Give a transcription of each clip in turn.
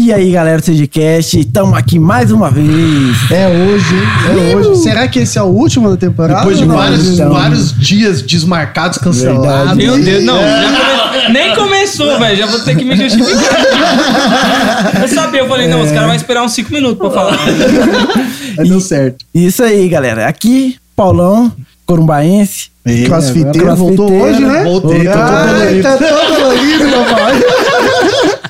E aí, galera do CGCast, estamos aqui mais uma vez. É hoje, hein? É hoje. Será que esse é o último da temporada? Depois de Não, vários, então. vários dias desmarcados, cancelados. Verdade. Meu Deus, não, já come- nem começou, velho. Já vou ter que me justificar. Eu sabia, eu falei, não, os caras vão esperar uns 5 minutos pra falar. Mas deu certo. Isso aí, galera. Aqui, Paulão, corumbaense. Crossfiteiro agora- voltou crossfiteiro, hoje, né? Voltei, tô todo Ai, dolorido. tá todo dolorido, papai.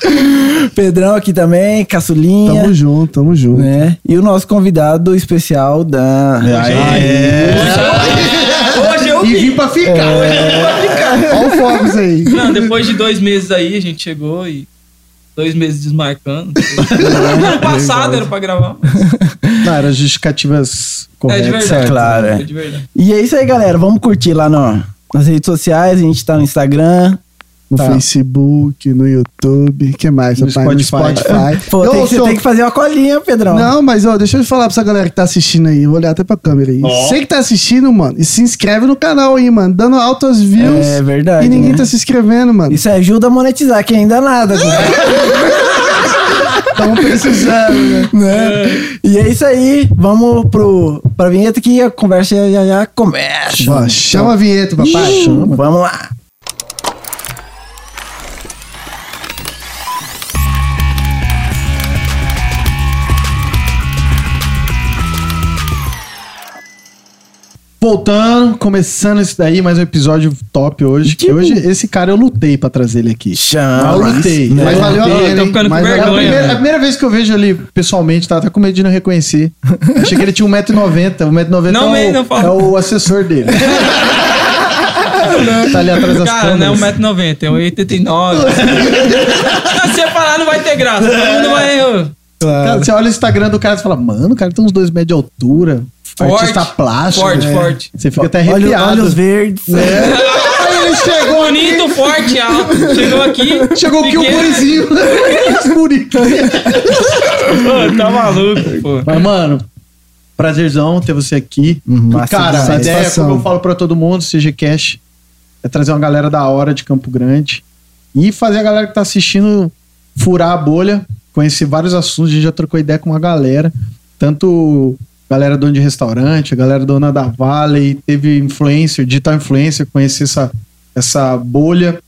Pedrão aqui também, Caçulinha. Tamo junto, tamo junto. né? E o nosso convidado especial da. Hoje eu E vi. vim pra ficar. Olha o Focus aí. Não, depois de dois meses aí, a gente chegou e. Dois meses desmarcando. ano passado era pra gravar. mas Não, eram justificativas É de corretas. verdade. claro, é. É de verdade. E é isso aí, galera. Vamos curtir lá no, nas redes sociais. A gente tá no Instagram. No Tá. Facebook, no YouTube, que mais, No papai? No Spotify. Spotify. Pô, Ô, tem que- tem que fazer uma colinha, Pedrão. Não, mas ó, deixa eu falar pra essa galera que tá assistindo aí. Vou olhar até pra câmera aí. Você que tá assistindo, mano, e se inscreve no canal aí, mano. Dando altas views. É verdade, E ninguém né? tá se inscrevendo, mano. Isso ajuda a monetizar, que ainda nada. Estamos precisando, né? né? E é isso aí. Vamos pro, pra vinheta que a conversa já já, começa. Chama a vinheta, papai. Chama. Vamos lá. Voltando, começando esse daí, mais um episódio top hoje. Que Tipo- hoje, esse cara eu lutei pra trazer ele aqui. Chama. Eu lutei. Né? Mas valeu a pena, tô hein? ficando com a É a vergonha, pena. primeira, né? a primeira vez que eu vejo ele pessoalmente, tava até com medo de não reconhecer. Achei que ele tinha 1,90m. 1,90m Não, é, o- não fala. é o assessor dele. tá ali atrás das Cara, não é câmeras. 1,90m, é 1,89m. Se você falar, não vai ter graça. Todo mundo vai. ô, Cara, você olha o Instagram do cara e fala, mano, o cara tem uns dois metros de altura. Forte, artista plástico. forte, né? forte. Você fica até Olha, arrepiado. olhos verdes. Aí ele chegou Bonito, forte, alto. Chegou aqui. Chegou aqui o gurizinho. Bonito. Tá maluco, pô. Mas, mano, prazerzão ter você aqui. Uhum, massa Cara, a ideia, como eu falo pra todo mundo, CG Cash, é trazer uma galera da hora de Campo Grande e fazer a galera que tá assistindo furar a bolha, conhecer vários assuntos. A gente já trocou ideia com uma galera, tanto galera dona de restaurante, a galera dona da Valley, teve influencer, digital influencer, conhecer essa, essa bolha.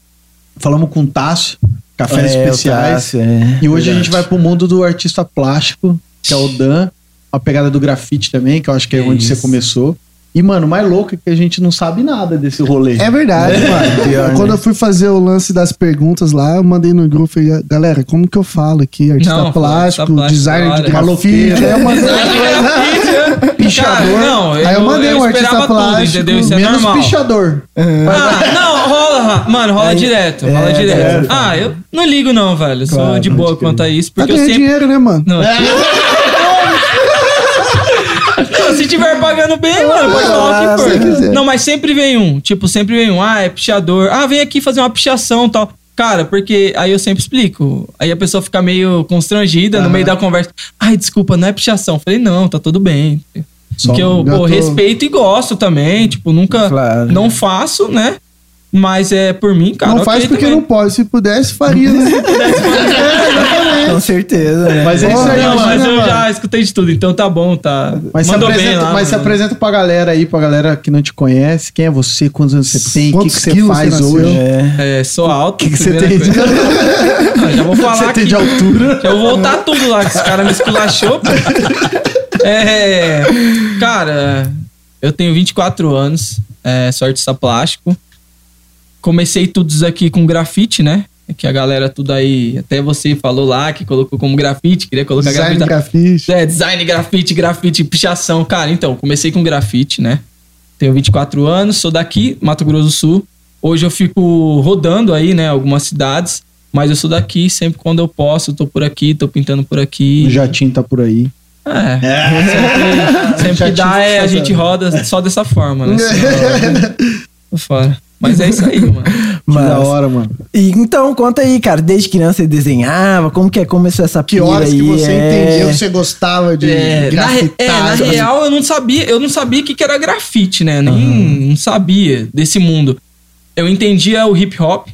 Falamos com o Tássio, cafés É, especiais. Tássio, é. E hoje a gente vai pro mundo do artista plástico, que é o Dan, a pegada do grafite também, que eu acho que é É onde você isso. começou. E, mano, o mais louco é que a gente não sabe nada desse rolê. É verdade, mano. Pior, né? Quando eu fui fazer o lance das perguntas lá, eu mandei no grupo e falei, galera, como que eu falo aqui? Artista Não, plástico, plástico, designer de grafite. Aí eu mandei, Pichador. Cara, não, Aí eu mandei um artista esperava plástico, tudo, entendeu? Isso é Menos normal. pichador. Ah, não, rola, mano, rola É, direto, é, rola direto. é, ah, eu não ligo não, velho. Eu sou Claro, de boa quanto a isso, pra porque eu ganhar sempre... dinheiro, né, mano? Não, Se tiver pagando bem, mano, pode falar o que for. Não, mas sempre vem um. Tipo, sempre vem um. Ah, é pichador. Ah, vem aqui fazer uma pichação e tal. Cara, porque aí eu sempre explico. Aí a pessoa fica meio constrangida no meio da conversa. Ai, desculpa, não é pichação. Falei, não, tá tudo bem. Porque eu pô, tô- respeito e gosto também. Tipo, nunca. Claro. Não faço, né? Mas é por mim, cara. não faz porque também. não pode. Se pudesse, faria, né? Com certeza, né? Mas é isso aí, Não, mas eu já escutei de tudo, então tá bom, tá. Mas, se Mandou apresenta, bem lá. mas se apresenta pra galera aí, pra galera que não te conhece. Quem é você? Quantos anos você tem? O que, que você faz você hoje? É. É, sou alto. O que, que você tem? coisa. Ah, já vou falar Você aqui. tem de altura? Já vou voltar tudo lá, que os caras me esculachou. pô. É. Cara, eu tenho 24 anos, é, sou artista plástico. Comecei tudo isso aqui com grafite, né? Que a galera tudo aí, até você falou lá que colocou como grafite, queria colocar Design grafite. grafite. É, design, grafite, grafite, pichação. Cara, então, comecei com grafite, né? Tenho 24 anos, sou daqui, Mato Grosso do Sul. Hoje eu fico rodando aí, né, algumas cidades, mas eu sou daqui, sempre quando eu posso, eu tô por aqui, tô pintando por aqui. O Jatinho tá por aí. É. Sempre, sempre que dá, é, a gente roda só dessa forma, né? Tô fora. Mas é isso aí, mano. Que Mas- da hora, mano. E, então, conta aí, cara. Desde criança você desenhava? Como que é? Começou essa Que pira horas que aí? você é... entendeu que você gostava de É, na, é, na assim? real, eu não sabia, eu não sabia o que, que era grafite, né? Nem não sabia desse mundo. Eu entendia o hip hop,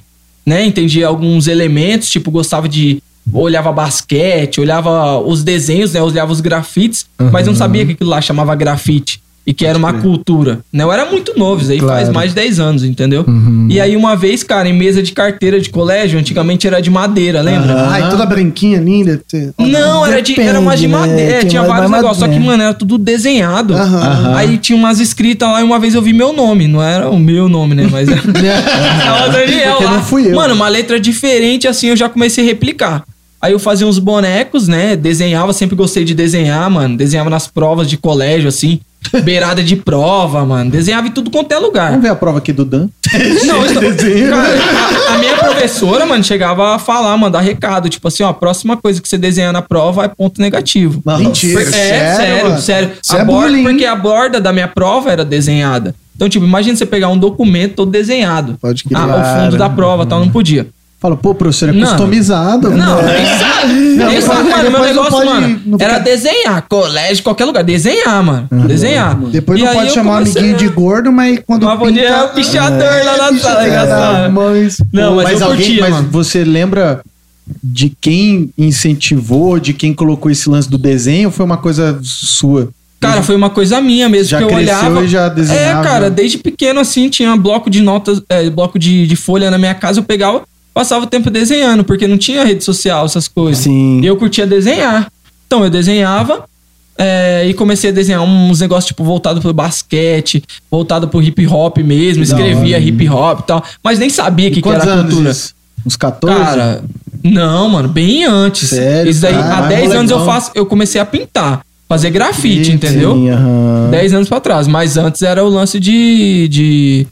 né? Entendia alguns elementos, tipo, gostava de olhava basquete, olhava os desenhos, né? Olhava os grafites, mas não sabia que aquilo lá chamava grafite. E que era uma cultura. Né? Eu era muito novo, isso aí faz Claro. mais de 10 anos, entendeu? Uhum. E aí, uma vez, cara, em mesa de carteira de colégio, antigamente era de madeira, lembra? Ai, toda branquinha, linda. Não, era, de, era mais de Depende, né? madeira. Tinha vários mais negócios. Só que, madeira. mano, era tudo desenhado. Aham. Aí tinha umas escritas lá e uma vez eu vi meu nome. Não era o meu nome, né? Mas era o Daniel lá. não fui eu. Mano, uma letra diferente, assim, eu já comecei a replicar. Aí eu fazia uns bonecos, né? Desenhava, sempre gostei de desenhar, mano. Desenhava nas provas de colégio, assim. Beirada de prova, mano. Desenhava em tudo quanto é lugar. Vamos ver a prova aqui do Dan. Não, então, cara, a, a minha professora, mano, chegava a falar, mandar recado. Tipo assim, ó, a próxima coisa que você desenhar na prova é ponto negativo. Mentira. É, sério, sério. Isso a é borda, porque a borda da minha prova era desenhada. Então, tipo, imagina você pegar um documento todo desenhado. Pode crer. Ah, o fundo da prova tal, não podia. Fala, pô, professor, é Não. customizado. Não, né? nem sabe. Nem mas sabe, mano. Meu não negócio, pode- mano, não era desenhar. Colégio, qualquer lugar. Desenhar, mano. Desenhar. Depois E não pode chamar o comecei amiguinho de gordo, mas quando Mas podia é o pichador lá na sala, engraçado. mas... Não, mas, mas eu alguém, curtia, mas mano. você lembra de quem incentivou, de quem colocou esse lance do desenho? Ou foi uma coisa sua? Cara, foi uma coisa minha mesmo, Já que eu olhava. e já desenhava. É, cara, desde pequeno assim, tinha bloco de notas, é, bloco de, de folha na minha casa, eu pegava, passava o tempo desenhando, porque não tinha rede social, essas coisas. Sim. E eu curtia desenhar. Então eu desenhava é, e comecei a desenhar uns negócios tipo voltado pro basquete, voltado pro hip hop mesmo, escrevia hip hop e tal, mas nem sabia o que, que era anos cultura. isso? Uns 14? Cara, não, mano, bem antes. Sério, Isso daí, cara? há Mas 10 anos eu faço, eu comecei a pintar, fazer grafite, Sim, entendeu? Sim, aham. 10 anos pra trás. Mas antes era o lance de. de.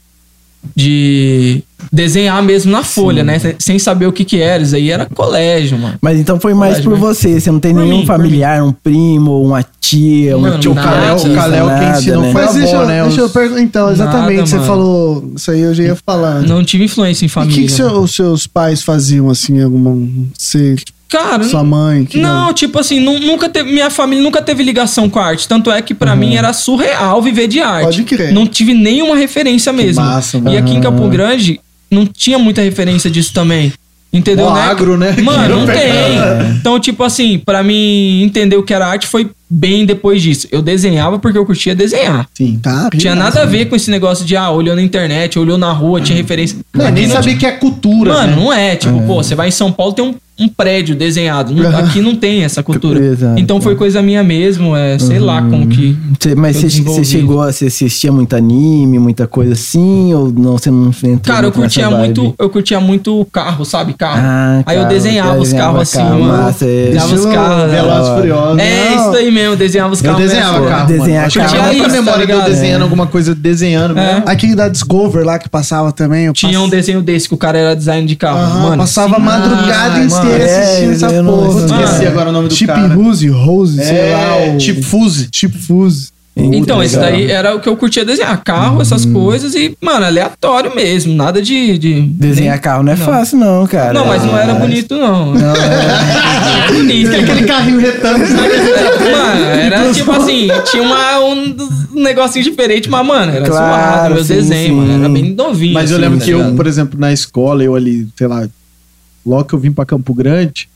De desenhar mesmo na folha, né? Sem- saber o que que era. Isso aí era colégio, mano. Mas então foi mais Colégio, por né? você. Você não tem Por nenhum mim, familiar, um primo, uma tia, um tio O nada, o Kalel quem ensinou né? foi Mas deixa, avó, né? deixa eu Os- perguntar. Então, exatamente, Nada, você mano. falou. Isso aí eu já ia falar. Não tive influência em E o família. que, que seu- os seus pais faziam, assim, alguma. Você, Cara, sua mãe? que Não, tipo assim, nu- nunca teve, minha família nunca teve ligação com a arte. Tanto é que pra mim era surreal viver de arte. Pode crer. Não tive nenhuma referência mesmo. massa, e mano. aqui em Campo Grande não tinha muita referência disso também. Entendeu, O né? agro, né? Mano, não tem. Então, tipo assim, pra mim entender o que era arte foi bem depois disso. Eu desenhava porque eu curtia desenhar. Sim. Tá, Tinha nada a ver com esse negócio de, ah, olhou na internet, olhou na rua, tinha referência. Não, nem não sabia que é cultura, Mano, né? não é. Tipo, pô, você vai em São Paulo, tem um, um prédio desenhado. Aqui não tem essa cultura. Exato. Então foi coisa minha mesmo. É, sei lá como que. Você- mas Eu você, chegou a você assistia muito anime, muita coisa assim? Ou não, você não entrou Cara, eu curtia vibe? muito, eu curtia muito carro, sabe? Carro. Ah, Aí eu carro, desenhava os desenhava carros assim, carro, mano. massa, é. Desenhava os carros. né? Velozes e Furiosos. É Não. isso aí mesmo, desenhava os Eu carros. desenhava nessa- carro. Desenhar mano. Acho que carro. tinha isso, memória tá de eu desenhando alguma coisa desenhando É. mesmo. Aquele da Discover lá que passava também. Eu Tinha um desenho desse que o cara era design de carro. Aham, mano, passava a sim. madrugada Ah, inteira mano. assistindo É, essa eu não- porra. Mano, Esqueci agora o nome do Chip cara. Rose, Rose, sei É, lá. O... tipo Fuse. Chip Fuse. Então, esse Legal. daí era o que eu curtia desenhar. Carro, essas coisas e, mano, aleatório mesmo. Nada de. de Desenhar nem- carro não é fácil, não, cara. Não, mas não era É. bonito, não. Não, era bonito. Aquele carrinho retângulo. Mano, era tipo assim, tinha uma, um negocinho diferente, mas, mano, era Claro, suave, meu sim, desenho, sim. mano. Era bem novinho. Mas eu assim, lembro tá que eu, por exemplo, na escola, eu ali, sei lá, logo que eu vim pra Campo Grande,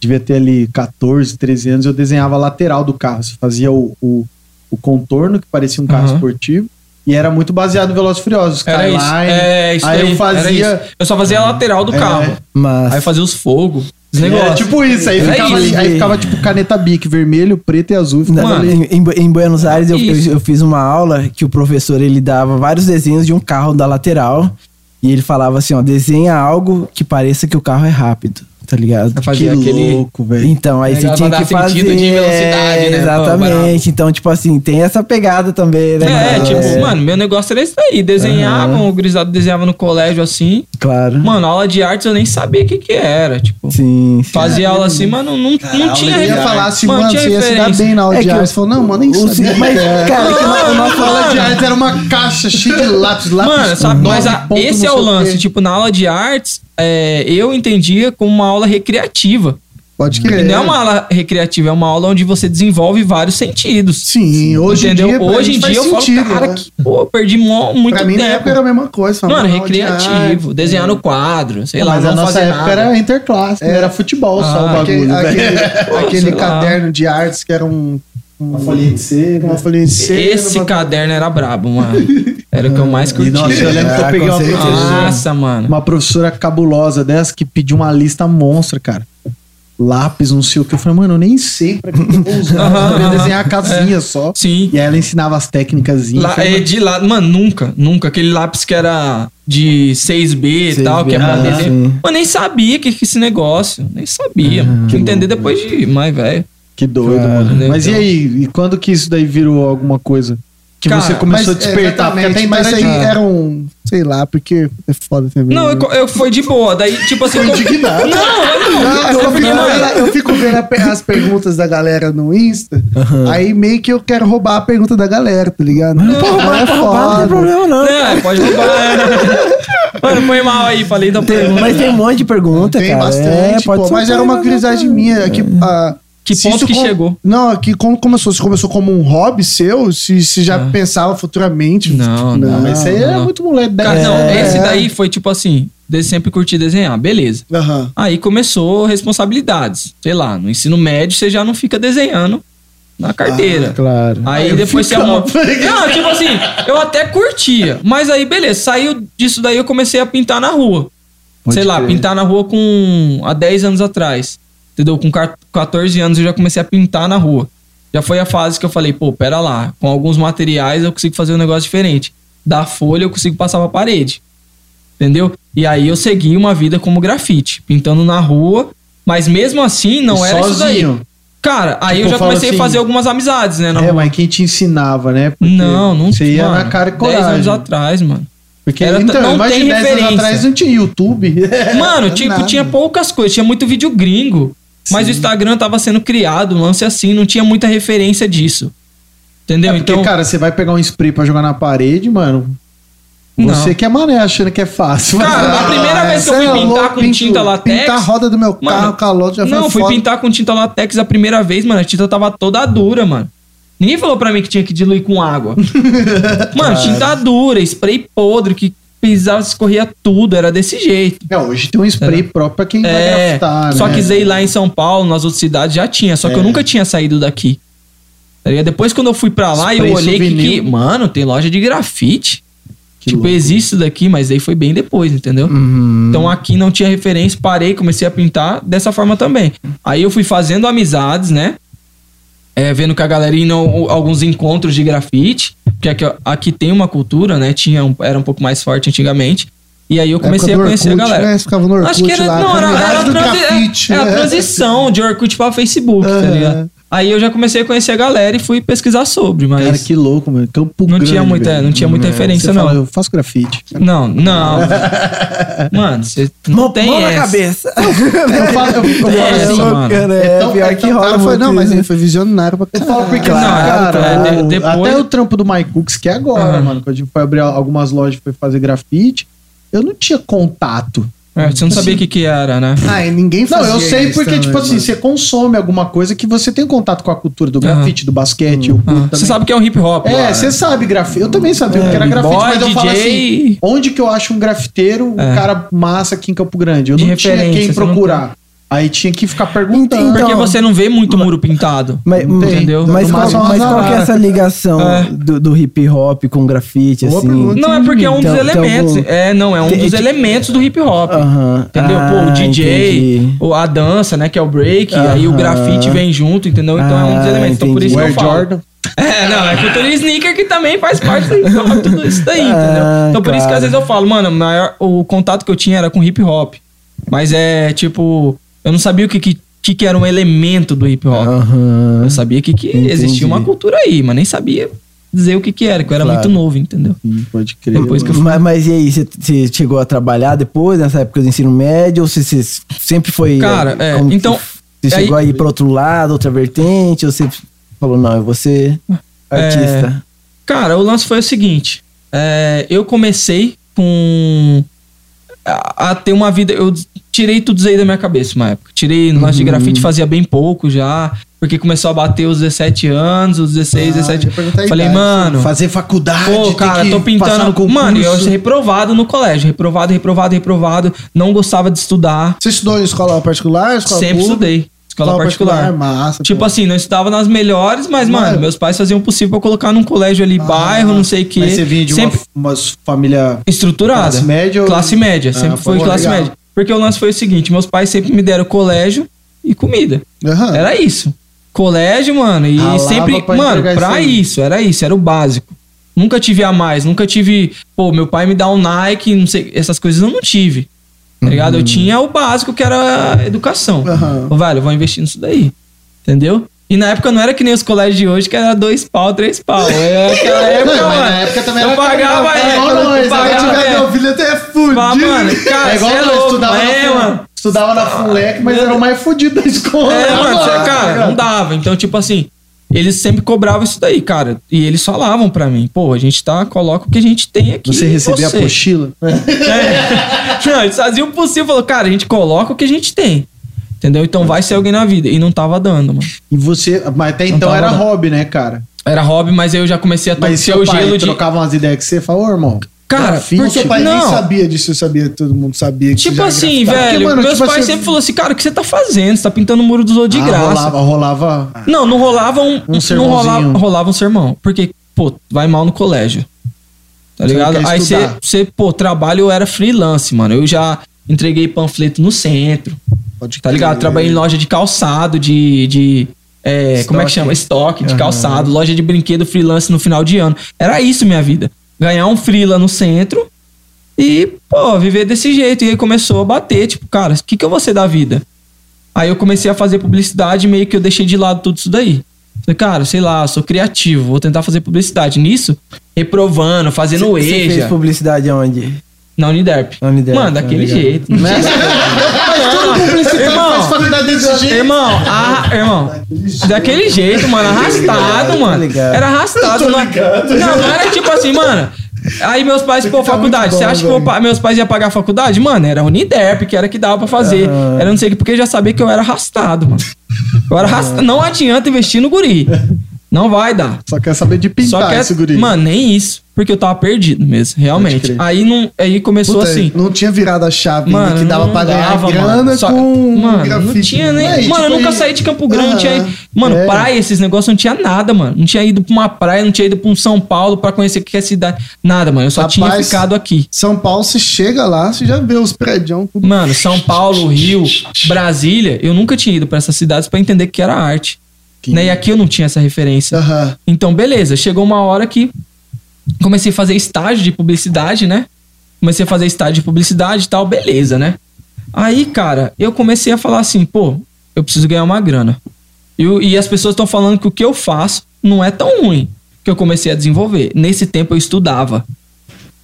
devia ter ali 14, 13 anos, eu desenhava a lateral do carro. Você fazia o, o, o contorno, que parecia um carro Aham. esportivo, e era muito baseado em Velozes e Furiosos. Era isso. Skyline. É, isso aí aí. eu fazia... Eu só fazia a lateral do É. carro. Mas, Aí eu fazia os fogos, os É, tipo isso, aí Era ficava, ali- isso. aí ficava tipo caneta bic, vermelho, preto e azul. Ali. em, em- Buenos Aires eu, eu, eu fiz uma aula que o professor ele dava vários desenhos de um carro da lateral e ele falava assim, ó, desenha algo que pareça que o carro é rápido, tá ligado? Eu fazia que aquele. louco, velho. Então, aí É, você pra tinha que fazer. sentido de velocidade, é, né? Pô, Exatamente. Então, tipo assim, tem essa pegada também, né? É, cara? tipo, mano, meu negócio era isso aí. Desenhava, o gurizado desenhava no colégio assim. Claro. Mano, aula de artes eu nem sabia o que que era. Tipo, Sim. sim. fazia aula assim, mas não, não, não tinha Eu ia falar assim, Mano, mano, você ia se dar bem na aula É de que arte. o- Você falou, não, mano, nem sabia. mas, cara, é que na- não, aula de mano. arte era uma caixa cheia de lápis, lápis. Mano, sabe, mas a- esse é o lance. Tipo, na aula de artes, é, eu entendia como uma aula recreativa. Pode crer. não é uma aula recreativa, é uma aula onde você desenvolve vários sentidos. Sim, hoje entendeu? em dia, Hoje em dia eu sentido, falo, cara, né? que, pô, eu perdi mó- muito Pra mim, na tempo. época era a mesma coisa. Mano, de recreativo, arte, desenhar no quadro, sei lá, Mas a nossa época nada. era interclasse, né? era futebol só o Ah, Aquele, bagulho. aquele, aquele caderno de artes que era um. Uma folhinha de cera. Uma folhinha de cera. Esse uma- caderno era brabo, mano. Era o que eu mais E curtia. nossa, eu lembro que eu Ah, peguei uma professora, Nossa, mano. uma professora cabulosa dessa que pediu uma lista monstra, cara. Lápis, não sei o que. Eu falei, mano, eu nem sei pra que que eu vou usar. Eu sabia desenhar a casinha só. Sim. E aí ela ensinava as técnicas. Lá, é de lá, mano, nunca, nunca. Aquele lápis que era de 6B e tal, que é pra ah. Eu nem sabia que que esse negócio. Nem sabia. mano. Fui entender depois de mais velho. Que doido, Cara, mano. né, Mas então. e aí? E quando que isso daí virou alguma coisa? Que Cara, você começou a despertar? Porque até então mas aí era um. Sei lá, porque é foda também. Não, eu, eu foi de boa. Daí, tipo assim. como- indignado. Não, não, Não, não. eu, fico vendo, eu fico vendo a as perguntas da galera no Insta, aí meio que eu quero roubar a pergunta da galera, tá ligado? Não, mas pra roubar não tem problema, não. É, pode roubar. Mano, foi mal aí, falei da Tem- pergunta. mas tem um monte de pergunta, Tem cara. bastante, é, pode pô, mas era uma curiosidade minha. Que, ah, Que se ponto que com- chegou? Não, que como começou? Se começou como um hobby seu, se, se já pensava futuramente. Não, tipo, não, Mas isso aí não, era não. muito moleque. Cara, não, anos. É. esse daí foi tipo assim, sempre curti desenhar, beleza. Aham. Aí começou responsabilidades. Sei lá, no ensino médio você já não fica desenhando na carteira. Claro. Aí eu depois você arruma. Não, tipo assim, eu até curtia. Mas aí, beleza, saiu disso daí eu comecei a pintar na rua. Sei lá, pintar na rua com. há 10 anos atrás. Entendeu? Com car- 14 anos eu já comecei a pintar na rua. Já foi a fase que eu falei, pô, pera lá, com alguns materiais eu consigo fazer um negócio diferente. Da folha eu consigo passar pra parede. Entendeu? E aí eu segui uma vida como grafite, pintando na rua, mas mesmo assim não E era isso daí. sozinho? Cara, aí Tipo, eu já comecei assim- a fazer algumas amizades, né? É, rua. mas quem te ensinava, né? Porque Não, não Você ia mano, na cara e 10 anos coragem. atrás, mano. Porque Era- então, não tem 10 anos referência. atrás não tinha YouTube. Mano, tipo, nada. tinha poucas coisas, tinha muito vídeo gringo. Mas o Instagram tava sendo criado, um lance assim, não tinha muita referência disso. Entendeu? É porque, então, cara, você vai pegar um spray pra jogar na parede, mano. Não. Você que é mané achando que é fácil. Cara, a primeira vez que eu fui é pintar louco, com pinto- tinta latex. Pintar a roda do meu carro, Mano, calote já foi Não, fui foda. pintar com tinta latex a primeira vez, mano. A tinta tava toda dura, mano. Ninguém falou pra mim que tinha que diluir com água. mano, tinta dura, spray podre, que pisava, escorria tudo, era desse jeito. É, hoje tem um spray próprio pra quem vai É, grafitar, só né? que Zay lá em São Paulo, nas outras cidades já tinha, só que eu É. nunca tinha saído daqui. Tá? Depois quando eu fui pra lá, Spray eu olhei que, que, mano, tem loja de grafite. Que tipo, louco. existe isso daqui, mas aí foi bem depois, entendeu? Uhum. Então aqui não tinha referência, parei, comecei a pintar dessa forma também. Aí eu fui fazendo amizades, né? É, vendo que a galera indo alguns encontros de grafite, porque aqui, aqui tem uma cultura, né? Tinha um- era um pouco mais forte antigamente. E aí eu comecei a conhecer Orkut, a galera. Né? Ficava no Orkut Acho que era, lá. não, era, era, a do transi- grafite, é, é a né? transição de Orkut para Facebook, tá Aham. ligado? Aí eu já comecei a conhecer a galera e fui pesquisar sobre, mas Cara, que louco, mano. Campo não grande, tinha muita, velho. não tinha muita referência fala, não. eu faço grafite. Não, não. Mano, você não Mão, tem mão na essa. cabeça. Eu falo, eu, eu falo É, assim, sim, mano. mano. Cara, É é, tão- pior é que rola cara foi, Não, mas ele foi visionário pra Eu falo porque, Não, cara, é, de- o- depois- até o trampo do Mike Cooks, que é agora, Aham. mano, quando a gente foi abrir algumas lojas e foi fazer grafite, eu não tinha contato. É, você não sabia o que que era, né? Ah, e ninguém Não, fazia eu sei isso porque, também, tipo assim, mano. você consome alguma coisa que você tem contato com a cultura do grafite, do basquete, Ah, também. Você sabe que é um hip hop. É, lá, você né? sabe grafite. Eu também sabia o que era grafite, boy, mas eu falo assim, onde que eu acho um grafiteiro, um É. cara massa aqui em Campo Grande? Eu não tinha quem não procurar. Aí tinha que ficar perguntando. Então- Porque você não vê muito muro pintado. Mas, Entendeu? mas, qual, mas qual que é essa ligação É. do, do hip hop com grafite, Boa assim? pergunta. Não, é porque é um dos tem elementos. algum- É, não, é um dos elementos do hip hop. Aham. Entendeu? Pô, Ah, o DJ, entendi. o- a dança, né? Que é o break, Aham. aí o grafite vem junto, entendeu? Então é um dos Ah, elementos. Então por entendi. isso que eu Wear falo. Jordan. É, não, é cultura sneaker que também faz parte do hip hop, tudo isso daí, entendeu? Ah, Então por isso que às vezes eu falo, mano, maior, o contato que eu tinha era com hip hop. Mas é tipo, eu não sabia o que, que, que, que era um elemento do hip hop. Aham. Eu sabia que, que Entendi. existia uma cultura aí, mas nem sabia dizer o que, que era, que eu era Claro. muito novo, entendeu? Sim, pode crer. Depois que eu Mas, mas e aí, você, chegou a trabalhar depois, nessa época do ensino médio? Ou você, sempre foi. Cara, é, que então, Você aí- chegou aí para outro lado, outra vertente? Ou você falou, não, eu vou ser artista? Cara, o lance foi o seguinte: é, eu comecei com. A, a ter uma vida. Eu tirei tudo isso aí da minha cabeça uma época. Tirei no lance de grafite, fazia bem pouco já. Porque começou a bater os 17 anos, os 16, Ah, 17. ia perguntar a Falei, idade. mano. Fazer faculdade, Pô, cara, tô pintando. concurso. Mano, eu reprovado no colégio. Reprovado, reprovado, reprovado. Não gostava de estudar. Você estudou em escola particular? Escola Sempre pública? estudei. Escola, particular. Massa. Tipo pô. assim, não estudava nas melhores, mas, Mano. mano, meus pais faziam o possível pra colocar num colégio ali, bairro, não sei o quê. Mas você vinha de Sempre uma, uma família... estruturada. Classe média ou- Classe média, Ah, sempre foi classe legal. média. Porque o lance foi o seguinte: meus pais sempre me deram colégio e comida. Aham. Era isso. Colégio, mano, e Ralava sempre. pra mano, pra isso isso, era isso, era o básico. Nunca tive a mais, nunca tive. Pô, meu pai me dá um Nike, não sei, essas coisas eu não tive. Tá ligado? Eu tinha o básico que era a educação. Aham. Ô, velho, eu vou investir nisso daí. Entendeu? E na época não era que nem os colégios de hoje, que era dois pau, três pau. É aquela época, Não, mas mano. na época também eu era pagava, é, igual eu nós, pagava, é. meu filho até é fudido. Fala, mano, cara, É igual é nós louco, estudava, é, na, mano. estudava na FUNLEC, mas era o mais fudido da escola. É, mano, tá cara, ligado? não dava. Então, tipo assim, eles sempre cobravam isso daí, cara. E eles falavam pra mim, pô, a gente tá, coloca o que a gente tem aqui. Você recebia a apostila? É. Não, eles faziam o possível, falou, cara, a gente coloca o que a gente tem. Entendeu? Então vai ser alguém na vida. E não tava dando, mano. E você... Mas até Não então era não. hobby, né, cara? Era hobby, mas aí eu já comecei a seu o pai gelo de. trocava umas ideias que você falou, irmão. Cara, porque- Seu pai nem Não. sabia disso, eu sabia, todo mundo sabia. que Tipo assim, grafitava. velho, Porque, mano, meus tipo pais assim, sempre falaram assim, cara, o que você tá fazendo? Você tá pintando o muro dos outros de Ah, graça. rolava, rolava... Não, não rolava um, Um não sermãozinho. rolava, rolava um sermão. Porque, pô, vai mal no colégio. Tá Você ligado? não Aí você, pô, trabalho eu era freelance, mano. Eu já entreguei panfleto no centro. Pode Tá ligado? Trabalhei em loja de calçado, de. de é, como é que chama? Estoque de Aham. calçado, loja de brinquedo freelance no final de ano. Era isso minha vida. Ganhar um freela no centro e, pô, viver desse jeito. E aí começou a bater, tipo, cara, o que, que eu vou ser da vida? Aí eu comecei a fazer publicidade, meio que eu deixei de lado tudo isso daí. Falei, cara, sei lá, sou criativo, vou tentar fazer publicidade. Nisso, reprovando, fazendo Você fez publicidade aonde? Na Uniderp. Na Uniderp, Mano, daquele tá jeito. Né? Faz faculdade desse jeito. Irmão, ah, irmão, daquele jeito, mano, arrastado, mano. ligado. Era arrastado. Não, não, não era tipo assim, mano. Aí meus pais, pô, tá faculdade. Você acha que meus pais iam pagar a faculdade? Mano, era Uniderp, que era que dava pra fazer. Era não sei o que, porque eu já sabia que eu era arrastado, mano. Eu era arrastado. Não adianta investir no guri. Não vai dar. Só quer saber de pintar Só que, esse guri. mano, nem isso. Porque eu tava perdido mesmo, realmente. Aí, não, aí começou Puta, assim. Não tinha virado a chave Mano, que dava pra ganhar dava, grana mano. Só- com Mano, grafite. não tinha nem. Aí, mano, eu tipo, nunca aí- saí de Campo Grande. Tinha, mano, É. praia, esses negócios não tinha nada, mano. Não tinha ido pra uma praia, não tinha ido pra um São Paulo pra conhecer o que é cidade. Nada, mano. Eu só tinha Rapaz, ficado aqui. São Paulo, você chega lá, você já vê os prédios. tudo. Mano, São Paulo, Rio, Brasília, eu nunca tinha ido pra essas cidades pra entender que era arte. Né? E aqui eu não tinha essa referência. Então, beleza. Chegou uma hora que comecei a fazer estágio de publicidade, né? Comecei a fazer estágio de publicidade e tal, beleza, né? Aí, cara, eu comecei a falar assim, pô, eu preciso ganhar uma grana. E, e as pessoas estão falando que o que eu faço não é tão ruim que eu comecei a desenvolver. Nesse tempo eu estudava.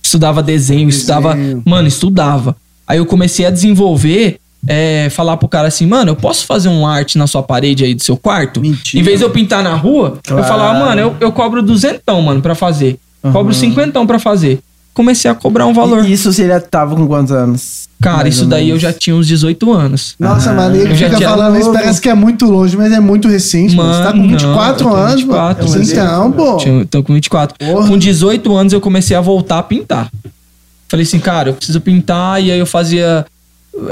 Estudava desenho, estudava. Mano, estudava. Aí eu comecei a desenvolver, é, falar pro cara assim, mano, eu posso fazer um arte na sua parede aí do seu quarto? Mentira. Em vez de eu pintar na rua, eu Claro. falava, mano, eu, eu cobro duzentão, mano, pra fazer. Cobro cinquentão pra fazer. Comecei a cobrar um valor. E isso você já tava com quantos anos? Cara, Mais isso daí eu já tinha uns 18 anos. Nossa, mano, ele eu já fica tinha- falando isso, parece que é muito longe, mas é muito recente, mano. Você tá com Mano, 24 não, eu anos, 24, mano. Então, pô. Tinha- Tô com 24. Porra. Com 18 anos eu comecei a voltar a pintar. Falei assim, cara, eu preciso pintar. E aí eu fazia.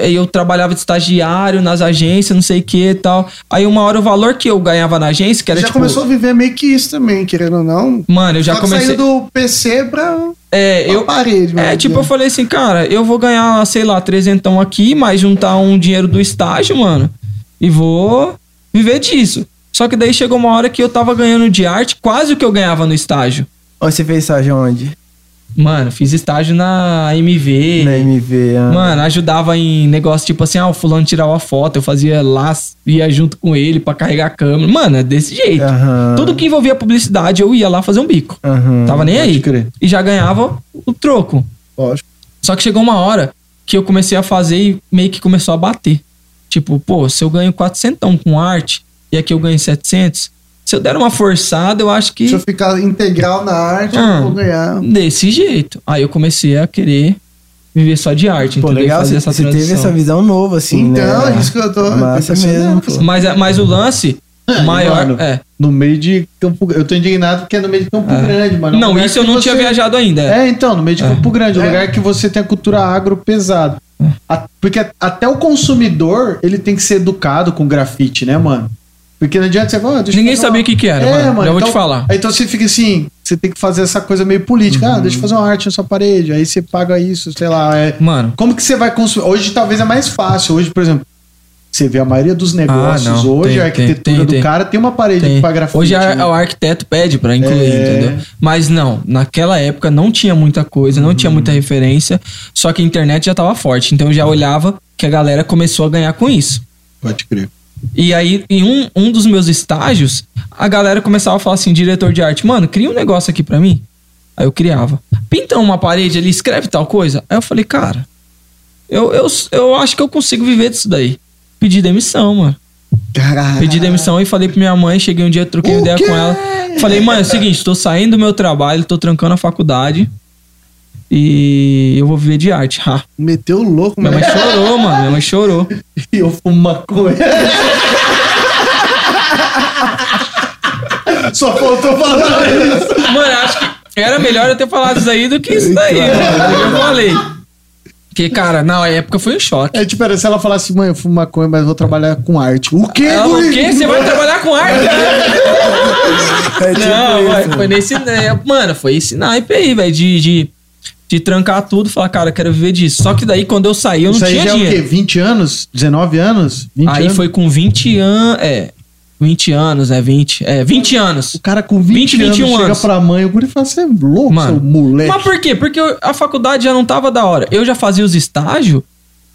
Eu trabalhava de estagiário nas agências, não sei o que e tal. Aí uma hora o valor que eu ganhava na agência, que era já tipo. começou a viver meio que isso também, querendo ou não. Mano, eu já Só comecei. do PC pra, É, pra eu. parede, É, tipo, eu falei assim, cara, eu vou ganhar, sei lá, trezentão aqui, mas juntar um dinheiro do estágio, mano, e vou viver disso. Só que daí chegou uma hora que eu tava ganhando de arte quase o que eu ganhava no estágio. Onde você fez estágio onde? Mano, fiz estágio na MV. Na MV. ah. Mano, ajudava em negócio tipo assim, ah, o fulano tirava foto, eu fazia lá, ia junto com ele pra carregar a câmera. Mano, é desse jeito. Aham. Tudo que envolvia publicidade, eu ia lá fazer um bico. Aham. Tava nem aí. crer. E já ganhava o troco. Lógico. Só que chegou uma hora que eu comecei a fazer e meio que começou a bater. Tipo, pô, se eu ganho 400 com arte e aqui eu ganho 700, se eu der uma forçada, eu acho que Se eu ficar integral na arte, Ah. eu vou ganhar. desse jeito. Aí eu comecei a querer viver só de arte, Pô, entendeu? E legal, fazer você, essa você teve essa visão nova, assim, Então, né? isso que eu tô Massa impressionado, mesmo, pô. Mas, é- mas o lance É, maior mano, é. No meio de Campo Eu tô indignado porque é no meio de Campo Grande, mano. É Não, isso eu não você- tinha viajado ainda. É, então, no meio de Campo Grande, um É. lugar que você tem a cultura agro pesado. A- Porque até o consumidor, ele tem que ser educado com grafite, né, mano? Porque não adianta você falar, ah, deixa eu Ninguém sabia o que que era, É, mano. Já vou então- te falar. Aí, Então você fica assim, você tem que fazer essa coisa meio política. Uhum. Ah, deixa eu fazer uma arte na sua parede. Aí você paga isso, sei lá. é- Mano, Como que você vai consumir? Hoje talvez é mais fácil. Hoje, por exemplo, você vê a maioria dos negócios Ah, hoje, Tem, a arquitetura tem, tem, do cara tem uma parede tem. pra grafite. Hoje a- né? o arquiteto pede pra incluir, É. entendeu? Mas não, naquela época não tinha muita coisa, não tinha muita referência, só que a internet já tava forte. Então eu já olhava que a galera começou a ganhar com isso. Pode crer. E aí, em um, um dos meus estágios, a galera começava a falar assim, diretor de arte, mano, cria um negócio aqui pra mim. Aí eu criava. Pinta uma parede ali, escreve tal coisa. Aí eu falei, cara, eu, eu, eu acho que eu consigo viver disso daí. Pedi demissão, mano. Caralho. Pedi demissão e falei pra minha mãe, cheguei um dia, troquei O ideia quê? com ela. Falei, mãe, é o seguinte, tô saindo do meu trabalho, tô trancando a faculdade e eu vou viver de arte. Ha. Meteu o louco, Minha mano. mãe chorou, mano. Minha mãe chorou. E eu fumo maconha. Só faltou falar isso. Mano, acho que era melhor eu ter falado isso aí do que isso daí, mano. que Eu falei. Porque, cara, na época foi um choque. É tipo, era se ela falasse, mãe, eu fumo maconha, mas vou trabalhar com arte. O quê, Ela, o guri? quê? Você vai trabalhar com arte? É tipo Não, isso, mano. foi nesse. né, Mano, foi esse naipe aí, velho, de, de, de trancar tudo e falar, cara, eu quero viver disso. Só que daí, quando eu saí, eu não Isso aí tinha já é o quê? dinheiro. 20 anos? 19 anos? 20 Aí anos? foi com 20 anos. É. 20 anos, é 20. É, 20 anos. O cara com 20, 20, anos 21 chega anos. pra mãe, o guri fala, você é louco, Mano. seu moleque. Mas por quê? Porque eu- a faculdade já não tava da hora. Eu já fazia os estágios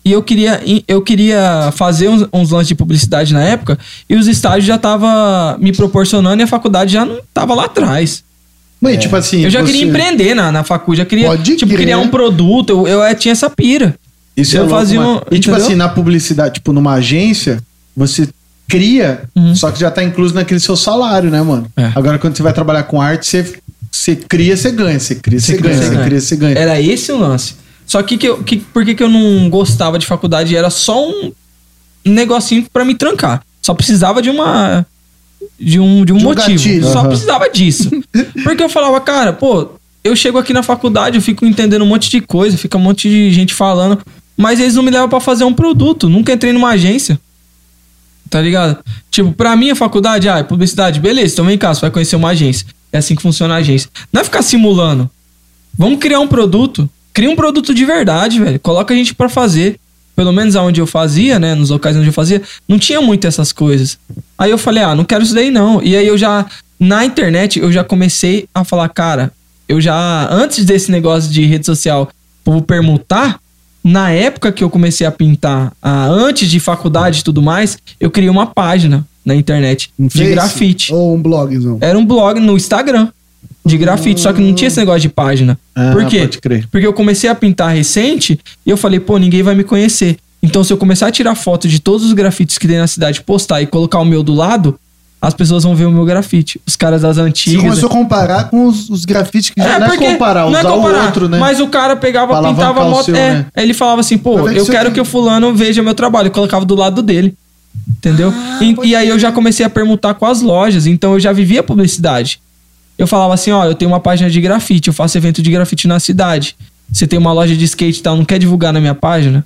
e eu queria, eu queria fazer uns, uns lances de publicidade na época e os estágios já tava me proporcionando e a faculdade já não tava lá atrás. Mãe, tipo assim... eu já você- queria empreender na, na facu, já queria Pode tipo, crer. criar um produto, eu, eu, eh, tinha essa pira. Isso Eu é fazia um- E tipo assim, na publicidade, tipo numa agência, você cria, Uhum. só que já tá incluso naquele seu salário, né, mano? É. Agora quando você vai trabalhar com arte, você, você cria, você ganha. Você cria, você, Você ganha. cria, Você cria, você ganha. Era esse o lance. Só que, que, eu, que por que, que eu não gostava de faculdade? Era só um negocinho pra me trancar. Só precisava de uma. De um, de um De um motivo. gatilho. Só Aham. precisava disso. Porque eu falava, cara, pô, eu chego aqui na faculdade, eu fico entendendo um monte de coisa, fica um monte de gente falando, mas eles não me levam pra fazer um produto. Nunca entrei numa agência. Tá ligado? Tipo, pra mim a faculdade, ah, é publicidade, beleza, então vem cá, você vai conhecer uma agência. É assim que funciona a agência. Não é ficar simulando. Vamos criar um produto. Cria um produto de verdade, velho. Coloca a gente pra fazer. Pelo menos aonde eu fazia, né? Nos locais onde eu fazia, não tinha muito essas coisas. Aí eu falei, ah, não quero isso daí não. E aí eu já, na internet, eu já comecei a falar, cara, eu já, antes desse negócio de rede social, povo permutar, na época que eu comecei a pintar, ah, antes de faculdade e tudo mais, eu criei uma página na internet Um de grafite. Ou um blogzão. Era um blog no Instagram de grafite, só que não tinha esse negócio de página. Ah, Por quê? pode crer. Porque eu comecei a pintar recente e eu falei, pô, ninguém vai me conhecer. Então, se eu começar a tirar foto de todos os grafites que tem na cidade, postar e colocar o meu do lado, as pessoas vão ver o meu grafite. Os caras das Você antigas. começou a comparar com os, os grafites que já... não é comparar, usar o outro, né? Mas o cara pegava, Pra pintava moto. seu, é, né? aí ele falava assim, pô, ver eu que quero você- que o fulano veja meu trabalho. Eu colocava do lado dele. Entendeu? Ah, e, e aí eu já comecei a permutar com as lojas. Então eu já vivia publicidade. Eu falava assim, ó, eu tenho uma página de grafite, eu faço evento de grafite na cidade. Você tem uma loja de skate e tal, não quer divulgar na minha página?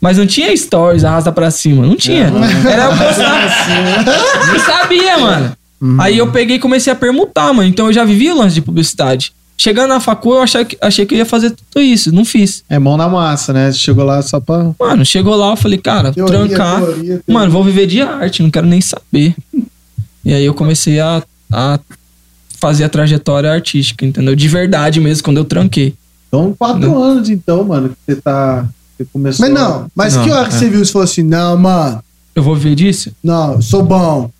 Mas não tinha stories, arrasta pra cima. Não tinha. Era eu postar. Não sabia, mano. Aí eu peguei e comecei a permutar, mano. Então eu já vivia o lance de publicidade. Chegando na facu, eu achei que, achei que eu ia fazer tudo isso. Não fiz. É mão na massa, né? Você chegou lá só pra... Mano, chegou lá, eu falei, cara, Teoria, trancar. teoria, teoria. Mano, vou viver de arte, não quero nem saber. E aí eu comecei a, a fazer a trajetória artística, entendeu? De verdade mesmo, quando eu tranquei. Então, quatro anos, então, mano, que você tá... Você começou... Mas não, mas Não, que hora que é. você viu e falou assim, não, mano, Eu vou viver disso? não, eu sou bom.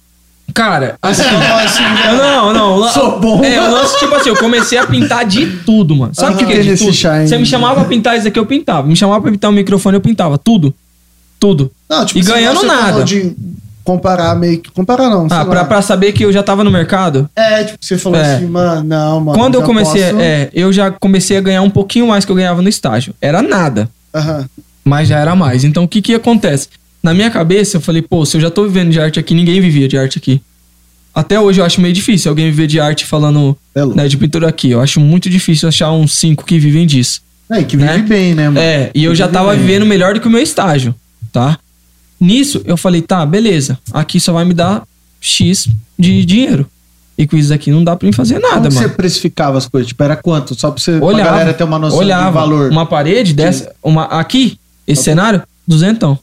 Cara, assim. eu não, não. o lan- Sou bom. É, o lance, tipo assim, eu comecei a pintar de tudo, mano. Sabe o que, que é de Nesse tudo? Você me chamava pra pintar isso aqui, eu pintava. Me chamava pra pintar o microfone, eu pintava. Tudo. Tudo. Não, tipo, E assim, ganhando nada. De, comparar meio que. Comparar não. Ah, pra, pra saber que eu já tava no mercado? É, tipo, você falou É. assim, mano, não, mano. Quando eu comecei, posso- é, eu já comecei a ganhar um pouquinho mais que eu ganhava no estágio. Era nada, Aham. mas já era mais. Então o que que acontece? Na minha cabeça eu falei, pô, se eu já tô vivendo de arte aqui, ninguém vivia de arte aqui. Até hoje eu acho meio difícil alguém viver de arte falando É né, de pintura aqui. Eu acho muito difícil achar uns cinco que vivem disso. É, e que vive Né? bem, né, mano? É, e eu já tava bem. vivendo melhor do que o meu estágio, tá? Nisso, eu falei, tá, beleza. Aqui só vai me dar X de dinheiro. E com isso aqui não dá pra mim fazer nada, Como mano. você precificava as coisas? Tipo, era quanto? Só pra, você, pra Olhava, galera ter uma noção olhava, de valor. Uma parede dessa, uma, aqui, esse cenário, duzentão.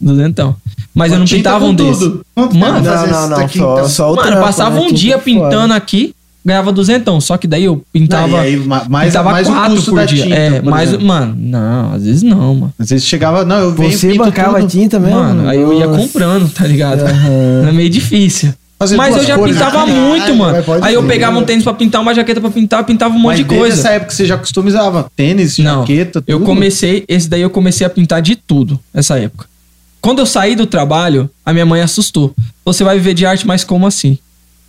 Duzentão. Mas eu não pintava um desse. tudo. Quanto Mano, Não, não, não. Só, só o Mano, trampo, passava né, um dia fora. pintando aqui, ganhava duzentão. Só que daí eu pintava, Não, e aí, ma- mais, pintava mais quatro custo por da dia. tinta, é, por mais, mano, não, às vezes não, mano. Às vezes chegava, não, eu venho Você bancava tudo. tinta mesmo? Mano, aí eu ia comprando, tá ligado? Aham. É meio difícil. Fazer Mas eu já cores, pintava né? muito, mano. mas Aí eu ser, pegava um tênis pra pintar, uma jaqueta pra pintar, pintava um monte Mas de coisa. essa época você já customizava tênis, Não, jaqueta, tudo. eu comecei, esse daí eu comecei a pintar de tudo, essa época. Quando eu saí do trabalho, a minha mãe assustou. Você vai viver de arte, mas como assim?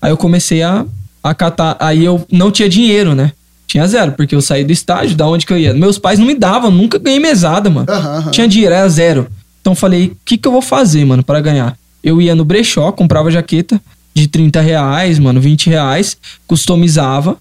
Aí eu comecei a, a catar, aí eu não tinha dinheiro, né? Tinha zero, porque eu saí do estágio, da onde que eu ia? Meus pais não me davam, nunca ganhei mesada, mano. Aham, aham. Tinha dinheiro, era zero. Então eu falei, o que que eu vou fazer, mano, pra ganhar? Eu ia no brechó, comprava jaqueta de 30 reais, mano, 20 reais, customizava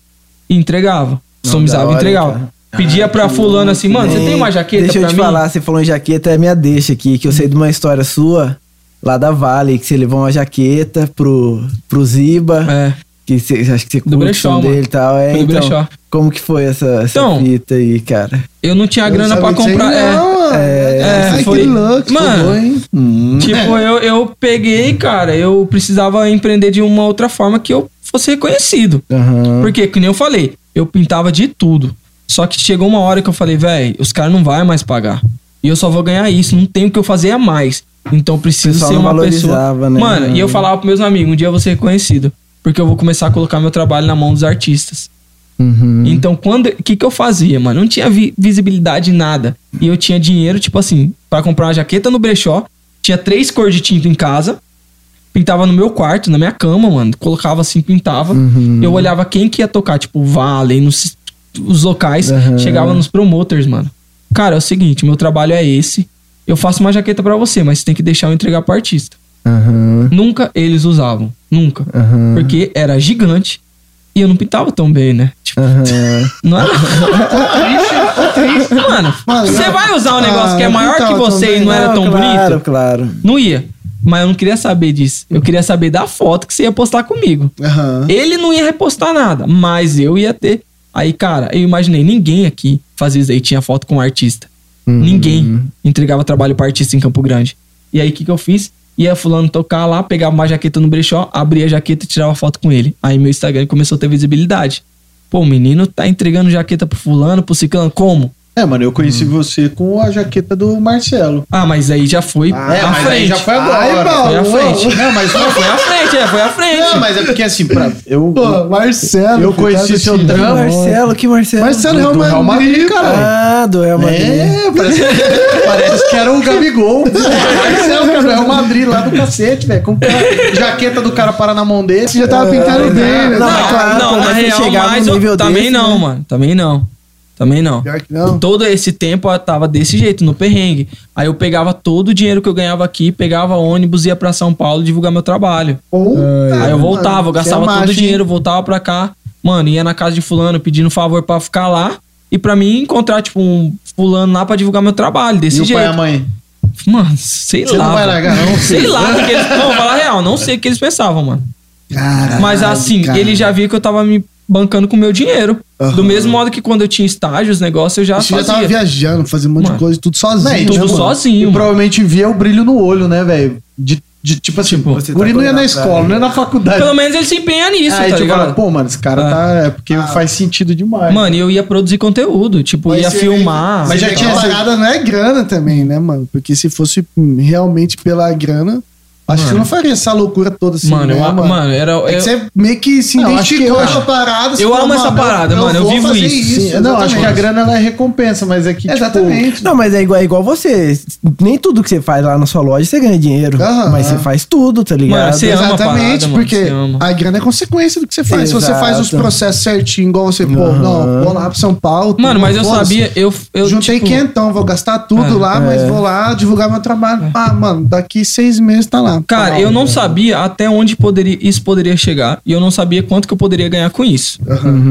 e entregava. Customizava e entregava. cara. Pedia pra fulano assim, mano, você tem uma jaqueta Deixa eu te mim? falar, você falou em jaqueta, é minha deixa aqui, que eu sei de uma história sua, lá da Vale, que você levou uma jaqueta pro, pro Ziba, É. que você, acho que você curte Do o brechó, som dele e tal. É, Foi então, brechó. como que foi essa, essa Então, fita aí, cara? Eu não tinha Eu grana disso comprar. aí, é. não, mano. é, Ai, foi- que louco. Mano? Hum. Tipo, eu, eu peguei, cara, eu precisava empreender de uma outra forma que eu fosse reconhecido. Aham. Porque, que nem eu falei, eu pintava de tudo. Só que chegou uma hora que eu falei, velho, os caras não vão mais pagar. E eu só vou ganhar isso, não tem o que eu fazer a mais. Então eu preciso ser uma pessoa. né? Mano, e eu falava pros meus amigos, um dia eu vou ser reconhecido. Porque eu vou começar a colocar meu trabalho na mão dos artistas. Uhum. Então, quando. O que, que eu fazia, mano? Não tinha vi- visibilidade nada. E eu tinha dinheiro, tipo assim, pra comprar uma jaqueta no brechó. Tinha três cores de tinta em casa. Pintava no meu quarto, na minha cama, mano. Colocava assim, pintava. Uhum. Eu olhava quem que ia tocar, tipo, Vale, nos, os locais. Uhum. Chegava nos promoters, mano. Cara, é o seguinte, meu trabalho é esse. Eu faço uma jaqueta pra você, mas você tem que deixar eu entregar pro artista. Aham. Nunca eles usavam. Nunca. Aham. Porque era gigante. E eu não pintava tão bem, né? Tipo, Aham. não era. Mano, Mano, você vai usar um negócio Ah, que é não maior que você tão e não era tão claro, bonito? Claro, Não ia. Mas eu não queria saber disso. Eu queria saber da foto que você ia postar comigo. Aham. Ele não ia repostar nada, mas eu ia ter. Aí, cara, eu imaginei, ninguém aqui fazia isso aí, tinha foto com um artista. Uhum. Ninguém entregava trabalho pra artista em Campo Grande. E aí, o que, que eu fiz? Ia fulano tocar lá, pegava uma jaqueta no brechó, abria a jaqueta e tirava foto com ele. Aí meu Instagram começou a ter visibilidade. Pô, o menino tá entregando jaqueta pro fulano, pro ciclano, como? É, mano, eu conheci você com a jaqueta do Marcelo. Ah, mas aí já foi é, à mas frente. aí já foi agora. Ai, Paulo. Foi à frente. Não, mas Não, foi à frente, é, foi à frente. Não, mas é porque assim, pra, eu, Pô, Marcelo. Eu conheci seu trampo. Marcelo, que Marcelo? Marcelo do, Real do Real Madrid, Madrid, cara. Ah, do Real Madrid. É, parece, parece que era o Gabigol. Marcelo, cara, do Real Madrid lá do cacete, velho. Com cara- jaqueta do cara parar na mão dele. Você já tava pintando bem, né? Não, Não, não, na real, mas também não, né? mano. Também não. Também não. Pior que não. Todo esse tempo eu tava desse jeito, no perrengue. Aí eu pegava todo o dinheiro que eu ganhava aqui, pegava ônibus, ia pra São Paulo divulgar meu trabalho. Puta, Aí eu mano, voltava, eu você é gastava todo macho, o dinheiro, voltava pra cá. Mano, ia na casa de fulano pedindo favor pra ficar lá. E pra mim encontrar, tipo, um fulano lá pra divulgar meu trabalho, E desse o pai e a jeito. mãe? Mano, sei Você lá. não vai largar, não? Sei lá o que eles. Não, falar a real, não sei o que eles pensavam, mano. Caralho, Mas assim, cara. ele já via que eu tava me bancando com o meu dinheiro. Aham. Do mesmo modo que quando eu tinha estágio, os negócios eu já Você já fazia. tava viajando, fazendo um monte Mano. de coisa, tudo sozinho. Não, né, tudo mano? sozinho. E provavelmente via o brilho no olho, né, velho? De, de, tipo assim, Tipo, o você guri tá não ia na escola, não ia né? na faculdade. Pelo menos ele se empenha nisso, Aí tá fala, ligado? pô, mano, esse cara É. tá. É porque faz sentido demais. Mano, e eu ia produzir conteúdo, tipo, Mas ia filmar. Mas já tinha parada não é grana também, né, mano? Porque se fosse hum, realmente pela grana, Acho que você Mano. não faria essa loucura toda assim, mano, né, eu, mano, era. É que eu- você meio que se Não, acho que- identificou eu com a acho- parada. eu amo essa parada, mano, eu vou vivo fazer isso. Sim, não, acho que a exatamente. grana ela é recompensa, mas é que, tipo, Exatamente. Não, mas é igual, é igual você. Nem tudo que você faz lá na sua loja você ganha dinheiro. Aham. Mas você faz tudo, tá ligado? Mano, você ama a Exatamente, parada, mano, porque você ama. a grana é consequência do que você faz. Se você faz os Exato. processos certinho, igual você, pô, não, vou lá pro São Paulo. Mano, mas eu sabia, eu. eu Juntei tipo, quentão, vou gastar tudo É, lá, mas vou lá divulgar meu trabalho. Ah, mano, daqui seis meses tá lá. Cara, eu não sabia até onde poderia, isso poderia chegar. E eu não sabia quanto que eu poderia ganhar com isso.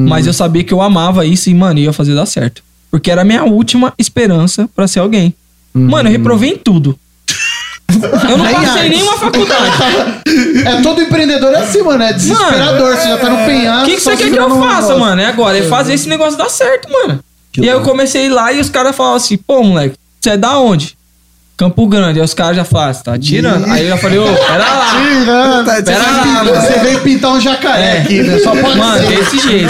Mas eu sabia que eu amava isso e, mano, ia fazer dar certo. Porque era a minha última esperança pra ser alguém. Mano, eu reprovei em tudo. Eu não passei artes. nenhuma faculdade. É todo empreendedor é assim, mano. É desesperador. você já tá no O penhasco. que, que só você quer que eu faça, mano? É agora, é fazer esse negócio dar certo, mano. Que e aí eu comecei a ir lá e os caras falavam assim, pô, moleque, você é da onde? Campo Grande. Aí os caras já falaram, você tá tirando. Aí eu já falei, ô, pera lá. Tirando. Tá, Pera lá, mano. Você veio pintar um jacaré É. aqui, né? Só pode Mano, ser. desse jeito.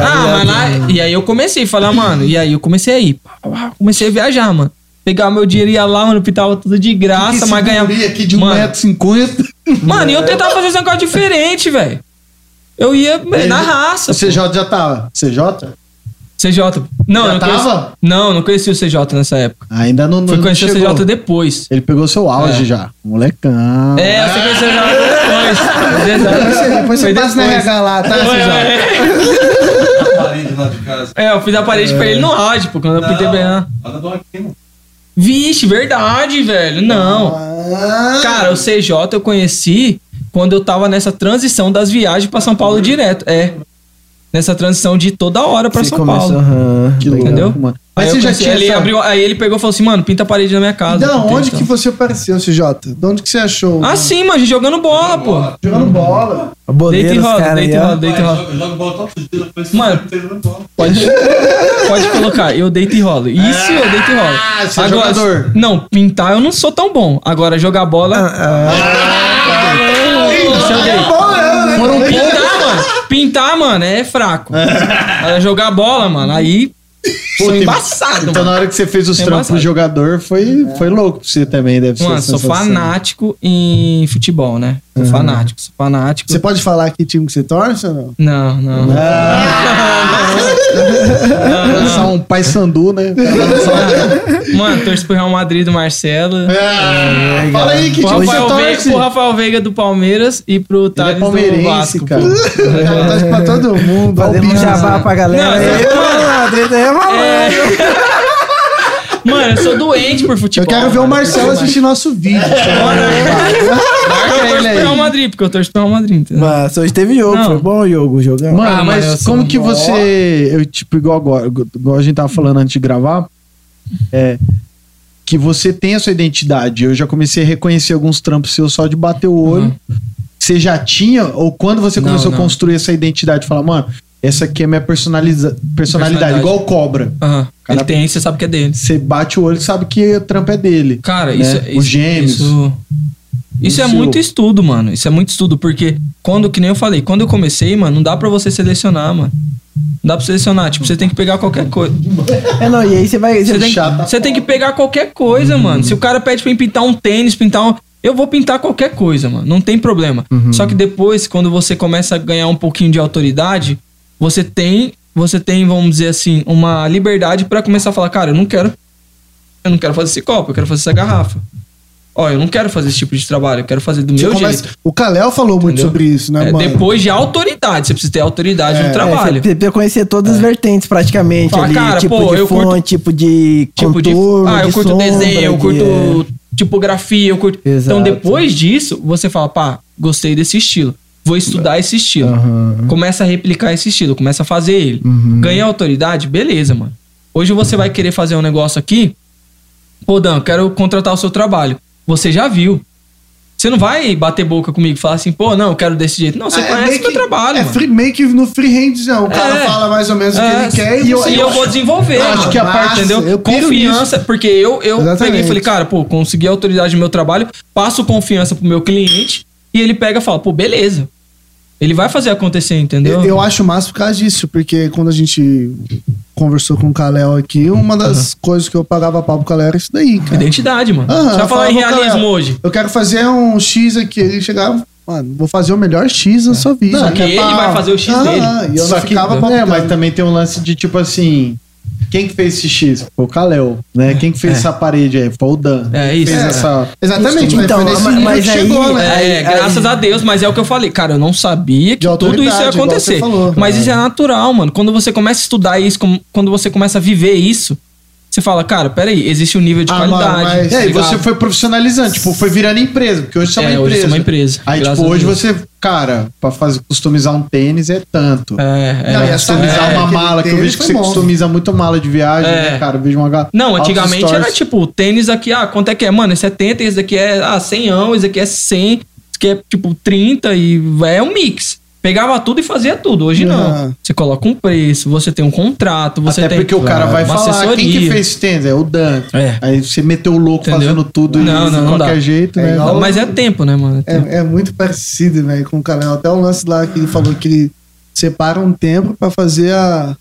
Ah, mas lá. E aí eu comecei a falar, mano. E aí eu comecei a ir. Comecei a viajar, mano. Pegar meu dinheiro e ia lá, mano, pintava tudo de graça, Que mas ganhava. seguria aqui de Mano, 1,50m. Mano, e eu tentava fazer esse negócio diferente, velho. Eu ia na raça. O CJ já tava. CJ? CJ. Não, Já não conheci, tava? Não, não conheci o CJ nessa época. Ainda não, Fui não conhecer o CJ depois. Ele pegou seu auge É. já. Molecão. É, você conheceu o CJ depois. Verdade. Depois você Foi passa na depois. RH lá, tá, Foi, CJ? é. parede lá de casa. É, eu fiz a parede pra ele no áudio, pô, quando eu pintei bem. lá. Olha do aqui, mano. Vixe, verdade, velho. Não. Ah, Cara, o CJ eu conheci quando eu tava nessa transição das viagens pra São Paulo direto. É. Nessa transição de toda hora pra Você São começou, Paulo. aham, Que legal. Entendeu? mano. Aí, Mas eu você já tinha ele essa- abriu, aí ele pegou e falou assim, mano, pinta a parede na minha casa. Da Pintei, onde que você apareceu, CJ? De onde que você achou? Ah, sim, mano, jogando bola, pô. Jogando bola. A boleira, Deita e roda, caras deita aí, e roda, deita e joga- joga bola todos os dias, depois Mano. você jogando bola. Pode, pode colocar, eu deito e rolo. Isso, eu deito e rolo. Ah, você é jogador. Não, pintar eu não sou tão bom. Agora, jogar bola. Isso eu deito. Foram Pintar, mano. Pintar, mano, é fraco. Agora, jogar bola, mano, aí. Sou Puta, embaçado, Então, na mano. hora que você fez os É trampos embaçado. jogador, foi, foi louco pra você também, deve ser. Mano, sou fanático em futebol, né? Sou fanático, sou fanático. Você pode falar que time que você torce ou não? Não, não. Lançar um pai sandu, né? Mano, torço pro Real Madrid do Marcelo. Ah, Fala aí, que Pro time você Rafael, Veiga, pro Rafael Veiga do Palmeiras e pro é Thales do palmeirense, Vasco. cara. Ela torce pra todo mundo. Fazendo um jabá pra galera. Não, você- ó, a treta aí é malandro. Mano, eu sou doente por Eu futebol. quero ver o. Marcelo assistir nosso vídeo. Eu torço pro. Real Madrid, porque eu torço pro Real Madrid. entendeu? Mas hoje teve jogo, Não. foi bom o jogo, o jogão. Mano, Ah, mas eu mas sou como que você. Eu, tipo, igual agora, igual a gente tava falando antes de gravar, é. Que você tem a sua identidade. Eu já comecei a reconhecer alguns trampos seus só de bater o olho. Você já tinha, ou quando você Não, começou não. a construir essa identidade, falar, mano, essa aqui é minha personaliza personalidade, Personalidade. igual o cobra. Aham. Cara- Ele tem, você sabe que é dele. Você bate o olho e sabe que o trampo é dele. Cara, né? isso, Os isso, gêmeos. Isso, isso é Isso. muito estudo, mano. Isso é muito estudo, porque quando, que nem eu falei, quando eu comecei, mano, não dá pra você selecionar, mano. Não dá pra selecionar. Tipo, você tem que pegar qualquer coisa. É, não, e aí você vai. Você Você tem, você tem que pegar qualquer coisa, mano. Se o cara pede pra mim pintar um tênis, pintar um. Eu vou pintar qualquer coisa, mano. Não tem problema. Só que depois, quando você começa a ganhar um pouquinho de autoridade, você tem, você tem, vamos dizer assim, uma liberdade pra começar a falar, cara, eu não quero. Eu não quero fazer esse copo, eu quero fazer essa garrafa. Ó, eu não quero fazer esse tipo de trabalho, eu quero fazer do Você meu começa- jeito. O Kalel falou muito Entendeu? sobre isso, né, É, mano? depois de autoridade, você precisa ter autoridade no É, trabalho. você precisa conhecer todas as vertentes, praticamente. Fala, ali, cara, tipo pô, de eu fonte, curto- tipo de tipo de contorno, ah eu de curto sombra, desenho eu de- curto tipografia eu curto Exato. então depois disso você fala pá gostei desse estilo vou estudar esse estilo Aham. começa a replicar esse estilo começa a fazer ele Uhum. ganha autoridade beleza mano hoje você vai querer fazer um negócio aqui pô Dan quero contratar o seu trabalho você já viu você não vai bater boca comigo e falar assim pô não eu quero desse jeito não você É, é conhece meio meu trabalho É mano. free, meio que no freehandzão. O cara É. fala mais ou menos o que É, ele quer e eu, você- e eu vou desenvolver. Eu acho que a parte, entendeu? eu Confiança, porque eu, eu Exatamente. peguei e falei, cara, pô, consegui a autoridade do meu trabalho, passo confiança pro meu cliente e ele pega e fala, pô, beleza. Ele vai fazer acontecer, entendeu? Eu, eu acho massa por causa disso, porque quando a gente conversou com o Kalel aqui, uma das coisas que eu pagava pau pro Kalel era isso daí, cara. Identidade, mano. Aham, Você vai falar em falava, "Ô, realismo Kalel, hoje. Eu quero fazer um X aqui. Ele chegava, mano, vou fazer o melhor X da sua vida. Não, que ele vai fazer o X dele. E eu Só não que, ficava é, palpitando. mas também tem um lance de tipo assim. Quem que fez esse X? Foi o Kalel, né? Quem que fez É. essa parede aí? Foi o Dan. É isso, fez é. essa. Exatamente, mas Então, mas- mas aí- chegou, né? É, graças aí- a Deus, mas é o que eu falei. Cara, eu não sabia que tudo isso ia acontecer. falou. mas isso é natural, mano. Quando você começa a estudar isso, quando você começa a viver isso, você fala, cara, peraí, existe um nível de Ah, mano, qualidade. mas- É, e você foi profissionalizando, tipo, foi virando empresa, porque hoje você é uma É, empresa. hoje uma empresa, Aí, tipo, hoje você, cara, pra fazer, customizar um tênis é tanto. É, é. Não, e Customizar É, uma mala, que eu vejo que você monstro. customiza muito mala de viagem, É. né, cara? Eu vejo uma ga- Não, antigamente era tipo, tênis aqui, ah, quanto é que é? Mano, é 70, esse daqui é ah, 100, esse aqui é 100, esse aqui é tipo 30 e é um mix. Pegava tudo e fazia tudo. Hoje não. Aham. Você coloca um preço, você tem um contrato, você Até tem porque o cara vai falar, quem que assessoria. fez esse tênis? É o Dan. É. Aí você meteu o louco Entendeu? fazendo tudo Não, e não, de não qualquer dá. jeito, É né? igual- Mas é tempo, né, mano? É tempo. É, é muito parecido, velho, com o Kalel. Até o lance lá que ele falou que ele separa um tempo pra fazer a.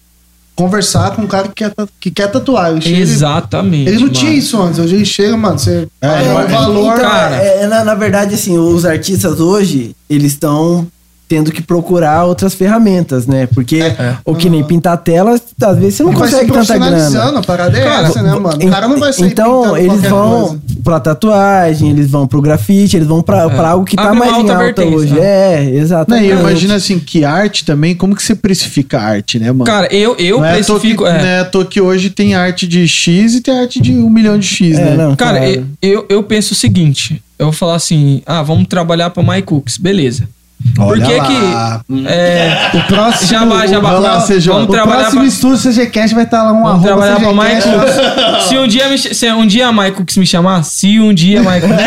conversar com o cara que quer, que quer tatuar. Ele, chega- Exatamente. ele não mano. tinha isso antes. Hoje ele chega, mano, você. É, é, um valor. Então, cara. é, na, na verdade, assim, os artistas hoje, eles estão tendo que procurar outras ferramentas, né? Porque o que nem pintar tela, às vezes você não vai consegue tanta grana. a parada é Cara, essa, né, mano? O cara não vai sair Então, eles vão coisa. pra tatuagem, eles vão pro grafite, eles vão pra, pra algo que tá Abre mais em alta alta vertente, hoje. né? É, Não, exatamente. e eu imagino assim, que arte também, como que você precifica arte, né, mano? Cara, eu, eu não é precifico. é. não é à toa que hoje tem arte de X e tem arte de um milhão de X, É, né? não, Cara, claro. eu, eu penso o seguinte: eu vou falar assim, ah, vamos trabalhar pra MyCooks, beleza. Por Olha que lá. que. É, O próximo. Já vai, já vai. Vai lá, CJ. Vamos O trabalhar próximo pra, estúdio CGCast vai estar lá um vamos arroba trabalhar pra. MyCooks. Se um dia, me, se um dia a MyCooks me chamar, se um dia MyCooks.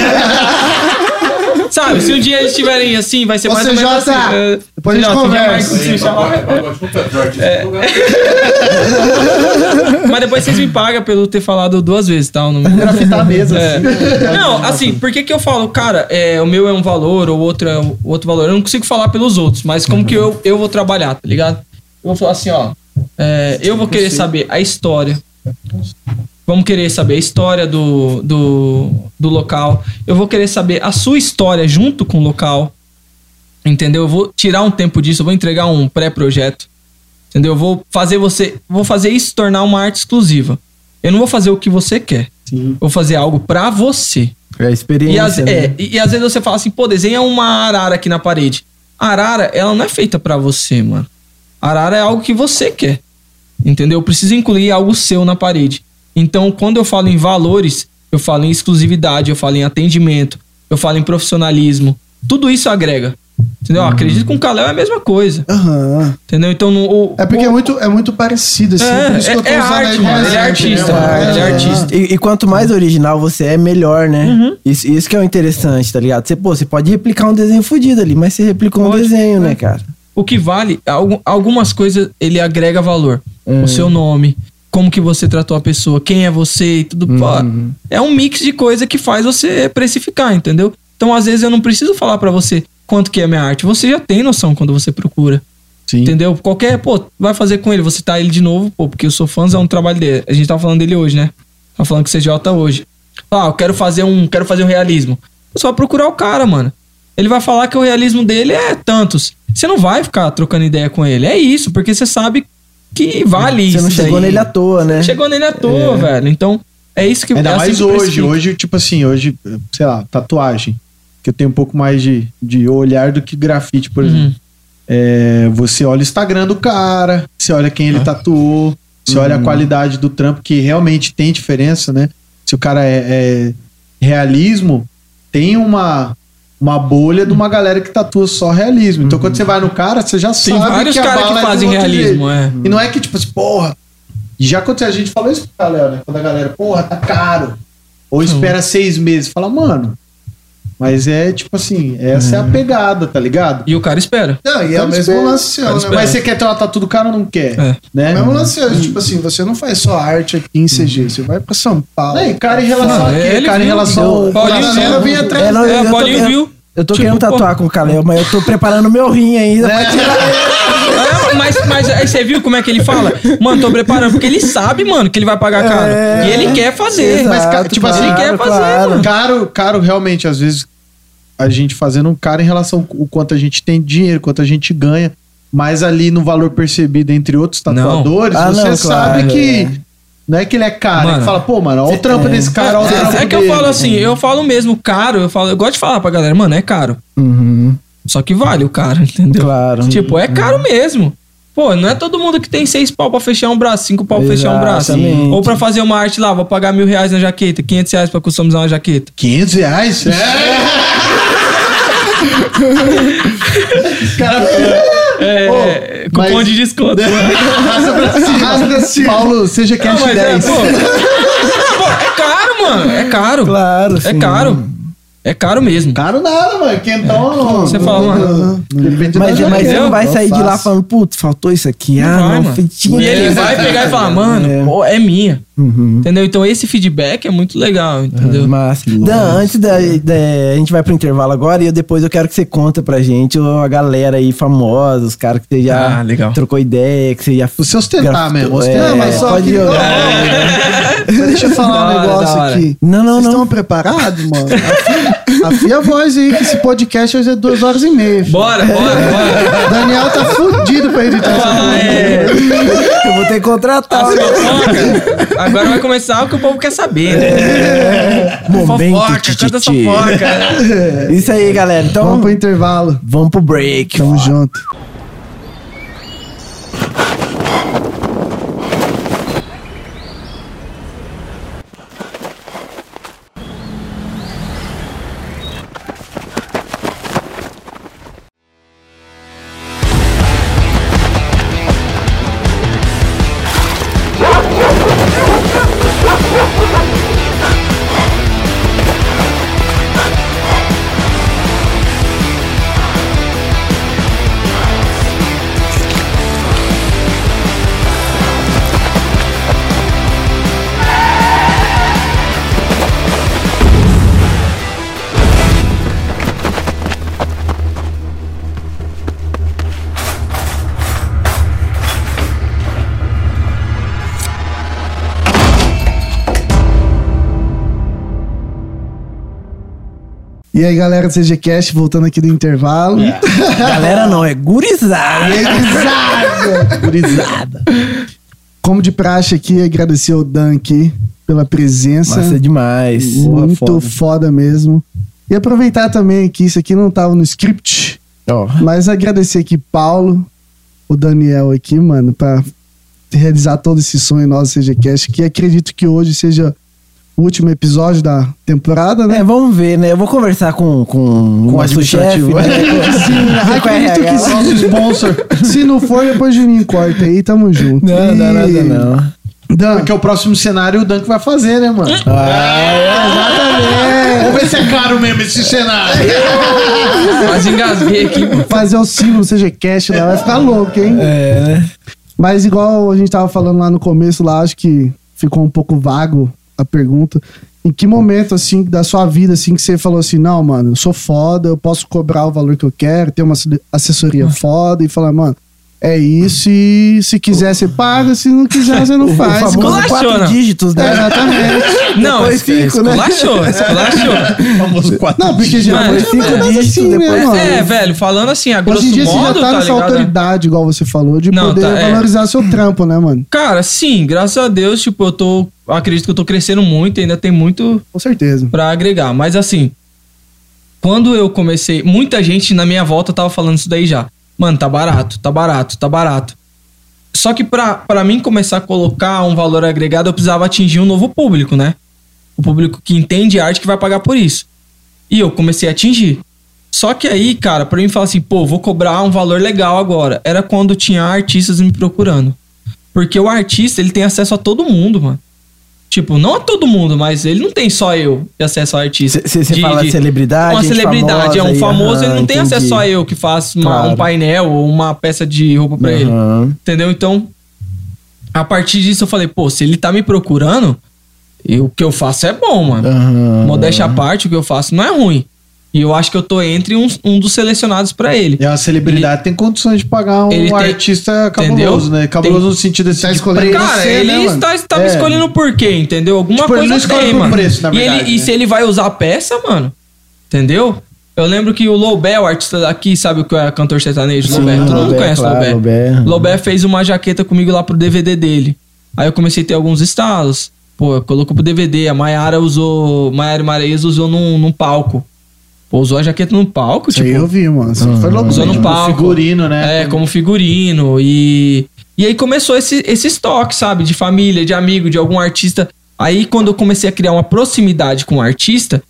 Sabe, se um dia eles estiverem assim, vai ser Ô, mais ou menos assim. é, depois a gente se um conversa. Me chamar, Mas depois vocês me pagam pelo ter falado duas vezes, tá? O nome. Grafitar a mesa, É. assim. Não, assim, por que que eu falo, cara, é, o meu é um valor, ou outro é outro valor? Eu não consigo falar pelos outros, mas como que eu, eu vou trabalhar, tá ligado? Eu vou falar assim, ó, é, eu vou querer saber a história. Vamos querer saber a história do, do, do local. Eu vou querer saber a sua história junto com o local. Entendeu? Eu vou tirar um tempo disso, eu vou entregar um pré-projeto. Entendeu? Eu vou fazer você. Vou fazer isso tornar uma arte exclusiva. Eu não vou fazer o que você quer. Eu vou fazer algo pra você. É a experiência. E, às- né? é, e, e às vezes você fala assim, pô, desenha uma arara aqui na parede. A arara, ela não é feita pra você, mano. A arara é algo que você quer. Entendeu? Eu preciso incluir algo seu na parede. Então, quando eu falo em valores, eu falo em exclusividade, eu falo em atendimento, eu falo em profissionalismo. Tudo isso agrega. Entendeu? Uhum. Acredito que com o Kalel é a mesma coisa. Aham. Entendeu? Então, no, o, É porque o- é muito, é muito parecido, assim. É, por isso que eu tô é- é usando arte, mano, ele é artista, né, ele é É. artista. E, e quanto mais original você é, melhor, né? Uhum. Isso, isso que é o interessante, tá ligado? Você, pô, você pode replicar um desenho fudido ali, mas você replicou um Pode, desenho, é. né, cara? O que vale, algu- algumas coisas ele agrega valor. Hum. O seu nome, como que você tratou a pessoa, quem é você e tudo. Uhum. é um mix de coisa que faz você precificar, entendeu? Então, às vezes, eu não preciso falar pra você quanto que é minha arte. Você já tem noção quando você procura. Sim. Entendeu? Qualquer, pô, vai fazer com ele, você tá ele de novo, pô, porque eu sou fãzão do trabalho dele. A gente tá falando dele hoje, né? Tá falando que CJ hoje. Ah, eu quero fazer um, quero fazer um realismo. É só procurar o cara, mano. Ele vai falar que o realismo dele é tantos. Você não vai ficar trocando ideia com ele. É isso, porque você sabe que vale Você isso. não chegou daí. nele à toa, né? Chegou nele à toa, velho. Então, é isso que Ainda é assim mais hoje. Hoje, tipo assim, hoje, sei lá, tatuagem. Que eu tenho um pouco mais de, de olhar do que grafite, por Uhum. exemplo. É, você olha o Instagram do cara, você olha quem Ah. ele tatuou, você olha Uhum. a qualidade do trampo, que realmente tem diferença, né? Se o cara é, é realismo, tem uma, uma bolha de uma galera que tatua só realismo. Então, quando você vai no cara, você já Uhum. Tem sabe vários que a caras bala que é fazem outro realismo, é. E não é que, tipo assim, porra. Já aconteceu, a gente falou isso pro galera, né? Quando a galera, porra, tá caro. Ou espera seis meses. Fala, mano. Mas é tipo assim, essa é a pegada, tá ligado? E o cara espera. Não, e é o mesmo lance né? espera. Mas você quer ter uma tatu do cara ou não quer? É. Né? é o mesmo lance seu. Tipo assim, você não faz só arte aqui em CG. Você vai pra São Paulo. Não, e cara em relação Não, a quê? ele Cara em viu, relação viu. ao Paulinho viu. vem atrás É, não. É, eu Paulinho tô- viu. Eu tô Tipo, querendo pô. tatuar com o Kalel, mas eu tô preparando meu rim ainda pra tirar. É, mas, mas aí você viu como é que ele fala? Mano, tô preparando, porque ele sabe, mano, que ele vai pagar caro. É. E ele quer fazer. Exato, Mas, tipo assim, ele quer fazer, mano. Caro, caro realmente, às vezes, a gente fazendo um caro em relação ao quanto a gente tem de dinheiro, quanto a gente ganha. Mas ali no valor percebido entre outros tatuadores, Ah, você não, sabe claro, que. é. Não é que ele é caro, Mano. ele fala, pô, mano, olha o trampo desse cara, olha o trampo É, é que eu dele. falo assim, eu falo mesmo caro, eu falo, eu gosto de falar pra galera, mano, é caro. Uhum, Só que vale o caro, entendeu? claro. Tipo, é caro mesmo. Pô, não é todo mundo que tem seis pau pra fechar um braço, cinco pau pra fechar um braço. Exatamente. Ou pra fazer uma arte lá, vou pagar mil reais na jaqueta, 500 reais pra customizar uma jaqueta. 500 reais? cara, É, Ô, cupom mas- de desconto. Arrasta pra cima. Rasga assim. Paulo, seja Não, cash é, 10. pô, Pô, é caro, mano. É caro. Claro, É sim. caro. É caro mesmo. Caro nada, mano. Quentão. Você fala, mano. Depende Mas, da mas você jaqueta. não vai sair de lá falando, putz, faltou isso aqui. Não ah, vai, não, mano. feitinho. E ele vai pegar e falar, mano, É. pô, é minha. Uhum. Entendeu? Então esse feedback é muito legal, entendeu? Mas, Dan, antes da, da- A gente vai pro intervalo agora e eu, depois eu quero que você conta pra gente a galera aí famosa, os caras que você já Ah, legal. trocou ideia, que você já. Você ostentar grafou. mesmo, É, ostentar, mas só pode que- jogar. Mas deixa eu falar um negócio hora. aqui. Não, não, Vocês não. estão preparados, mano? Afia, afia a voz aí, que esse podcast hoje é duas horas e meia. filho. Bora, bora, bora. Daniel tá fudido pra editar essa Ah, porra. é. Eu vou ter que contratar. Fofocas. Agora vai começar o que o povo quer saber, né? Momento, fofoca, tititi. canta fofoca. Isso aí, galera. Então, Vamos pro intervalo. vamos pro break. Tamo junto. Aí, galera do CGCast, voltando aqui do intervalo. Galera, não, é gurizada. Gurizada. Como de praxe aqui, agradecer ao Dan aqui pela presença. Massa demais. Muito Porra, foda. mesmo. E aproveitar também que isso aqui não tava no script, Ó, mas agradecer aqui Paulo, o Daniel aqui, mano, pra realizar todo esse sonho nosso CGCast, que acredito que hoje seja último episódio da temporada, né? É, vamos ver, né? Eu vou conversar com, com, o o nosso chefe, né? Sim, acredito que sim. Nosso sponsor. Se não for, depois de mim corta aí, tamo junto. Não, não, nada E- não. Dan, Porque o próximo cenário o Dunk vai fazer, né, mano? exatamente. Vamos ver se é caro mesmo esse cenário. Quase engasguei aqui. Fazer o símbolo CGCast lá vai ficar louco, hein? É, né? Mas igual a gente tava falando lá no começo, lá acho que ficou um pouco vago a pergunta. Em que momento, assim, da sua vida, assim, que você falou assim, não, mano, eu sou foda, eu posso cobrar o valor que eu quero, ter uma assessoria foda e falar, mano, é isso e se quiser você paga, se não quiser você não O faz. famoso Esculachou, quatro dígitos, É, né? exatamente. Não, Depois cinco, né? esculachou, esculachou. Famoso quatro. Não, porque geralmente é mais dígitos assim, né, depois- mano? É, velho, falando assim, a grosso Hoje em dia você já modo, tá tá nessa ligado? autoridade, igual você falou, de Não, poder tá, é. valorizar seu trampo, né, mano? Cara, sim, graças a Deus, tipo, eu tô. Acredito que eu tô crescendo muito, ainda tem muito Com certeza. pra agregar. Mas assim, quando eu comecei, muita gente na minha volta tava falando isso daí já. Mano, tá barato, tá barato, tá barato. Só que pra mim começar a colocar um valor agregado, eu precisava atingir um novo público, né? O público que entende arte que vai pagar por isso. E eu comecei a atingir. Só que aí, cara, pra mim falar assim, pô, vou cobrar um valor legal agora. Era quando tinha artistas me procurando. Porque o artista, ele tem acesso a todo mundo, mano. Tipo, não a todo mundo, mas ele não tem só eu de acesso ao artista. Você fala de celebridade, Uma celebridade, é um famosa famoso, ele não tem entendi. acesso a eu que faço uma- Claro. um painel ou uma peça de roupa pra ele. Entendeu? Então, a partir disso eu falei, pô, se ele tá me procurando, e o que eu faço é bom, mano. Aham. Modéstia à parte, o que eu faço não é ruim. E eu acho que eu tô entre um, um dos selecionados pra ele. E a celebridade tem condições de pagar um Ele tem- artista cabuloso, Entendeu? né? Cabuloso Tem- no sentido assim, Tá de escolhendo preço. Cara, você, ele né, está, está me É. escolhendo por quê, entendeu? Alguma Tipo, ele coisa não escolhe tem, mano. preço, na e, ele- verdade, e né? se ele vai usar a peça, mano, entendeu? Eu lembro que o Lobé, o artista daqui, sabe o que é cantor sertanejo? Lobé. Todo mundo Lobé, conhece o claro, Lobé. Lobé. Lobé fez uma jaqueta comigo lá pro DVD dele. Aí eu comecei a ter alguns estalos. Pô, colocou pro DVD. A Mayara usou. Mayara Marez usou num, num palco. Pô, usou a jaqueta num palco, Isso aí tipo. eu vi, mano. Isso foi louco. Usou no palco. figurino, né? É, como figurino. E, e aí começou esse, esse estoque, sabe? De família, de amigo, de algum artista. Aí quando eu comecei a criar uma proximidade com o artista,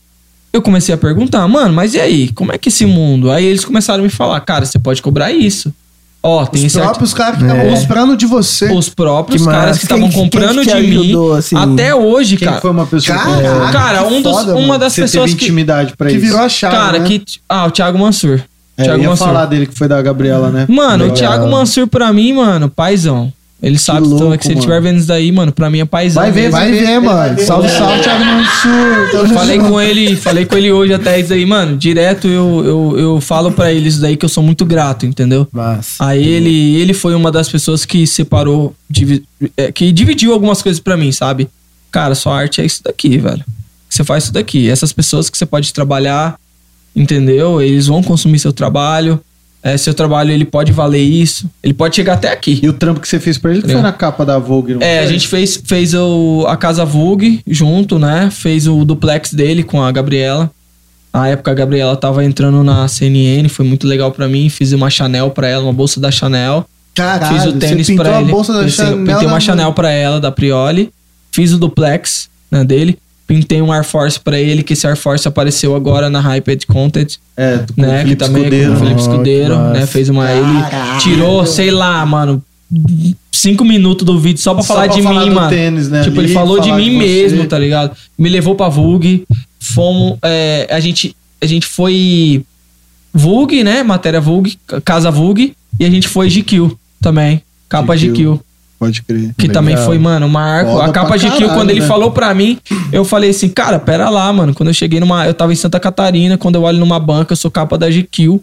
eu comecei a perguntar, mano, mas e aí? Como é que esse mundo? Aí eles começaram a me falar, cara, você pode cobrar isso. Ó, tem Os próprios caras que estavam É. comprando de você. os próprios Que caras que estavam comprando de te mim. ajudou, assim? Até hoje, Quem cara. foi uma pessoa Caraca, Cara, um dos, foda, uma das você pessoas teve que. intimidade pra Que isso? virou a chave, Cara, né? que. Ah, o Thiago Mansur. É, Thiago eu ia Mansur. falar dele que foi da Gabriela, né? Mano, o Legal. Thiago Mansur pra mim, mano, paizão. Ele sabe então, louco, que se ele mano. estiver vendo isso daí, mano, pra mim é paizão. Vai ver. Vai ver, vai mano. ver. Salve, É. salve, Thiago Mansur. Falei com ele, falei com ele hoje até isso aí, mano. Direto eu, eu, eu falo pra ele isso daí que eu sou muito grato, entendeu? Mas. Aí ele, ele foi uma das pessoas que separou, divi- é, que dividiu algumas coisas pra mim, sabe? Cara, sua arte é isso daqui, velho. Você faz isso daqui. Essas pessoas que você pode trabalhar, entendeu? Eles vão consumir seu trabalho. É, seu trabalho ele pode valer isso. Ele pode chegar até aqui. E o trampo que você fez pra ele que foi na capa da Vogue, não É, a foi? gente fez, fez o, a Casa Vogue junto, né? Fez o duplex dele com a Gabriela. Na época a Gabriela tava entrando na CNN, foi muito legal pra mim. Fiz uma Chanel pra ela, uma bolsa da Chanel. Caralho, Fiz o tênis você pintou pra a ele. bolsa da Pensei- Chanel. Pintei uma na- Chanel pra ela, da Prioli. Fiz o duplex né, dele. Pintei um Air Force pra ele, que esse Air Force apareceu agora na Hyped Content, É, com o né? Que Felipe também Escudeiro. com o Felipe Oh, Escudeiro, que né? Fez uma. Ele tirou, sei lá, mano, cinco minutos do vídeo só pra Só falar pra de falar mim, do mano. tênis, né, Tipo, ali, ele falou de mim de mesmo, tá ligado? Me levou pra Vogue. Fomos. é, a, gente, a gente foi. Vogue, né? Matéria Vogue, Casa Vogue. E a gente foi GQ também. Capa GQ. GQ. Pode crer. Que também foi, mano, marco. Foda a capa de Kill, quando ele né? falou pra mim, eu falei assim, cara, pera lá, mano. Quando eu cheguei numa. Eu tava em Santa Catarina, quando eu olho numa banca, eu sou capa da GQ,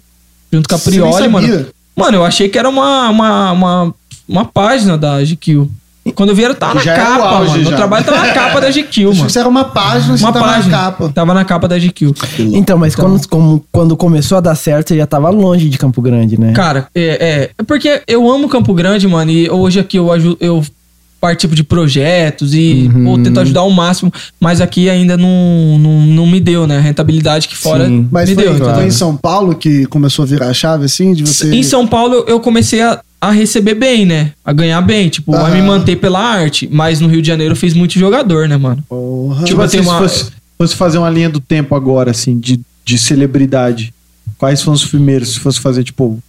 junto com a Prioli, mano. Mano, eu achei que era uma, uma, uma, uma página da GQ. Quando eu vi, eu tava na Já era o capa, auge, mano. Meu já. trabalho tava na capa da GQ, mano. que Isso era uma página, você Uma tava página. na capa. Tava na capa da GQ. Então, mas quando, como- quando começou a dar certo, você já tava longe de Campo Grande, né? Cara, é, é, é porque eu amo Campo Grande, mano, e hoje aqui eu, aju- eu participo de projetos e Uhum. pô, tento ajudar ao máximo, mas aqui ainda não, não, não me deu, né? A rentabilidade que fora Sim. Mas me foi, deu. foi entendeu? em São Paulo que começou a virar a chave, assim, de você... Em São Paulo eu comecei a, a receber bem, né? A ganhar bem, tipo, a Aham. me manter pela arte. Mas no Rio de Janeiro eu fiz muito jogador, né, mano? Porra. Tipo assim, tenho se uma- fosse, fosse fazer uma linha do tempo agora, assim, de, de celebridade, quais foram os primeiros? Se fosse fazer, tipo, o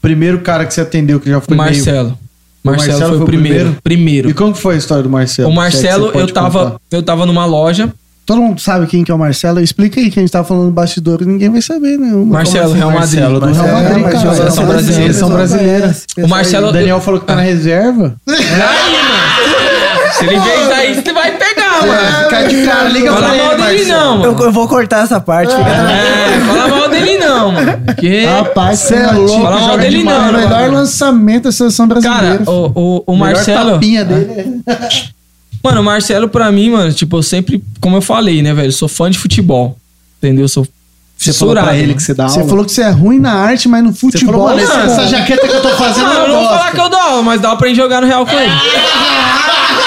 primeiro cara que você atendeu que já foi meio... Marcelo. O Marcelo, Marcelo foi o foi o primeiro. primeiro? Primeiro. E como que foi a história do Marcelo? O é Marcelo, pode eu tava, contar. eu tava numa loja. Todo mundo sabe quem que é o Marcelo? Explica aí, que a gente tava falando bastidor e ninguém vai saber, né? Marcelo, Real Madrid. Marcelo, Marcelo, Real Madrid, mas cara. joga Seleção na brasileira. seleção brasileira. O Marcelo. O Daniel falou que tá na reserva. Aí, mano. Se ele vem daí, você vai pegar, mano. Fica de cara, liga Fala pra mal ele, dele, Marcelo. não, Eu, mano. eu vou cortar essa parte. fica tranquilo. É, fala mal dele, não, mano. Porque. Rapaz, você é louco. Fala mal dele demais. não, O melhor mano. lançamento da seleção brasileira. Cara, o, o, o Melhor Marcelo. tapinha dele é- Mano, o Marcelo, pra mim, mano, tipo, eu sempre, como eu falei, né, velho, sou fã de futebol. Entendeu? Eu sou Você falou pra ele que você dá Você aula? falou que você é ruim na arte, mas no Você futebol. falou, mano, você essa, é essa jaqueta que eu tô fazendo Não, eu não vou falar que eu dou aula, mas dá pra gente jogar no Real com ele.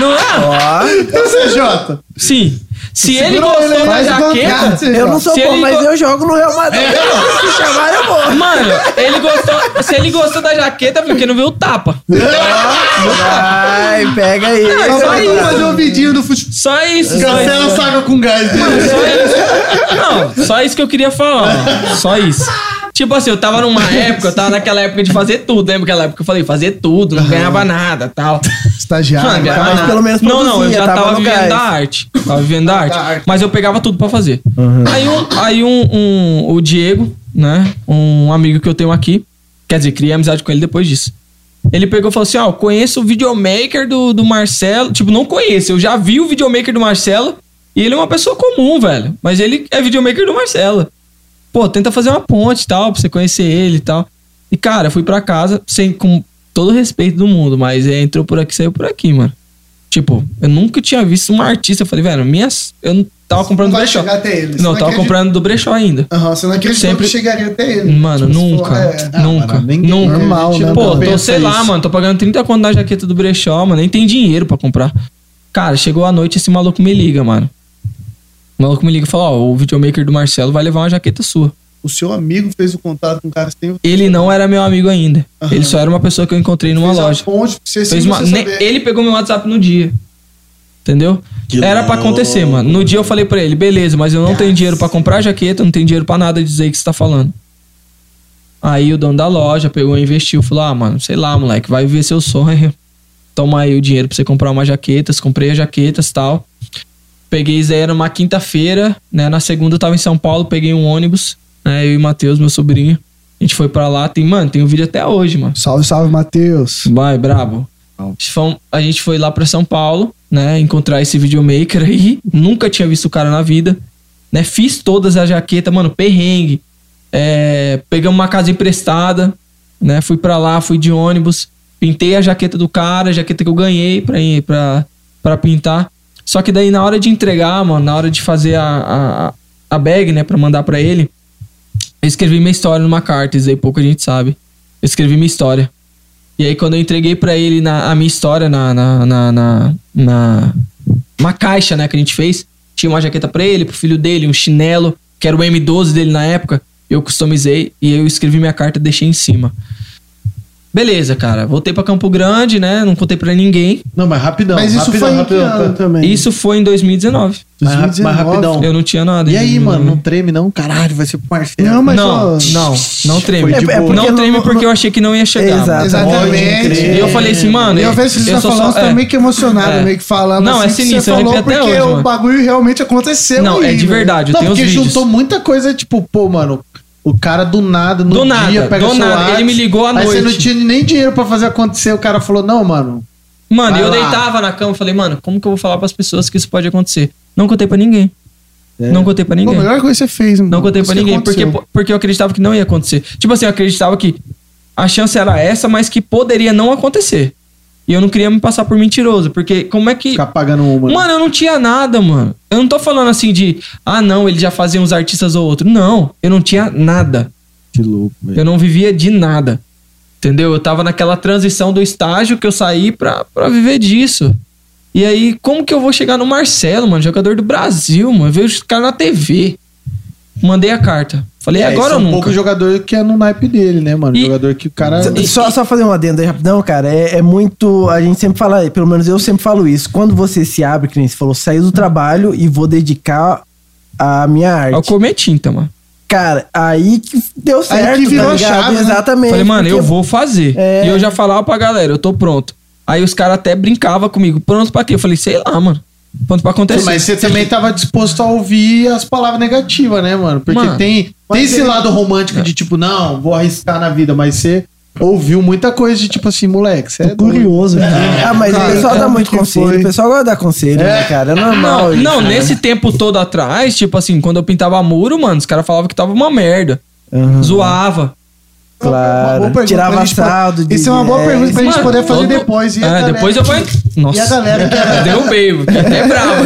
Não é? Então, CJ. Sim. Se ele Segura gostou ele, da faz o jaqueta. contrato. Eu não sou Se bom, ele mas go- eu jogo no Real Madrid. Se chamar, eu vou. Mano, ele gostou. Se ele gostou da jaqueta, porque não viu o tapa. Vai, pega aí. Não, Só vai isso. fazer um vidinho do futebol. Só isso. Só Cancela a isso. saga com gás dele. Só isso. Não, só isso que eu queria falar. Só isso. Tipo assim, eu tava numa época, eu tava naquela época de fazer tudo. Lembra aquela época que eu falei, fazer tudo, não ganhava nada tal. Estagiário. Ganhava mas nada. pelo menos Não, não, eu já tava tava, vivendo gás. da arte. Tava vivendo da arte. Arte. Mas eu pegava tudo pra fazer. Aí, um, aí um, um- o Diego, né? Um amigo que eu tenho aqui. Quer dizer, criei amizade com ele depois disso. Ele pegou e falou assim: Ó, eu conheço o videomaker do, do Marcelo. Tipo, não conheço. Eu já vi o videomaker do Marcelo. E ele é uma pessoa comum, velho. Mas ele é videomaker do Marcelo. Pô, tenta fazer uma ponte e tal, pra você conhecer ele e tal. E, cara, fui pra casa, sem, com todo o respeito do mundo, mas é, entrou por aqui, saiu por aqui, mano. Tipo, eu nunca tinha visto um artista. Eu falei, velho, minhas. Eu não tava comprando Não brechó. chegar até ele. Você Não, não tava acredita- comprando do brechó ainda. Aham, você não acreditou Sempre- que chegaria até ele. Mano, Tipo, nunca. é. Ah, nunca. mano, ninguém- nunca. Normal, né, Pô, tô, sei lá, isso. mano, tô pagando 30 conto na jaqueta do brechó, mano. Nem tem dinheiro pra comprar. Cara, chegou a noite esse maluco me liga, mano. O maluco me liga e fala: Ó, o videomaker do Marcelo vai levar uma jaqueta sua. O seu amigo fez o contato com o cara que tem Ele não era meu amigo ainda. Aham. Ele só era uma pessoa que eu encontrei numa fez loja. ponte você, Fez uma- você ne- saber. ele pegou meu WhatsApp no dia. Entendeu? Que Era pra louco. acontecer, mano. No dia eu falei pra ele, beleza, mas eu não tenho dinheiro pra comprar jaqueta, não tenho dinheiro pra nada dizer que você tá falando. Aí o dono da loja pegou e investiu. Falou, ah, mano, sei lá, moleque, vai viver seu sonho. Toma aí o dinheiro pra você comprar umas jaquetas. Comprei as jaquetas e tal. Peguei isso aí, era uma quinta-feira, né? Na segunda eu tava em São Paulo, peguei um ônibus, né? Eu e o Matheus, meu sobrinho. A gente foi pra lá, tem, mano, tem um vídeo até hoje, mano. Salve, salve, Matheus. Vai, brabo. A gente foi lá pra São Paulo, né? Encontrar esse videomaker aí. Nunca tinha visto o cara na vida. Né? Fiz todas as jaquetas, mano, perrengue. É, pegamos uma casa emprestada, né? Fui pra lá, fui de ônibus. Pintei a jaqueta do cara, a jaqueta que eu ganhei pra, ir, pra, pra pintar. Só que daí na hora de entregar, mano, na hora de fazer a, a, a bag, né? Pra mandar pra ele, eu escrevi minha história numa carta. Isso aí pouca gente sabe. Eu escrevi minha história. E aí, quando eu entreguei pra ele na, a minha história na, na, na, na, na- uma caixa, né, que a gente fez, tinha uma jaqueta pra ele, pro filho dele, um chinelo, que era o M12 dele na época, eu customizei e eu escrevi minha carta e deixei em cima. Beleza, cara. Voltei pra Campo Grande, né? Não contei pra ninguém. Não, mas rapidão. Mas isso rapidão, foi em que rapidão, ano rapidão. também? Isso foi em 2019. Mas, rap- mas rapidão. Eu não tinha nada. E aí, 2019. mano, não treme não? Caralho, vai ser pro Marcelo. Não, mas Não, ó, não, não treme. É- é porque não treme não- porque eu achei que não ia chegar. Exato. Exatamente. E eu falei assim, mano, E eu vejo que você eu tá falando, só- você tá é. meio que emocionado, É. meio que falando Não, é assim, que sinistro, você eu falou porque hoje, o mano. bagulho realmente aconteceu. Não, aí, é de verdade. Eu Não, tenho os porque vídeos. juntou muita coisa, tipo, pô, mano, o cara do nada, no Do dia, nada, pega do seu nada. WhatsApp, Ele me ligou à Aí você noite. não tinha nem dinheiro pra fazer acontecer, o cara falou, não, mano, Mano, eu lá. deitava na cama e falei, mano, como que eu vou falar pras pessoas que isso pode acontecer? Não contei pra ninguém. Não contei pra Pô, a ninguém. melhor coisa que você fez, mano. Não contei pra ninguém, porque, porque eu acreditava que não ia acontecer. Tipo assim, eu acreditava que a chance era essa, mas que poderia não acontecer. E eu não queria me passar por mentiroso, porque como é que. ficar pagando uma. né? Mano, eu não tinha nada, mano. Eu não tô falando assim de, ah, não, ele já fazia uns artistas ou outro. Não, eu não tinha nada. Que louco, velho. Eu não vivia de nada. Entendeu? Eu tava naquela transição do estágio que eu saí pra, pra viver disso. E aí, como que eu vou chegar no Marcelo, mano? Jogador do Brasil, mano. Eu vejo os caras na TV. Mandei a carta. Falei, É, agora esse é ou um nunca? pouco jogador que é no naipe dele, né, mano? E- Jogador que o cara. Só, só fazer um adendo aí rapidão, cara. É, é muito. A gente sempre fala, pelo menos eu sempre falo isso. Quando você se abre, que nem você falou, sair do trabalho e vou dedicar a minha É o arte. comer tinta, mano. Cara, aí que deu certo. que virou tá a ligado? chave, né? Exatamente. Falei, mano, eu vou fazer. É. E eu já falava pra galera, eu tô pronto. Aí os caras até brincavam comigo. Pronto pra quê? Eu falei, sei lá, mano. Pronto pra acontecer. Mas você também tava disposto a ouvir as palavras negativas, né, mano? Porque Mano, tem, tem esse ele- lado romântico de tipo, não, vou arriscar na vida, mas você ouviu muita coisa de tipo assim, moleque, você é curioso, cara. Ah, mas Cara, o pessoal dá muito que conselho. foi? O pessoal gosta de dar conselho, né, cara? É normal. Não, isso, não né? nesse tempo todo atrás, tipo assim, quando eu pintava muro, mano, os caras falavam que tava uma merda. Aham, Zoava. Claro. pergunta Tirava saldo. de- Isso é uma boa pergunta pra gente poder fazer todo- depois. E a É, galera depois eu vou. Nossa. E a galera que era- Derrubei, fiquei até bravo.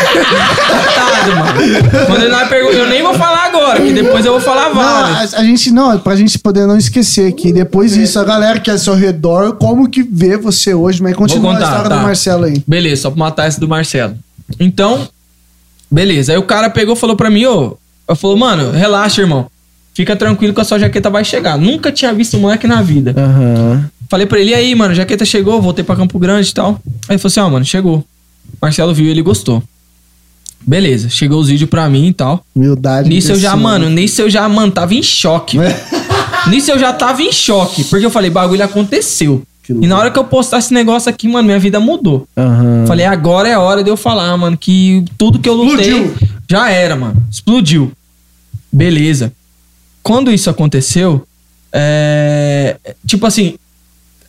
Coitado, mano. Quando ele não pergunta, eu nem vou falar agora, que depois eu vou falar Não, várias. a, a gente não, pra gente poder não esquecer que depois disso, a galera que é ao seu redor, como que vê você hoje, mas continua contar, a história tá. do Marcelo aí. Beleza, só pra matar essa do Marcelo. Então, beleza. Aí o cara pegou e falou pra mim, ô. Eu falou, mano, relaxa, irmão. Fica tranquilo que a sua jaqueta vai chegar. Nunca tinha visto um moleque na vida. Aham. Falei pra ele, e aí, mano, a jaqueta chegou, voltei pra Campo Grande e tal. Aí ele falou assim, ó, mano, chegou. Marcelo viu e ele gostou. Beleza, chegou os vídeos pra mim e tal. Humildade. Nisso eu já, mano, nisso eu já, mano, tava em choque. nisso eu já tava em choque. Porque eu falei, bagulho aconteceu. E na hora que eu postar esse negócio aqui, mano, minha vida mudou. Aham. Falei, agora é a hora de eu falar, mano, que tudo que eu lutei Explodiu. já era, mano. Explodiu. Beleza. Quando isso aconteceu, é... tipo assim,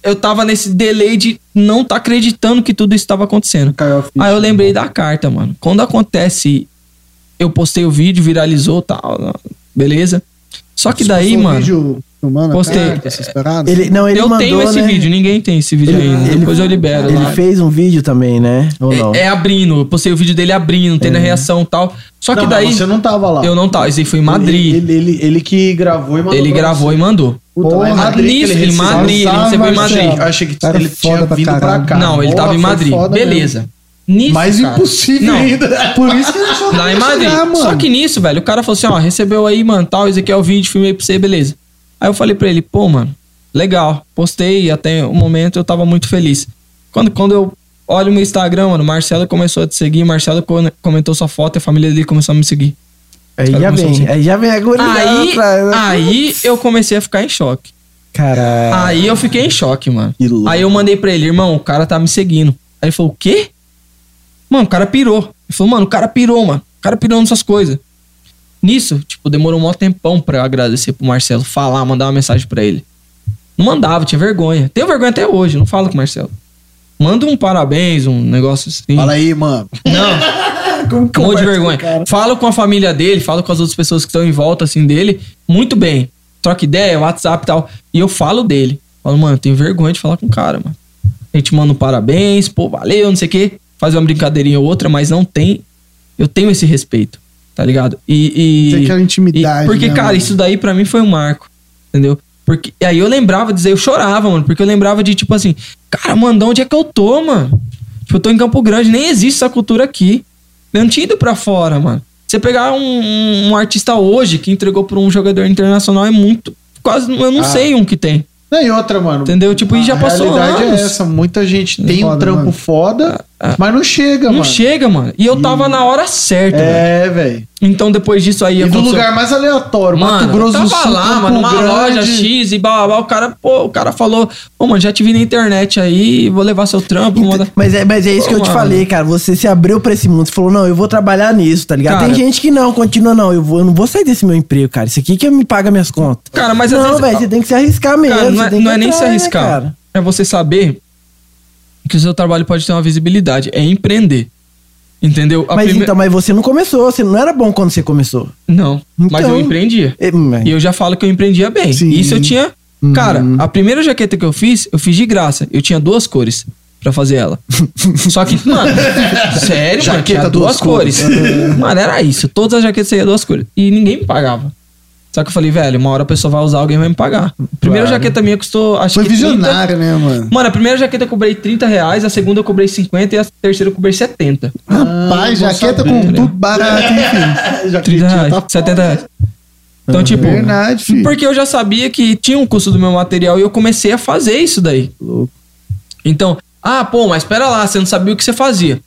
eu tava nesse delay de não tá acreditando que tudo isso tava acontecendo. Aí eu lembrei da carta, mano. Quando acontece, eu postei o vídeo, viralizou tal, beleza. Só que daí, Postou um mano, vídeo filmando Postei. essas paradas? Ele, não, ele eu mandou, tenho esse né? vídeo, ninguém tem esse vídeo Ele- ainda. ele- Depois eu libero. Ele lá. fez um vídeo também, né? Ou não? É, é abrindo, eu postei o vídeo dele abrindo, tendo a reação e tal. Só que Não, daí. mas você não tava lá. Eu não tava, esse aí foi em Madrid. Ele, ele, ele, ele que gravou e mandou. Ele pra gravou você. e mandou. Puta, lá em Porra, Madrid que ele em recebeu. Madrid, ele recebeu em. Madrid. Eu achei que Cara ele tinha pra vindo pra caralho. cá. Não, ele Porra, tava em Madrid. Beleza. Nisso, Mais cara- impossível Não, ainda. Por isso que ele achou que Lá em Madrid. chegar. Só que nisso, velho, o cara falou assim, ó, recebeu aí, mano, tal, esse aqui é o vídeo, filmei pra você, beleza. Aí eu falei pra ele, pô, mano, legal, postei e até o momento eu tava muito feliz. Quando, quando eu olho o meu Instagram, mano, o Marcelo começou a te seguir, Marcelo co- comentou sua foto e a família dele começou a me seguir. Aí já vem, aí já vem a Aí, né? aí eu comecei a ficar em choque. Caralho. Aí eu fiquei em choque, mano. Aí eu mandei pra ele, irmão, o cara tá me seguindo. Aí ele falou, o quê? Mano, o cara pirou. Ele falou, mano, o cara pirou, mano. O cara pirou nessas coisas. Nisso, tipo, demorou um maior tempão pra agradecer pro Marcelo, falar, mandar uma mensagem pra ele. Não mandava, tinha vergonha. Tenho vergonha até hoje, não falo com o Marcelo. Manda um parabéns, um negócio assim. Fala aí, mano. Não, Como que um monte de com vergonha. cara? Falo com a família dele, falo com as outras pessoas que estão em volta, assim, dele, muito bem. Troca ideia, WhatsApp e tal. E eu falo dele. Falo, mano, eu tenho vergonha de falar com o cara, mano. A gente manda um parabéns, pô, valeu, não sei o quê. Faz uma brincadeirinha ou outra, mas não tem. Eu tenho esse respeito, tá ligado? E. e Tem aquela intimidade, e- porque, né, cara, mano? isso daí pra mim foi um marco, entendeu? Porque e aí eu lembrava dizer, eu chorava, mano, porque eu lembrava de tipo assim, cara, mano, de onde é que eu tô, mano? Tipo, eu tô em Campo Grande, nem existe essa cultura aqui. Eu não tinha ido pra fora, mano. Você pegar um, um artista hoje que entregou pra um jogador internacional é muito. Quase, eu não Ah. sei um que tem. Não, e outra, mano. Entendeu? Tipo, e já a passou realidade anos. é essa. Muita gente tem um Foda, trampo mano. foda, ah. Mas não chega, Não mano. chega, mano. E eu tava na hora certa. É, velho. Então depois disso aí E do aconteceu- lugar mais aleatório, Mano, Mato Grosso do tava Sul, lá, Campo mano, numa Grande. loja X e blá, blá, blá, o cara, pô, o cara falou, ô, mano, já te vi na internet aí, vou levar seu trampo, vou mandar... Mas é, mas é isso que eu te falei, cara. Você se abriu pra esse mundo. Você falou, não, eu vou trabalhar nisso, tá ligado? Cara- Tem gente que não, continua, não. Eu, vou, eu não vou sair desse meu emprego, cara. Isso aqui que me paga minhas contas. Cara, mas não, velho, você tem que se arriscar mesmo. Cara, não é, não é nem se né, arriscar. cara? é você saber que o seu trabalho pode ter uma visibilidade. É empreender. Entendeu? A Mas prime- então, mas você não começou, você não era bom quando você começou. Não, mas Então- eu empreendia. É, mas- E eu já falo que eu empreendia bem. Sim. Isso eu tinha. Uhum. Cara, a primeira jaqueta que eu fiz, eu fiz de graça. Eu tinha duas cores pra fazer ela. Só que, mano, sério, mano, Jaqueta tinha duas, duas cores. mano, era isso. Todas as jaquetas saíam duas cores. E ninguém me pagava. Só que eu falei, velho, uma hora a pessoa vai usar, alguém vai me pagar. A primeira Claro. jaqueta minha custou, acho Foi que 30. visionário, né, mano? Mano, a primeira jaqueta eu cobrei 30 reais, a segunda eu cobrei 50 e a terceira eu cobrei 70. Rapaz, jaqueta saber, com né? tudo barato, enfim. 30 Jaquetinha reais, tá 70 reais. Então, tipo, Verdade, filho. porque eu já sabia que tinha um custo do meu material e eu comecei a fazer isso daí. Então, ah, pô, mas espera lá, você não sabia o que você fazia.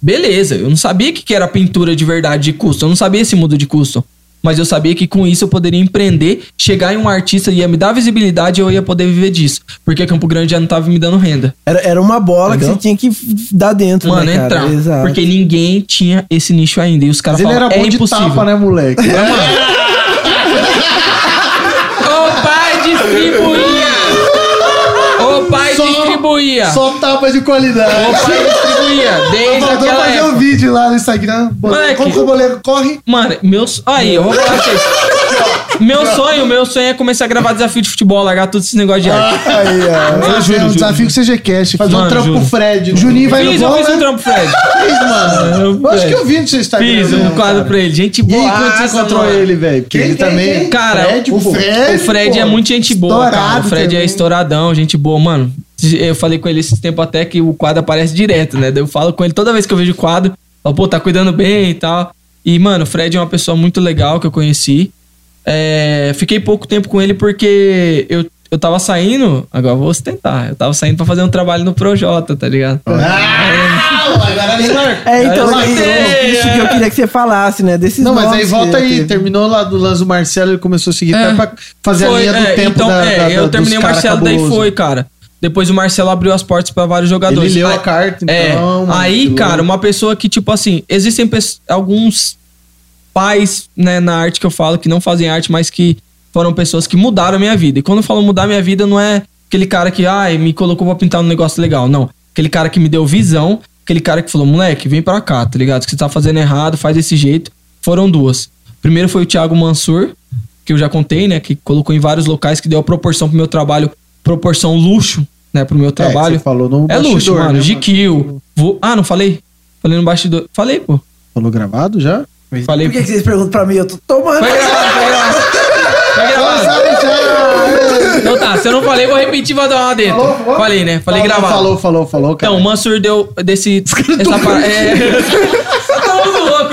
Beleza, eu não sabia que que era pintura de verdade de custo, eu não sabia esse mundo de custo. Mas eu sabia que com isso eu poderia empreender, chegar em um artista ia me dar visibilidade e eu ia poder viver disso. Porque Campo Grande já não tava me dando renda. Era, era uma bola Entendeu? que você tinha que dar dentro, Mano, né, cara? entrar. Exato. Porque ninguém tinha esse nicho ainda. E os caras era é impossível. tapa, né, moleque? O distribuía! Só tapa de qualidade. O pai distribuía! Desde Faltou aquela fazer época. um vídeo lá no Instagram. Moleque. Como que o boleiro corre? Mano, meus. Aí, eu vou falar pra vocês. Meu sonho, meu sonho é começar a gravar desafio de futebol, largar tudo esse negócio de arte. Aí, ó. Eu Fazer juro, um juro, desafio com o CG Cash. Fazer um Mano, trampo juro. Fred. no- Juninho vai Fiz, no eu gol, fiz um né? trampo Fred. Fiz, mano. Eu acho que eu vi no seu Instagram. Fiz um mesmo, quadro cara. pra ele. Gente E boa. aí, quando você encontrou ele, velho? Porque ele também. Cara, Fred, o pô. Fred- O Fred é pô, muito gente boa, cara. O Fred é também. estouradão, gente boa. Mano, eu falei com ele esse tempo até que o quadro aparece direto, né? Daí Eu falo com ele toda vez que eu vejo o quadro. Falo, pô, tá cuidando bem e tal. E, mano, o Fred é uma pessoa muito legal que eu conheci. É, fiquei pouco tempo com ele porque eu, eu tava saindo. Agora eu vou ostentar. Eu tava saindo pra fazer um trabalho no Projota, tá ligado? Ah, agora. É, então, é isso que eu queria que você falasse, né? Desses Não, mas aí volta aí. teve. Terminou lá do lance do Marcelo, ele começou a seguir É. até pra fazer Foi, a linha do é, tempo então, da, é, da- eu terminei o Marcelo, daí cabuloso. foi, cara. Depois o Marcelo abriu as portas pra vários jogadores. Ele leu Aí- a carta, então. É, aí, cara, uma pessoa que, tipo assim, existem alguns pais, né, na arte que eu falo, que não fazem arte, mas que foram pessoas que mudaram a minha vida. E quando eu falo mudar a minha vida, não é aquele cara que, ai, me colocou pra pintar um negócio legal. Não. Aquele cara que me deu visão, aquele cara que falou, moleque, vem pra cá, tá ligado? Que você tá fazendo errado, faz desse jeito. Foram duas. Primeiro foi o Thiago Mansur, que eu já contei, né? Que colocou em vários locais, que deu a proporção pro meu trabalho, proporção luxo, né? Pro meu trabalho. É, você falou no É luxo, bastidor, mano. né, GQ. Vou... Ah, não falei? Falei no bastidor. Falei, pô. Falou gravado já? Falei. Por que, que vocês perguntam pra mim? Eu tô tomando. Foi gravado, foi gravado. Foi gravado. Então tá, se eu não falei, vou repetir pra dar uma dentro. Falei, né? Falei Falou, gravado. Falou, falou, falou, cara. Então, o Mansur deu desse. Essa parada. É.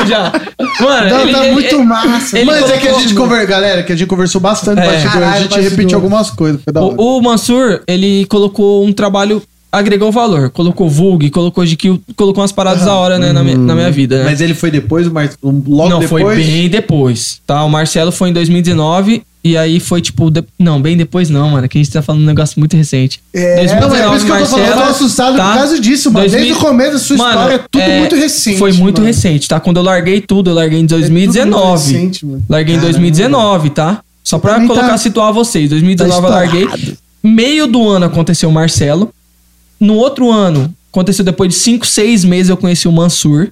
louco já. Mano, Não, ele, tá ele- muito massa. ele Mas é que a colocou- gente conversou, galera, que a gente conversou bastante É. bastidor, a gente bastidor. repetiu algumas coisas, foi da hora. O, o Mansur, ele colocou um trabalho. Agregou valor. Colocou Vulg, colocou GQ, colocou umas paradas da hora, né, na, minha, na minha vida, né? Mas ele foi depois, o Mar... logo não, depois? foi bem depois, tá? O Marcelo foi em 2019 e aí foi tipo. de- Não, bem depois não, mano, que a gente tá falando um negócio muito recente. É, não, é por isso que eu tô falando, eu tô assustado por causa disso, mano. Desde o começo da sua história, é tudo muito recente, Foi muito mano. recente, tá? Quando eu larguei tudo, eu larguei em É tudo muito 2019. recente, mano. larguei em Caramba. 2019, tá? Só pra também colocar, tá- situar vocês. 2019 eu tá larguei. Meio do ano aconteceu o Marcelo. No outro ano, aconteceu depois de 5, 6 meses, eu conheci o Mansur,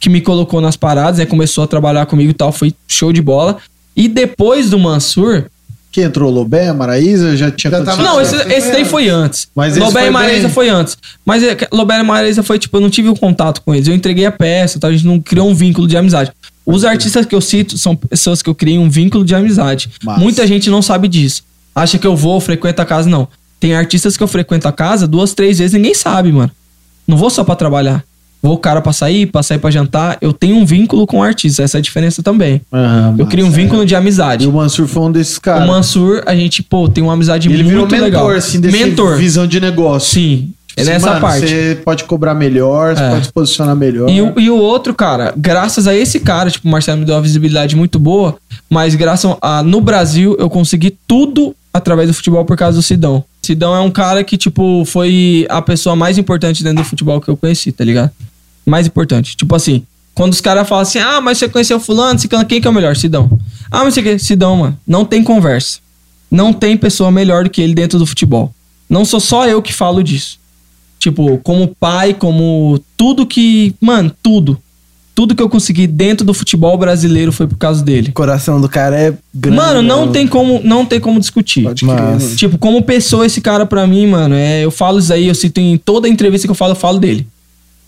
que me colocou nas paradas, né? Começou a trabalhar comigo e tal, foi show de bola. E depois do Mansur. Que entrou Lobé, Maraísa, já tinha Já tava- Não, esse, esse daí foi antes. Mas Lobé foi e Marisa bem- foi antes. Mas é, Lobé e Marisa foi tipo, eu não tive o contato com eles. Eu entreguei a peça, tá? a gente não criou um vínculo de amizade. Os artistas que eu cito são pessoas que eu criei um vínculo de amizade. Massa. Muita gente não sabe disso. Acha que eu vou, frequento a casa, não. Tem artistas que eu frequento a casa duas, três vezes, ninguém sabe, mano. Não vou só pra trabalhar. Vou o cara pra sair, pra sair pra jantar. Eu tenho um vínculo com o artista, essa é a diferença também. Aham, eu criei um vínculo é. de amizade. E o Mansur foi um desses O caras. Mansur, a gente, pô, tem uma amizade Ele muito virou mentor, legal. assim, desse mentor. visão de negócio. Sim, é nessa mano, parte. Você pode cobrar melhor, você É. pode se posicionar melhor. E o, e o outro, cara, graças a esse cara, tipo, o Marcelo me deu uma visibilidade muito boa, mas graças a. No Brasil, eu consegui tudo através do futebol por causa do Sidão. Sidão é um cara que, tipo, foi a pessoa mais importante dentro do futebol que eu conheci, tá ligado? Mais importante. Tipo assim, quando os caras falam assim, ah, mas você conheceu fulano, ciclano, quem que é o melhor? Sidão. Ah, mas você que Sidão, mano. Não tem conversa. Não tem pessoa melhor do que ele dentro do futebol. Não sou só eu que falo disso. Tipo, como pai, como tudo que. Mano, tudo. Tudo que eu consegui dentro do futebol brasileiro foi por causa dele. O coração do cara é grande. Mano, não né? tem como, não tem como discutir. Pode Mas-. Tipo, como pessoa, esse cara pra mim, mano, é, eu falo isso aí, eu cito em toda entrevista que eu falo, eu falo dele.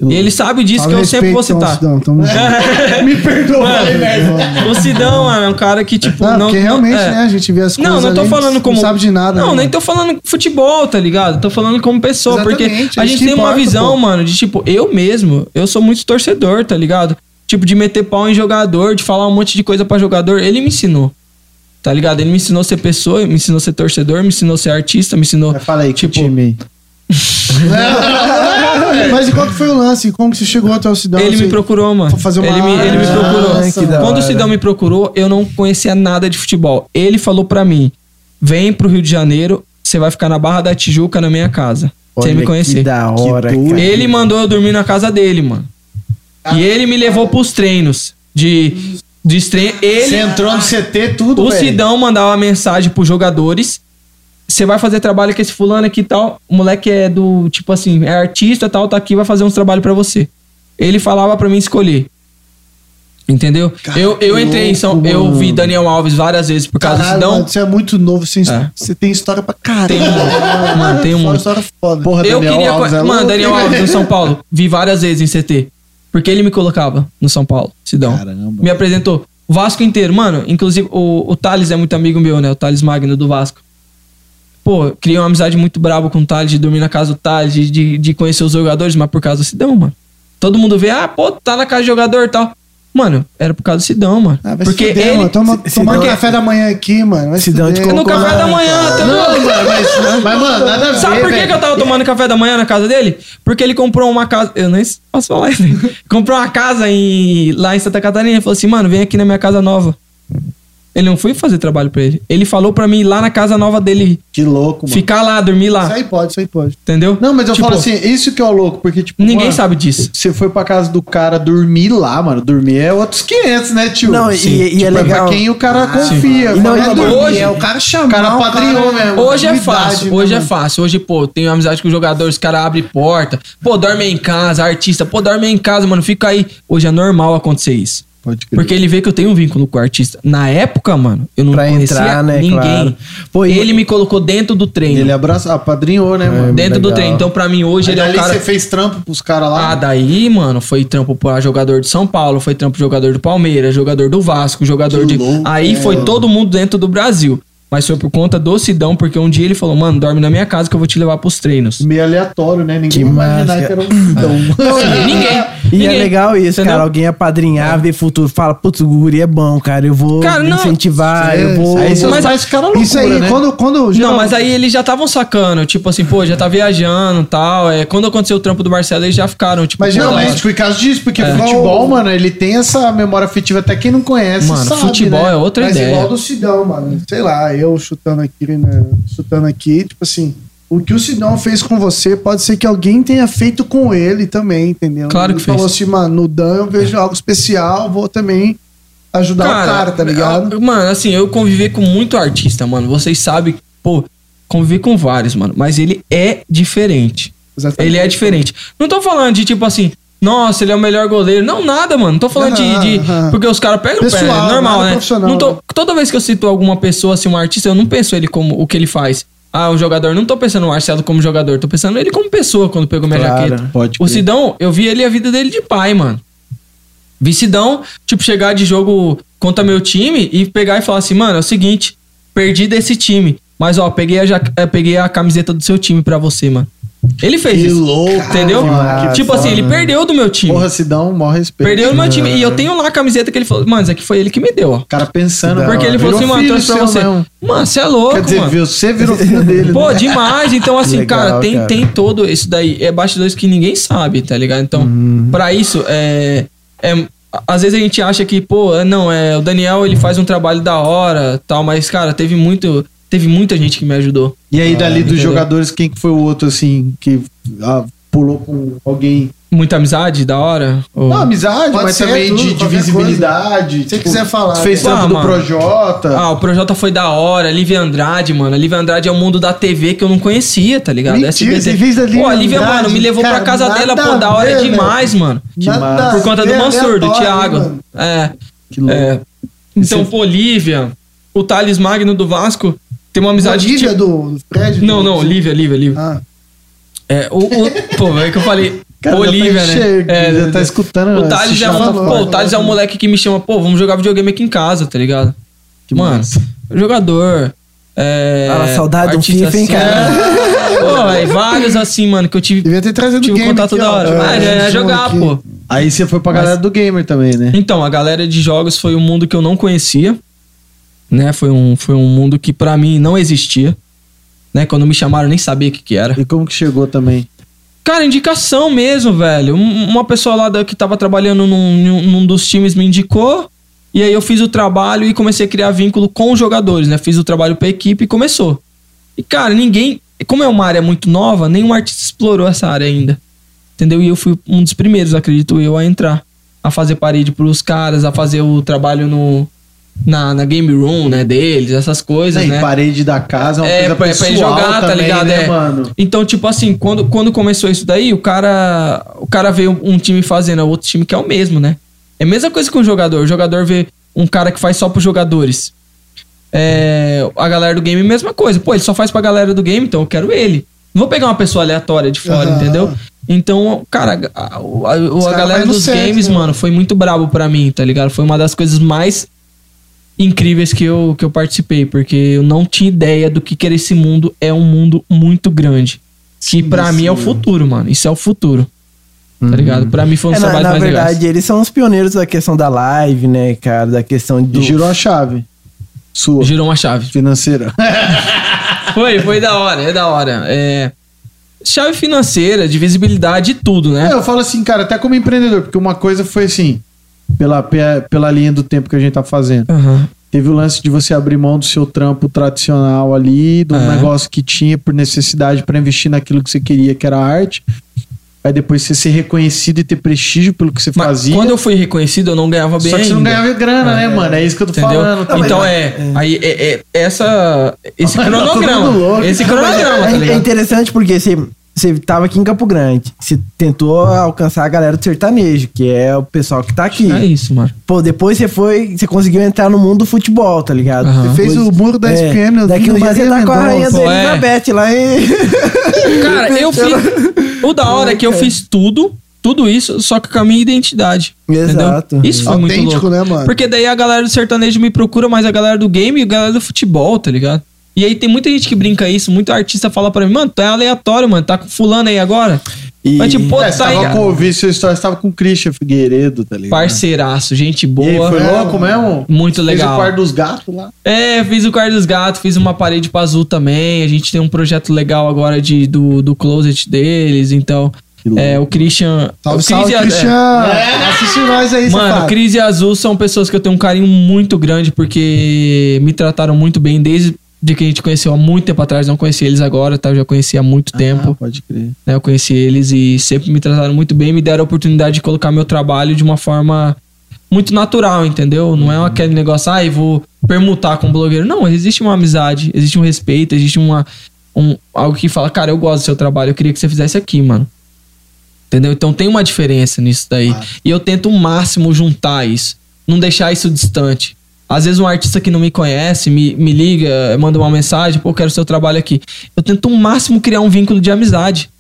E ele sabe disso que eu sempre vou citar. Junto. Me perdoa, falei merda. O Sidão, mano, é um cara que, tipo, Não, não. porque realmente, é. né, a gente vê as coisas Não, não tô ali, falando como. Não sabe de nada. Não, né, nem mano? tô falando futebol, tá ligado? Tô falando como pessoa. Exatamente, porque é a gente tem uma importa, visão, pô. mano, de tipo, eu mesmo, eu sou muito torcedor, tá ligado? Tipo, de meter pau em jogador, de falar um monte de coisa pra jogador. Ele me ensinou. Tá ligado? Ele me ensinou a ser pessoa, me ensinou a ser torcedor, me ensinou a ser artista, me ensinou. Mas fala aí, que Tipo, time? Mas e qual que foi o lance? Como que você chegou até o Cidão? Ele Você- me procurou, mano. Fazer uma ele, me, ele me arte. procurou. Ah, que da Quando o hora. Sidão me procurou, eu não conhecia nada de futebol. Ele falou pra mim: vem pro Rio de Janeiro, você vai ficar na Barra da Tijuca na minha casa. Olha sem me Que conhecer. da hora, doido. cara. Ele mandou eu dormir na casa dele, mano. E ele me levou pros treinos. De, de treino. Ele, Você entrou no CT, tudo, o velho. Sidão mandava mensagem pros jogadores. Você vai fazer trabalho com esse fulano aqui e tal. O moleque é do, tipo assim, é artista e tal, tá aqui, vai fazer uns trabalhos pra você. Ele falava pra mim escolher. Entendeu? eu, eu entrei em São. Eu mano. vi Daniel Alves várias vezes por causa do Caralho, mano, você é muito novo, você, É. você tem história pra caralho. Tem muito. Mano, tem Uma história foda. Porra, Eu Daniel queria. Alves é mano, louco, Daniel Alves no? São Paulo. Vi várias vezes em CT. Porque ele me colocava no São Paulo, Sidão. Caramba. Me apresentou. O Vasco inteiro. Mano, inclusive o, o Thales é muito amigo meu, né? O Thales Magno do Vasco. Pô, criei uma amizade muito braba com o Thales, de dormir na casa do Thales, de, de, de conhecer os jogadores, mas por causa do Sidão, mano. Todo mundo vê, ah, pô, tá na casa do jogador e tal. Mano, era por causa do Sidão, mano. Ah, vai porque se fuder, ele. mano. Toma, Sidão- café da manhã aqui, mano. Vai se Sidão te fuder. No colocou café da manhã, tá Não, louco? mano, mas, mas, mano, nada a ver, Sabe por que, que eu tava tomando café da manhã na casa dele? Porque ele comprou uma casa. Eu nem posso falar isso. né? comprou uma casa em, lá em Santa Catarina. Ele falou assim, mano, vem aqui na minha casa nova. Ele não foi fazer trabalho pra ele. Ele falou pra mim ir lá na casa nova dele, Que louco, mano. ficar lá, dormir Isso lá. aí pode, isso aí pode. Entendeu? Não, mas eu Tipo, falo assim, isso que é o louco, porque, tipo. Ninguém mano, sabe disso. Você foi pra casa do cara dormir lá, mano. Dormir é outros 500, né, tio? Não, e- Sim. e é Tipo, legal. pra quem o cara confia. E não, e "Dormir". hoje- é o cara chamar. O cara padrinhou mesmo. Hoje é fácil, hoje é fácil. Hoje, pô, tenho amizade com o jogador, os caras abrem porta. Pô, dorme aí em casa, artista. Pô, dorme aí em casa, mano, fica aí. Hoje é normal acontecer isso. Pode crer. Porque ele vê que eu tenho um vínculo com o artista. Na época, mano, eu não Pra conhecia entrar, né, ninguém. claro. Pô, e- ele me colocou dentro do treino. Ele abraçou, apadrinhou, né, mano? dentro do legal. treino. Então, pra mim, hoje Aí ele é dali cara. você fez trampo pros caras lá. Ah, daí, mano, foi trampo pra jogador de São Paulo, foi trampo jogador do Palmeiras, jogador do Vasco, jogador Que de. louco, Aí foi todo mundo dentro do Brasil. Mas foi por conta do Sidão, porque um dia ele falou, mano, dorme na minha casa que eu vou te levar pros treinos. Meio aleatório, né? Ninguém Que ia imaginar que era um sidão. Ninguém. E ninguém, é legal isso, entendeu? cara. Alguém apadrinhar, ver futuro, fala, putz, o guri é bom, cara. Eu vou Cara, não. incentivar, É, eu vou. Aí Mas- pais ficaram loucura, Isso aí, né? quando, quando Não, mas aí eles já estavam sacando, tipo assim, pô, já tá viajando e tal. É, quando aconteceu o trampo do Marcelo, eles já ficaram, tipo, Mas mas mas- por causa disso, porque É. futebol, mano, ele tem essa memória afetiva, até quem não conhece mano, sabe, futebol né? é outra Mas ideia. igual do Sidão, mano. Sei lá, eu chutando aqui, né? Chutando aqui, tipo assim. O que o Sidão fez com você, pode ser que alguém tenha feito com ele também, entendeu? Claro ele que falou fez. assim, mano, no Dan eu vejo algo especial, vou também ajudar o cara, tá ligado? Mano, assim, eu convivi com muito artista, mano. Vocês sabem, pô, convivi com vários, mano. Mas ele é diferente. Exatamente. Ele é diferente. Não tô falando de tipo assim, nossa, ele é o melhor goleiro. Não, nada, mano. Não tô falando de. De- porque os caras pegam o pé, Pessoal, é normal, né? Não tô, toda vez que eu cito alguma pessoa, assim, um artista, eu não penso ele como o que ele faz. Ah, o jogador. Não tô pensando no Marcelo como jogador, tô pensando ele como pessoa quando pegou minha Claro, jaqueta. pode O. Sidão, eu vi ele a vida dele de pai, mano. Vi Sidão, tipo, chegar de jogo contra meu time e pegar e falar assim, mano, é o seguinte, perdi desse time. Mas, ó, peguei a, ja- eh, peguei a camiseta do seu time pra você, mano. Ele fez Que isso. louco, Entendeu? cara, tipo assim, ele perdeu do meu time. Porra, Sidão, maior respeito. perdeu do meu time. E eu tenho lá a camiseta que ele falou, mano, isso aqui foi ele que me deu, ó. O cara pensando. Porque ele falou assim, mano, trouxe pra você. mesmo. Mano, você é louco, Quer dizer, mano. você virou filho dele. Pô, né? demais. Então, assim, Legal, cara, tem, cara. tem todo isso daí. É bastidores que ninguém sabe, tá ligado? Então, Uhum. pra isso, é, é. Às vezes a gente acha que, pô, é, não, é. O Daniel ele faz um trabalho da hora tal, mas, cara, teve muito. Teve muita gente que me ajudou. E aí, dali dos entendeu? jogadores, quem que foi o outro, assim, que ah, pulou com alguém? Muita amizade, da hora. Ou- Não, amizade, Pode mas ser também tudo, de, de visibilidade. tipo, Se você quiser falar, tu Fez né? tanto Ah, do. Projota. Ah, o Projota foi da hora. Lívia Andrade, mano. A Lívia Andrade é o mundo da TV que eu não conhecia, tá ligado? Mentira, SBT. você fez da Lívia Pô, a Lívia, Andrade, mano, me levou pra cara, casa dela, pô, da hora ver, demais, mano. Nada Por conta do ver, Mansur, do Thiago. mano. É. Que louco. é. Então, pô, Lívia, o Thales Magno do Vasco, tem uma amizade. Lívia tipo- do Fred? Não, do- não, Lívia, Lívia, Lívia. Ah, É, o, o- pô, é que eu falei. Cara, já tá Olivia, né? cheio, É, já tá escutando. O Thales, é um, falou, pô, o Thales é um moleque que me chama, pô, vamos jogar videogame aqui em casa, tá ligado? Mano, jogador. É, Ah, saudade do artista FIFA, hein, assim, cara? é. Pô, é, vários assim, mano, que eu tive, devia ter trazido tive game contato aqui, da ó. hora. É, Ah, já ia jogar, aqui. pô. Aí você foi pra galera do gamer também, né? Então, a galera de jogos foi um mundo que eu não conhecia, né? Foi um, foi um mundo que pra mim não existia, né? Quando me chamaram eu nem sabia o que que era. E como que chegou também? Cara, indicação mesmo, velho. Um- Uma pessoa lá da- que tava trabalhando num, num dos times me indicou. E aí eu fiz o trabalho e comecei a criar vínculo com os jogadores, né? Fiz o trabalho pra equipe e começou. E, cara, ninguém. Como é uma área muito nova, nenhum artista explorou essa área ainda. Entendeu? E eu fui um dos primeiros, acredito eu, a entrar. A fazer parede pros caras, a fazer o trabalho no. Na, na game room, né, deles, essas coisas, E né? parede da casa é uma É, coisa pra, pra ele pessoal jogar, tá também, ligado? né, é. mano? Então, tipo assim, quando, quando começou isso daí, o cara. O cara vê um, um time fazendo, o outro time que é o mesmo, né? É a mesma coisa que um jogador. O jogador vê um cara que faz só pros jogadores. É, a galera do game, mesma coisa. Pô, ele só faz pra galera do game, então eu quero ele. Não vou pegar uma pessoa aleatória de fora, Aham. entendeu? Então, cara, a, a- a- a galera dos certo, games, né? mano, foi muito brabo pra mim, tá ligado? Foi uma das coisas mais incríveis que eu, que eu participei, porque eu não tinha ideia do que, que era esse mundo. É um mundo muito grande. Que pra mim é o futuro, mano. Isso é o futuro. Tá ligado? Pra mim foi um É, dos na, na mais verdade, legais. eles são os pioneiros da questão da live, né, cara? Da questão do. E girou a chave. Sua. Girou uma chave. Financeira. Foi, foi da hora, é da hora. É. Chave financeira, de visibilidade e tudo, né? É, eu falo assim, cara, até como empreendedor, porque uma coisa foi assim, pela, pe- pela linha do tempo que a gente tá fazendo. Aham. Teve o lance de você abrir mão do seu trampo tradicional ali, do É. negócio que tinha por necessidade pra investir naquilo que você queria, que era a arte. Aí depois você ser reconhecido e ter prestígio pelo que você Mas fazia. quando eu fui reconhecido, eu não ganhava bem Só que você não ganhava grana, né, mano? É isso que eu tô Entendeu? falando. tá então ligado? é, aí é, é- essa esse Tá cronograma, louco. esse cronograma, tá É, é interessante porque você, você tava aqui em Campo Grande. Você tentou alcançar a galera do sertanejo, que é o pessoal que tá aqui. É isso, mano. Pô, depois você foi. Você conseguiu entrar no mundo do futebol, tá ligado? Aham. Você fez o muro da SPM, eu vi Daqui no um dia você tá com a rainha Mendonça. da Pô, é. Elizabeth lá em. Cara, eu fiz. O da hora é que eu fiz tudo, tudo isso, só que com a minha identidade. Exato. Entendeu? Isso foi muito Autêntico, louco. né, mano? Porque daí a galera do sertanejo me procura, mas a galera do game e a galera do futebol, tá ligado? E aí tem muita gente que brinca isso, muito artista fala pra mim, mano, tu é aleatório, mano, tá com fulano aí agora. E- Mas tipo, pô, É, tá tava aí. com, sua história, você tava com o Christian Figueiredo, tá ligado? Parceiraço, gente E boa. aí, foi É, louco mesmo? Muito Fez legal. o quarto dos gatos lá. É, fiz o quarto dos gatos, fiz uma parede pra azul também. A gente tem um projeto legal agora de, do, do closet deles, então. É, o Christian. Salve, o salve, e a- Christian. Assiste nós aí, Mano, safado. Cris e Azul são pessoas que eu tenho um carinho muito grande porque me trataram muito bem desde de que a gente conheceu há muito tempo atrás. Não conheci eles agora, tá? Eu já conheci há muito tempo. Ah, pode crer. né? Eu conheci eles e sempre me trataram muito bem, me deram a oportunidade de colocar meu trabalho de uma forma muito natural, entendeu? Não é aquele negócio, ah, eu vou permutar com o blogueiro. Não, existe uma amizade, existe um respeito, existe uma, um, algo que fala, cara, eu gosto do seu trabalho, eu queria que você fizesse aqui, mano. Entendeu? Então tem uma diferença nisso daí. E eu tento o máximo juntar isso. Não deixar isso distante. Às vezes um artista que não me conhece me, me liga, manda uma mensagem, pô, quero seu trabalho aqui. Eu tento o máximo criar um vínculo de amizade.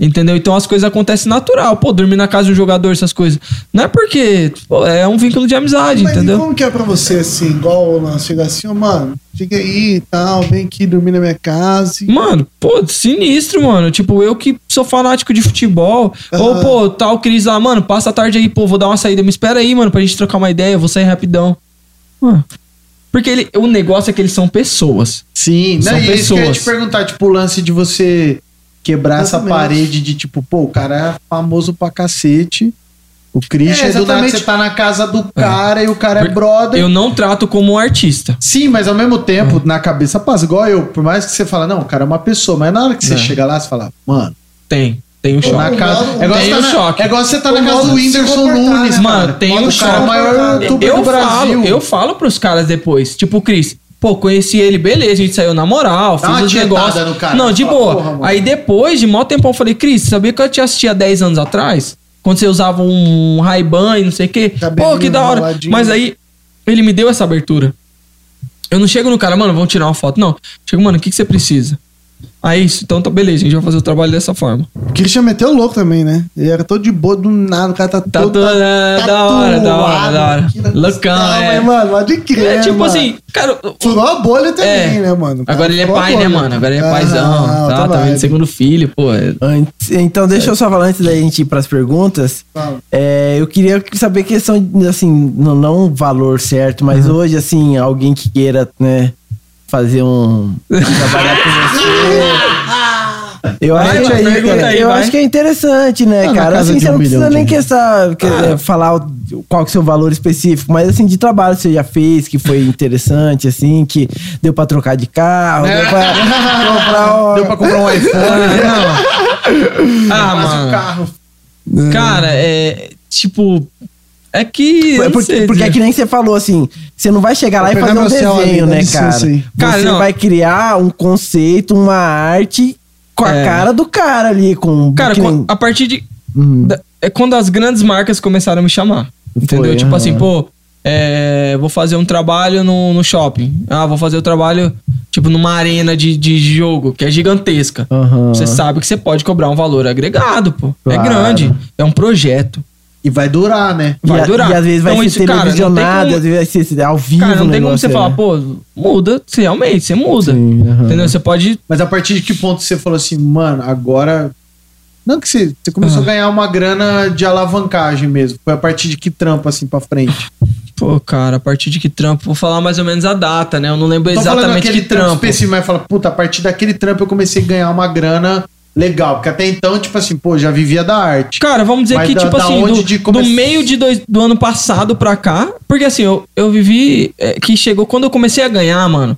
Entendeu? Então as coisas acontecem natural. Pô, dormir na casa de um jogador, essas coisas. Não é porque pô, é um vínculo de amizade, Mas entendeu? como que é pra você, assim, igual o lance? Chega assim, ó, mano, fica aí e tal, vem aqui dormir na minha casa. e- Mano, pô, sinistro, mano. Tipo, eu que sou fanático de futebol. Ou, pô, o Cris lá, mano, passa a tarde aí, pô, vou dar uma saída. Me espera aí, mano, pra gente trocar uma ideia. Eu vou sair rapidão. Mano, porque ele, o negócio é que eles são pessoas. Sim, São não, e é isso que eu ia te pessoas. perguntar, tipo, o lance de você quebrar essa parede de tipo, pô, o cara é famoso pra cacete. O Christian, É, do nada exatamente. você tá na casa do cara e o cara é brother. Eu não trato como um artista. Sim, mas ao mesmo tempo, na cabeça passa, igual eu. Por mais que você fala, não, o cara é uma pessoa, mas na hora que você É. chega lá, você fala, mano, Tem, tem um choque. na casa. É igual, tem tá na, choque. é igual você tá O na casa do Whindersson Nunes, né, mano. Mano, tem o um cara é o choque. maior youtuber eu do Brasil. falo, eu falo pros caras depois. Tipo, Cris, pô, conheci ele, beleza, a gente saiu na moral, Dá fiz os negócios. no cara, Não, de fala, boa. porra. Aí depois de mó tempão, eu falei, Cris, sabia que eu te assistia 10 anos atrás? Quando você usava um Ray-Ban e não sei o quê. Pô, que da hora. Mas aí, ele me deu essa abertura. Eu não chego no cara, mano, vamos tirar uma foto. Não. Chego, mano, o que, que você precisa? Aí, isso, então tá beleza, a gente vai fazer o trabalho dessa forma. O Christian meteu louco também, né? Ele era todo de boa, do nada, o cara tá, Tá todo. toda- da hora, da hora, da hora. Loucão, é. mas, Mano, pode crer. É tipo mano. assim, cara. Furou a bolha também, É. né, mano? Agora ele é pai, né, mano? Agora ele é Ah, paizão. Tá, tá vibe. vendo? Segundo filho, pô. é- Antes- então, deixa eu só falar antes da gente ir pras perguntas. Fala. É, eu queria saber questão, de, assim, não, não valor certo, mas hoje, assim, alguém que queira, né, fazer um. trabalhar com você. Eu, Vai, acho, aí, cara, aí, eu vai. acho que é interessante, né, Ah, cara? Assim, você um não precisa nem reais. questão, que- falar o- qual que é o seu valor específico, mas assim, de trabalho que você já fez, que foi interessante, assim, que deu pra trocar de carro, deu pra comprar um- Deu pra comprar um iPhone. Ah, Quase um mano. carro. Cara, é. Tipo. É que. É não porque, sei porque é dizer. que nem você falou assim, você não vai chegar lá e fazer um ali, desenho, né, licença cara? aí. Cara, você não. vai criar um conceito, uma arte com a É. cara do cara ali, com Cara, nem- a partir de. Uhum. da- é quando as grandes marcas começaram a me chamar. Entendeu? Foi, tipo assim, pô, é, vou fazer um trabalho no, no shopping. Ah, vou fazer o trabalho, tipo, numa arena de, de jogo, que é gigantesca. Aham. Você sabe que você pode cobrar um valor agregado, pô. Claro. É grande. É um projeto. E vai durar, né? Vai e, a- durar. E às vezes vai Então, ser isso, televisionado, como- às vezes vai ser ao vivo. Cara, não tem como você é. falar, pô, muda. Você realmente, você muda. Sim. Entendeu? Você pode. Mas a partir de que ponto você falou assim, mano, agora. Não que você, você começou Ah. a ganhar uma grana de alavancagem mesmo. Foi a partir de que trampo assim pra frente? Pô, cara, a partir de que trampo? Vou falar mais ou menos a data, né? Eu não lembro Tô exatamente que trampo. específico, mas fala, puta, a partir daquele trampo eu comecei a ganhar uma grana legal? Porque até então, tipo assim, pô, já vivia da arte. Cara, vamos dizer Mas que, da- tipo da assim, do, de do meio de dois- do ano passado pra cá. Porque assim, eu, eu vivi. é, que chegou. Quando eu comecei a ganhar, mano,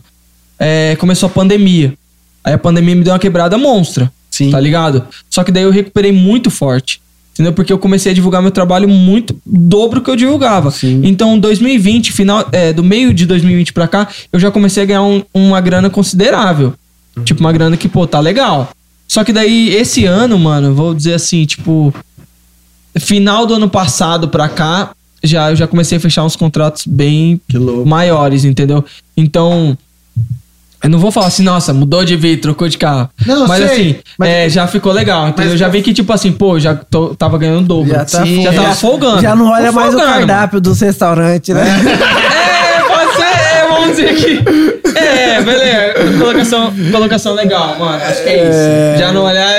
é, começou a pandemia. Aí a pandemia me deu uma quebrada monstra. Sim. Tá ligado? Só que daí eu recuperei muito forte. Entendeu? Porque eu comecei a divulgar meu trabalho muito dobro que eu divulgava. Então, 2020, final, é, do meio de 2020 pra cá, eu já comecei a ganhar um- uma grana considerável. Tipo, uma grana que, pô, tá legal. Só que daí, esse ano, mano, eu vou dizer assim, tipo, final do ano passado pra cá, já, eu já comecei a fechar uns contratos bem maiores, entendeu? Então, eu não vou falar assim, nossa, mudou de vida, trocou de carro. Não, mas sei, assim, mas- é, já ficou legal, entendeu? Mas- já vi que, tipo assim, pô, já tô- tava ganhando dobro. Já tá Sim, já tava folgando. Já não olha mais o cardápio dos restaurantes, né? É, vamos dizer que. É, beleza. Colocação, colocação legal, mano. Acho que é isso. Já não olhar.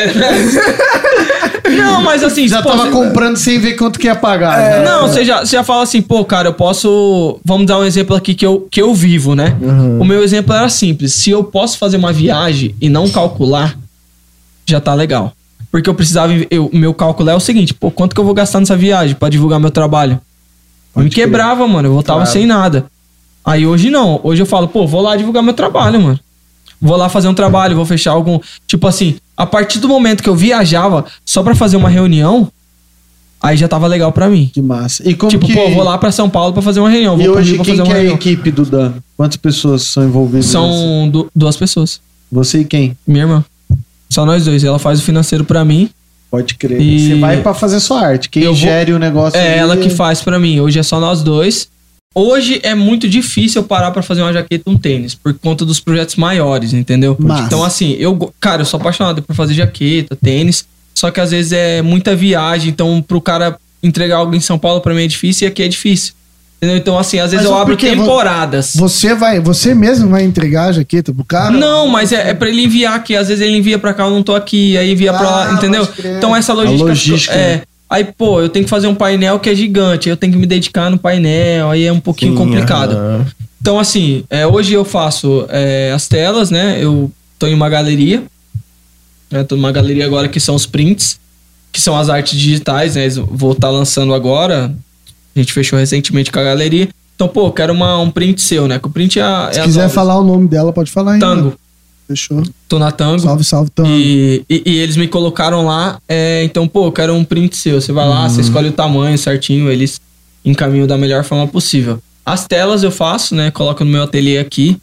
Não, mas assim, Já pô, tava cê- comprando sem ver quanto que ia pagar. né? Não, você já, você já fala assim, pô, cara, eu posso. Vamos dar um exemplo aqui que eu, que eu vivo, né? O meu exemplo era simples. Se eu posso fazer uma viagem e não calcular, já tá legal. Porque eu precisava. eu- O meu cálculo é o seguinte, pô, quanto que eu vou gastar nessa viagem pra divulgar meu trabalho? Eu me quebrava, mano. Eu voltava sem nada. Aí hoje não. Hoje eu falo, pô, vou lá divulgar meu trabalho, mano. Vou lá fazer um trabalho, vou fechar algum. Tipo assim, a partir do momento que eu viajava só pra fazer uma reunião, aí já tava legal pra mim. Que massa. E como Tipo, que... pô, vou lá pra São Paulo pra fazer uma reunião. E Vou pro hoje quem que é a equipe do Dan? Quantas pessoas são envolvidas? São du- duas pessoas. Você e quem? Minha irmã. Só nós dois. Ela faz o financeiro pra mim. Pode crer. E- Você vai pra fazer sua arte. Quem Eu vou- gere o negócio É ali ela que faz pra mim. Hoje é só nós dois. Hoje é muito difícil eu parar pra fazer uma jaqueta e um tênis, por conta dos projetos maiores, entendeu? Massa. Então, assim, eu, cara, eu sou apaixonado por fazer jaqueta, tênis, só que às vezes é muita viagem, então pro cara entregar algo em São Paulo pra mim é difícil e aqui é difícil. Entendeu? Então, assim, às vezes Mas eu por abro temporadas. Você vai, você mesmo vai entregar a jaqueta pro cara? Não, mas é, é pra ele enviar aqui. Às vezes ele envia pra cá, eu não tô aqui, aí envia pra lá, Ah, entendeu? Então essa logística. logística, é. Aí, pô, eu tenho que fazer um painel que é gigante, aí eu tenho que me dedicar no painel, aí é um pouquinho Sim, complicado. aham. Então, assim, é, hoje eu faço é, as telas, né? Eu tô em uma galeria. Né? Tô numa galeria agora que são os prints, que são as artes digitais, né? Vou estar lançando agora. A gente fechou recentemente com a galeria. Então, pô, eu quero uma, um print seu, né? Que o print é, a- é Se quiser falar o nome dela, pode falar aí. Tango. Fechou. Tô na Tango. Salve, salve, Tango. E, e- e eles me colocaram lá, é, então, pô, eu quero um print seu. Você vai lá, você escolhe o tamanho certinho, eles encaminham da melhor forma possível. As telas eu faço, né? Coloco no meu ateliê aqui.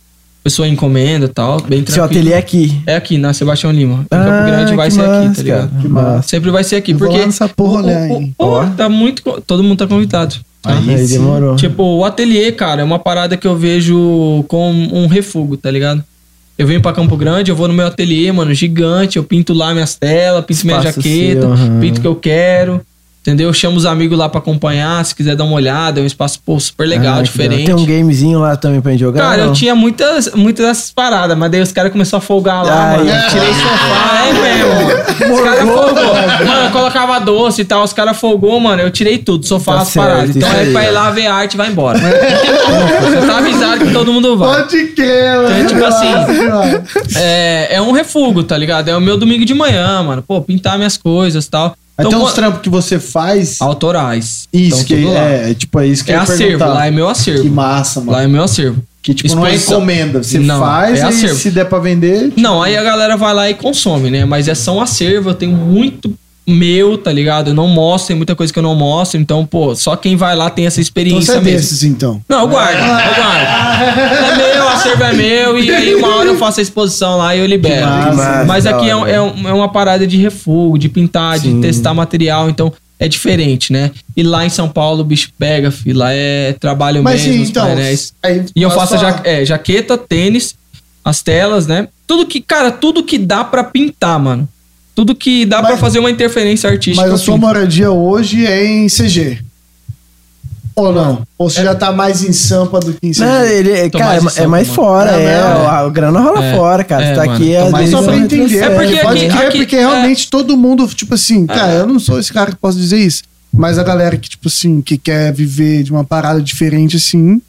Pessoa encomenda e tal, bem tranquilo. Seu ateliê é aqui. É aqui, na Sebastião Lima. Em Ah, Campo Grande vai ser aqui, massa, tá ligado? cara, que massa. Sempre vai ser aqui, Eu vou porque. lá nessa porra olhar o- o- aí. pô, Ó. tá muito. Todo mundo tá convidado. tá? Aí, demorou. Tipo, o ateliê, cara, é uma parada que eu vejo como um refúgio, tá ligado? Eu venho pra Campo Grande, eu vou no meu ateliê, mano, gigante, eu pinto lá minhas telas, pinto minha Espaço jaqueta, seu, aham. pinto o que eu quero. Entendeu? Eu chamo os amigos lá pra acompanhar, se quiser dar uma olhada, é um espaço, pô, super legal, Ah, que diferente. Tem um gamezinho lá também pra gente jogar? Cara, eu não? tinha muitas, muitas dessas paradas, mas daí os caras começaram a folgar lá, Ai, mano. ai. Tirei o sofá, é mesmo. Os caras folgou. Mano, eu colocava doce e tal, os caras folgou, mano. Eu tirei tudo, sofá, Tá as paradas. Então é aí. pra ir lá ver arte e vai embora. Você tá avisado que todo mundo vai. Pode crer, mano. Então, tipo assim. É, é um refúgio, tá ligado? É o meu domingo de manhã, mano. Pô, pintar minhas coisas e tal. Então, uns pô, trampos que você faz. autorais. Isso, Então, que lá. é, tipo, é isso que É eu acervo, perguntar. lá é meu acervo. Que massa, mano. Lá é meu acervo. Que tipo, não é Exposição. encomenda. Você Não, faz é e se der pra vender. tipo, Não, aí a galera vai lá e consome, né? Mas é só um acervo, eu tenho muito meu, tá ligado? Eu não mostro, tem muita coisa que eu não mostro. Então, pô, só quem vai lá tem essa Então experiência você é mesmo. desses, então. Não, eu guardo, eu guardo. É meu, o acervo é meu, e aí uma hora eu faço a exposição lá e eu libero. massa, massa, Mas aqui é, é é uma parada de refúgio, de pintar, de testar material, então é diferente, né? E lá em São Paulo o bicho pega, filho, lá é trabalho Mas mesmo, sim, os então. painéis. E eu a faço a ja- é, jaqueta, tênis, as telas, né? Tudo que, cara, tudo que dá pra pintar, mano. Tudo que dá Mas- pra fazer uma interferência artística. Mas a sua pinto. moradia hoje é em CG. Ou não? Ou você já tá mais em Sampa do que em CG? Não, ele, Tô cara, mais é mais, é Sampa, mais mano. fora, É, é. né? A, a grana rola É, fora, cara. é, Você tá mano, aqui, vezes. Só pra é entender. É porque pode aqui- crer, aqui- porque é. realmente todo mundo, tipo assim, cara, eu não sou esse cara que posso dizer isso. Mas a galera que, tipo assim, que quer viver de uma parada diferente, assim,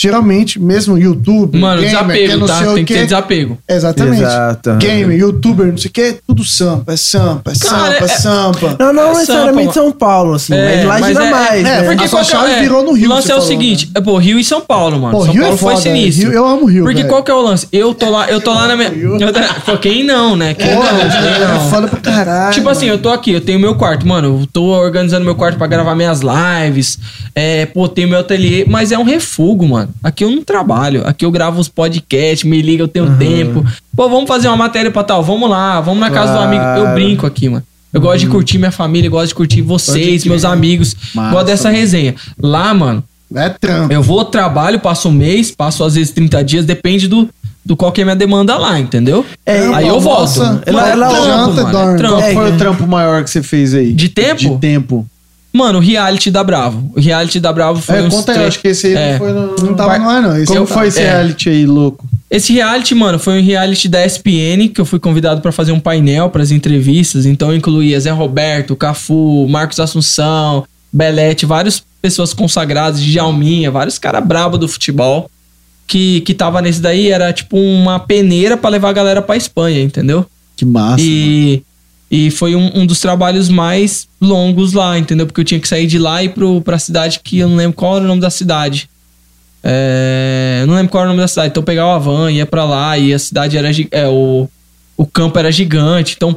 geralmente, mesmo YouTube, Mano, gamer, que desapego, não tá? sei o Tem que quê. ter desapego. Exatamente. Exato. Gamer, youtuber, não sei o que, tudo sampa, é sampa, é Cara, sampa, é é- sampa. Não, não É necessariamente Sampa, São Paulo, assim, É, mas lá mas gira é- mais, é, né? porque- A sua que é- chave é, virou no Rio, O lance é o falou, seguinte, é, pô, Rio e São Paulo, mano. Pô, São Rio é Paulo foi foda, sinistro. Rio- eu amo Rio, Porque velho. qual que é o lance? Eu tô lá, eu tô lá na minha. Eu, quem não, né? Quem Porra, não? Quem é foda pra caralho. Tipo assim, eu tô aqui, eu tenho meu quarto, mano. Eu tô organizando meu quarto pra gravar minhas lives. É, pô, tenho meu ateliê, mas é um refugo, mano. Aqui eu não trabalho. Aqui eu gravo os podcasts, me liga, eu tenho tempo. Pô, vamos fazer uma matéria pra tal, vamos lá, vamos na casa do amigo. Eu brinco aqui, mano. Eu gosto de curtir minha família, gosto de curtir vocês, meus amigos. Massa, gosto dessa resenha. Lá, mano, É trampo. eu vou, trabalho, passo um mês, passo às vezes 30 dias, depende do, do qual que é a minha demanda lá, entendeu? É, aí eu volto. ela- ela trampo, janta mano, dorme. trampo. Qual É, foi é. o trampo maior que você fez aí? De tempo? De tempo. Mano, o reality da Bravo. O reality da Bravo foi É, uns conta aí, acho que esse aí É. não foi no... Não tava no ar, não. Esse Como foi esse É. reality aí, louco? Esse reality, mano, foi um reality da SPN que eu fui convidado pra fazer um painel pras entrevistas. Então eu incluía Zé Roberto, Cafu, Marcos Assunção, Belete, várias pessoas consagradas, Djalminha, vários caras brabos do futebol. Que, que tava nesse daí, era tipo uma peneira pra levar a galera pra Espanha, entendeu? Que massa. E, e foi um, um dos trabalhos mais longos lá, entendeu? Porque eu tinha que sair de lá e ir pro, pra cidade que eu não lembro qual era o nome da cidade. É, eu não lembro qual era o nome da cidade. Então eu pegava a van, ia pra lá e a cidade era. É, o, o campo era gigante. Então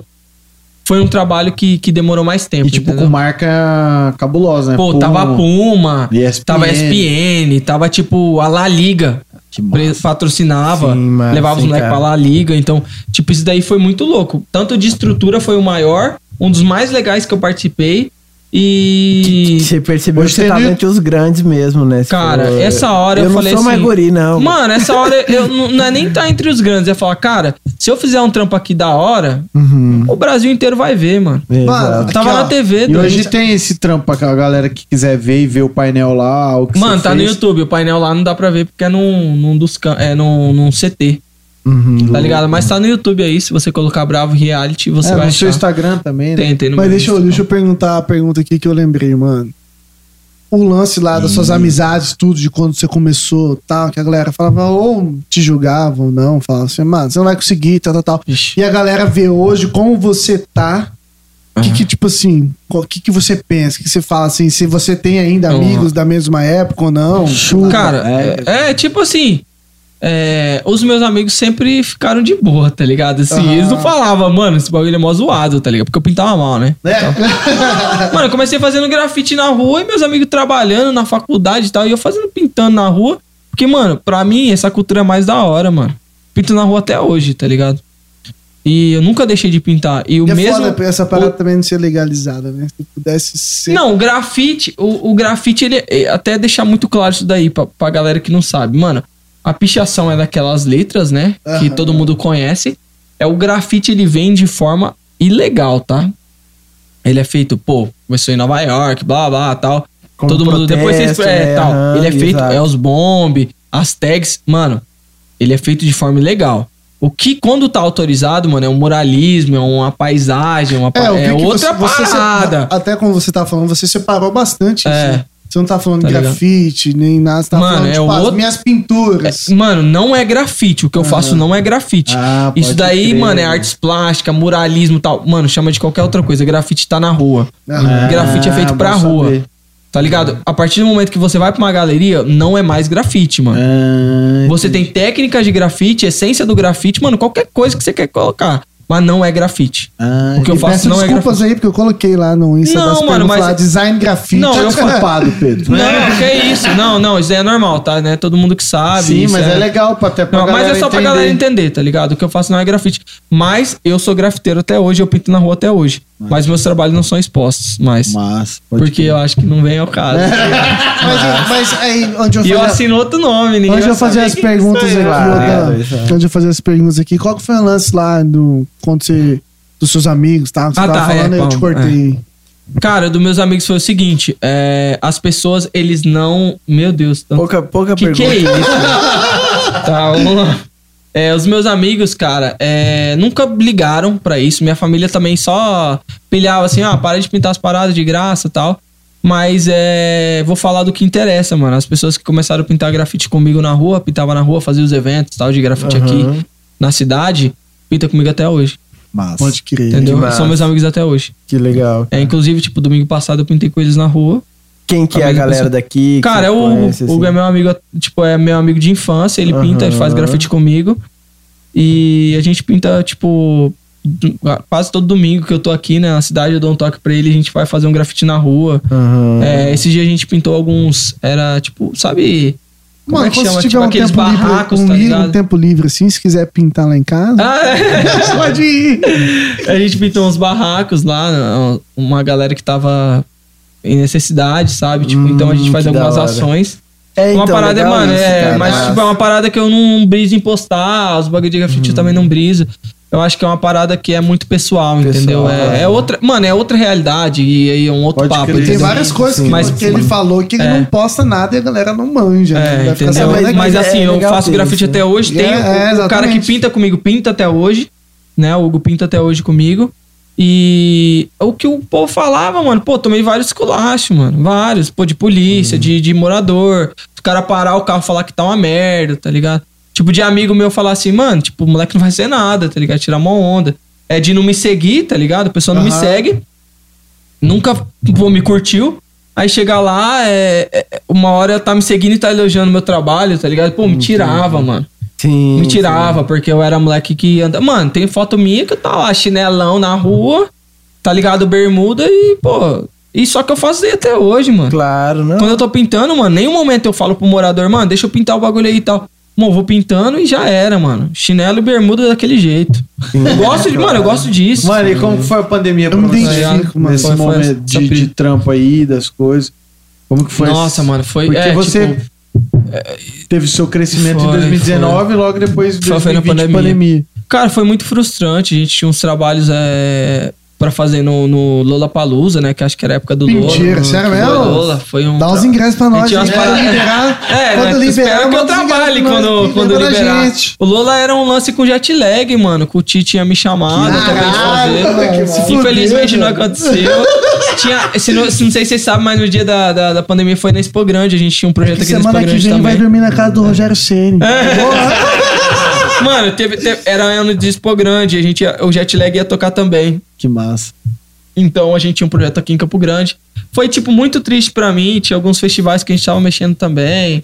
foi um trabalho que, que demorou mais tempo. E tipo, entendeu? com marca cabulosa, né? Pô, Puma, tava a Puma, ESPN. tava a ESPN, tava tipo a La Liga. Patrocinava, Sim, massa, levava os moleques pra lá, liga. Então, tipo, isso daí foi muito louco. Tanto de estrutura foi o maior, um dos mais legais que eu participei. E. Você percebeu Hoje que você no- entre os grandes mesmo, né? Você Cara, falou, essa hora eu, eu não falei sou assim. mais guri, não. Mano, essa hora eu não, não é nem tá entre os grandes. É falar, cara, se eu fizer um trampo aqui da hora, Uhum. o Brasil inteiro vai ver, mano. Mano. Tava Aqui, na. TV, E doido. hoje tem esse trampo pra a galera que quiser ver e ver o painel lá. O que Mano, tá no fez. YouTube. O painel lá não dá pra ver porque é num, num dos é num, num CT. Uhum. Tá ligado? Mas tá no YouTube aí. Se você colocar Bravo Reality, você É, vai no seu achar. Instagram também, né? Tem, tem no Mas deixa eu, deixa eu perguntar a pergunta aqui que eu lembrei, mano. O lance lá das suas amizades, tudo, de quando você começou, tal, que a galera falava, ou te julgavam, ou não, falava assim, mano, você não vai conseguir, tal, tal, tal. Ixi. E a galera vê hoje como você tá. O que, que, tipo assim, o que, que você pensa? O que você fala assim, se você tem ainda Uhum. amigos da mesma época ou não? Cara, é, é tipo assim. É, os meus amigos sempre ficaram de boa, tá ligado? Assim, Aham. eles não falavam, mano, esse bagulho é mó zoado, tá ligado? Porque eu pintava mal, né? É. Mano, eu comecei fazendo grafite na rua e meus amigos trabalhando na faculdade e tal, e eu fazendo pintando na rua. Porque, mano, pra mim, essa cultura é mais da hora, mano. Pinto na rua até hoje, tá ligado? E eu nunca deixei de pintar. E o E é mesmo. foda essa parada também não ser legalizada, né? Se pudesse ser. Não, o grafite, o, o grafite, ele até deixar muito claro isso daí pra, pra galera que não sabe. Mano, a pichação é daquelas letras, né? Que Aham. todo mundo conhece. É o grafite, ele vem de forma ilegal, tá? Ele é feito, pô, começou em Nova York, blá blá tal. Como todo mundo. Depois vocês. protesto, É, né? tal. Aham, ele é feito, exato. é os bomb, as tags. Mano, ele é feito de forma ilegal. O que, quando tá autorizado, mano, é um muralismo, é uma paisagem, uma, pa- é vi que outra você- você- parada. até como você tá falando, você separou bastante. É. assim. Você não tá falando Tá ligado? grafite, nem nada. Você tá Mano, falando, é tipo, as outro- minhas pinturas. É, Mano, não é grafite. O que eu faço não é grafite. Ah, Isso daí, crer. mano, é artes plásticas, muralismo e tal. Mano, chama de qualquer outra coisa. Grafite tá na rua. Aham. grafite é feito bom pra rua. saber. Tá ligado? A partir do momento que você vai pra uma galeria, não é mais grafite, mano. Ah, Você tem técnicas de grafite, essência do grafite, mano, qualquer coisa que você quer colocar. Mas não é grafite. ah, O que eu faço peço não é desculpas grafite. aí, porque eu coloquei lá no Insta Não, das mano, mas- lá, design grafite. Não, eu culpado, Pedro. Não, que isso. Não, não, isso aí é normal, tá? Né? Todo mundo que sabe. Sim, mas é, legal pra até pra Não, mas é só pra entender. galera entender, tá ligado? O que eu faço não é grafite. Mas eu sou grafiteiro até hoje, eu pinto na rua até hoje. Mas meus trabalhos não são expostos mais. Mas, Porque eu acho que não vem ao caso. Mas, mas aí, onde eu E eu assino outro nome, ninguém Onde eu fazer as perguntas aqui. Claro, outra- exato. onde eu fazer as perguntas aqui, qual que foi o lance lá do quando você dos seus amigos, tá? Que Você Ah, tava tá, falando, é, eu te cortei. Cara, dos meus amigos foi o seguinte: é, as pessoas, eles não. Meu Deus, tão- Pouca, pouca que pergunta. que é isso? tá, vamos lá. É, os meus amigos, cara, é, nunca ligaram pra isso. Minha família também só pilhava assim, ah, para de pintar as paradas de graça e tal. Mas é. Vou falar do que interessa, mano. As pessoas que começaram a pintar grafite comigo na rua, pintavam na rua, faziam os eventos tal de grafite Aham. aqui na cidade, pinta comigo até hoje. Massa. Pode crer. Entendeu? massa. São meus amigos até hoje. Que legal. É, inclusive, tipo, domingo passado eu pintei coisas na rua. Quem que é a galera daqui? Cara, é o Hugo. conhece, O assim? Hugo é meu amigo, tipo, é meu amigo de infância. Ele pinta, ele faz grafite comigo. E a gente pinta, tipo, quase todo domingo que eu tô aqui, né, na cidade, eu dou um toque pra ele, a gente vai fazer um grafite na rua. Aham. É, esse dia a gente pintou alguns, era tipo, sabe... Como Mano, é que chama? Tipo um aqueles tempo livre, barracos, um, tá li- ligado? um tempo livre assim, se quiser pintar lá em casa, Ah, é. pode ir. A gente pintou uns barracos lá, uma galera que tava em necessidade, sabe? Tipo, Hum, então a gente faz que da algumas ações. É, uma então, parada, legal mano, isso, é, cara. mas tipo, é uma parada que eu não briso em postar, os bagulho de grafite eu também não briso. Eu acho que é uma parada que é muito pessoal, entendeu? É, é outra, mano, é outra realidade e aí é um outro Pode papo. crer. Tem várias coisas que, Mas, que ele falou que ele é. não posta nada e a galera não manja. né? É, entendeu? Mas, mas é assim, eu faço grafite né? até hoje. Tem É, o- é, o, cara que pinta comigo, pinta até hoje. Né? O Hugo pinta até hoje comigo. E o que o povo falava, mano, pô, tomei vários esculachos, mano. Vários, pô, de polícia, de, de morador. O cara parar o carro e falar que tá uma merda, tá ligado? Tipo, de amigo meu falar assim, mano, tipo, o moleque não vai ser nada, tá ligado? Tirar uma onda. É de não me seguir, tá ligado? A pessoa não me Aham. segue nunca pô, me curtiu. Aí chega lá, é, é- uma hora tá me seguindo e tá elogiando meu trabalho, tá ligado? Pô, me tirava, mano. Sim, Me tirava, porque eu era moleque que anda. Mano, tem foto minha que eu tava lá, chinelão na rua, tá ligado? Bermuda e, pô. E só que eu faço até hoje, mano. sim. Claro, não. Quando eu tô pintando, mano, nenhum momento eu falo pro morador, mano, deixa eu pintar o bagulho aí e tal. Mano, eu vou pintando e já era, mano. Chinelo e bermuda daquele jeito. Eu gosto de, mano, eu gosto disso. Mano, e como que foi a pandemia pra Eu me você? identifico, mano. Nesse foi momento de, de trampo aí, das coisas. Como que foi? Nossa, esse- mano, foi- Porque é, você tipo, teve seu crescimento foi, em 2019 e logo depois de Só foi na 2020 pandemia. pandemia. Cara, foi muito frustrante. A gente tinha uns trabalhos é, pra fazer no, no Lollapalooza, né? Que acho que era a época do Lola. Mentira, sério Foi mesmo? Lola, foi um... Dá os ingressos pra nós. tinha umas gente. Quando liberar, É, quando né? liberar, Espero que eu trabalhe quando, quando liberar. gente. O Lola era um lance com jet lag, mano. Que o Tite tinha me chamado, eu acabei de Caralho, fazer. fuder, Infelizmente não aconteceu. tinha, se não, se não sei se vocês sabem, mas no dia da, da, da pandemia foi na Expo Grande. A gente tinha um projeto aqui na Expo Semana que Grande vem vai também. dormir na casa do Rogério Ceni. Mano, teve, teve- era ano de Expo Grande. A gente, ia- o jet lag ia tocar também. Que massa. Então a gente tinha um projeto aqui em Campo Grande. Foi, tipo, muito triste pra mim. Tinha alguns festivais que a gente tava mexendo também.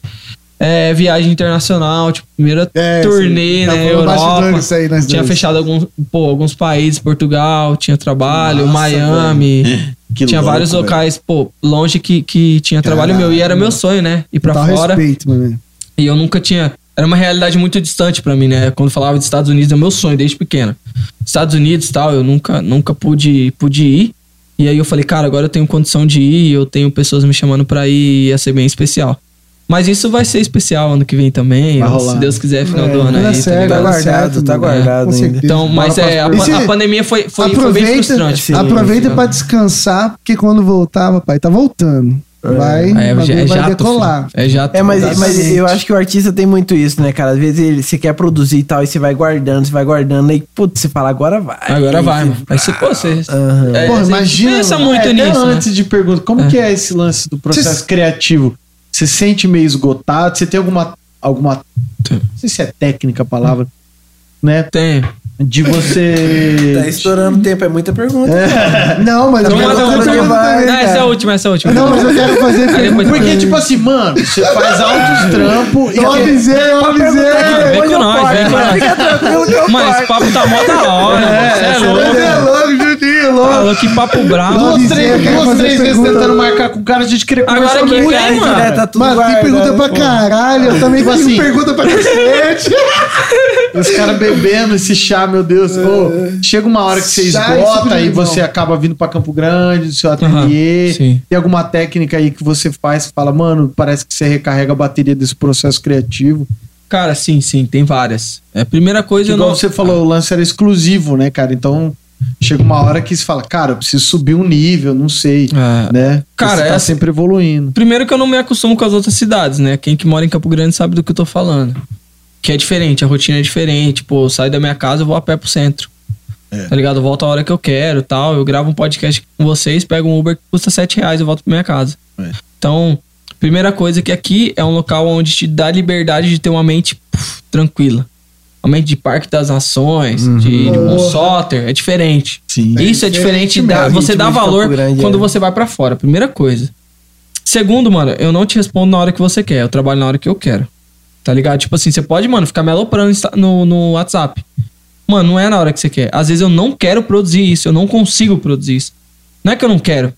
É, viagem internacional, tipo, primeira É, turnê, sim. Né? Europa. isso aí, nós Tinha dois. fechado alguns, pô, alguns países, Portugal, tinha trabalho, Nossa, Miami. Que tinha louco, vários velho. locais, pô, longe que, que tinha trabalho meu. E era meu sonho, né? Ir pra Total fora. respeito, mano. E eu nunca tinha. Era uma realidade muito distante pra mim, né? Quando falava de Estados Unidos, é meu sonho desde pequeno. Estados Unidos e tal, eu nunca, nunca pude, pude ir. E aí eu falei, cara, agora eu tenho condição de ir, eu tenho pessoas me chamando pra ir, ia ser bem especial. Mas isso vai ser especial ano que vem também, se Deus quiser, final do É, ano dar aí. tá certo, ligado? vai Tá guardado, tá mano. guardado certeza. Então, mas é, a, a pandemia foi, foi, foi bem aproveita, frustrante. sim. aproveita pra descansar, porque quando voltar, papai, tá voltando. Vai, É, é, bagulho é vai jato. decolar. filho. É jato. É, mas, Exatamente. mas eu acho que o artista tem muito isso, né, cara? Às vezes ele, você quer produzir e tal, e você vai guardando, você vai guardando, aí, putz, você fala, agora vai. Agora vai, mano. Aí você, pô, você. Aham. é, Porra, você imagina, Pensa muito É, até nisso. né? antes de pergunta, como que é esse lance do processo Cês- criativo? Você sente meio esgotado? Você tem alguma. alguma não sei se é técnica a palavra, né? Tem. De você. Tá estourando o tempo, é muita pergunta. Não, mas eu quero fazer pergunta vai. Não, essa é a última, essa é a última. Não, mas eu quero fazer pergunta. Porque, tipo assim, mano, você faz altos trampos e. Eu avisei, eu avisei. Vem com nós, vem com nós. Esse corto. papo tá mó da hora. É Você louco. é louco, Falou que papo bravo. Duas, três, duas, três vezes pergunta. tentando marcar com o cara, a gente queria Agora conversar quem muito. quer, aí, mano? né? Tá tudo Mano, tem pergunta pra pô. caralho. Eu também Tipo tenho assim. pergunta pra cacete. Os caras bebendo esse chá, meu Deus. Ô, chega uma hora que você esgota e você acaba vindo pra Campo Grande, do seu ateliê. Sim. Tem alguma técnica aí que você faz e fala, mano, parece que você recarrega a bateria desse processo criativo. Cara, sim, sim, tem várias. É, a primeira coisa Igual não. você falou, o lance era exclusivo, né, cara? Então chega uma hora que você fala, cara, eu preciso subir um nível, não sei, É. né? Cara, você tá essa- sempre evoluindo. Primeiro que eu não me acostumo com as outras cidades, né? Quem que mora em Campo Grande sabe do que eu tô falando. Que é diferente, a rotina é diferente. Pô, eu saio da minha casa, eu vou a pé pro centro. Tá ligado? Eu volto a hora que eu quero tal. Eu gravo um podcast com vocês, pego um Uber que custa 7 reais e volto pra minha casa. É. Então, primeira coisa que aqui é um local onde te dá liberdade de ter uma mente puf, tranquila. Uma mente de Parque das Nações, de, de Monsotter, é diferente. Sim. Isso é diferente. da- você dá valor Grande, quando é. você vai pra fora. Primeira coisa. Segundo, mano, eu não te respondo na hora que você quer. Eu trabalho na hora que eu quero. Tá ligado? Tipo assim, você pode, mano, ficar me aloprando insta- no, no WhatsApp. Mano, não é na hora que você quer. Às vezes eu não quero produzir isso. Eu não consigo produzir isso. Não é que eu não quero.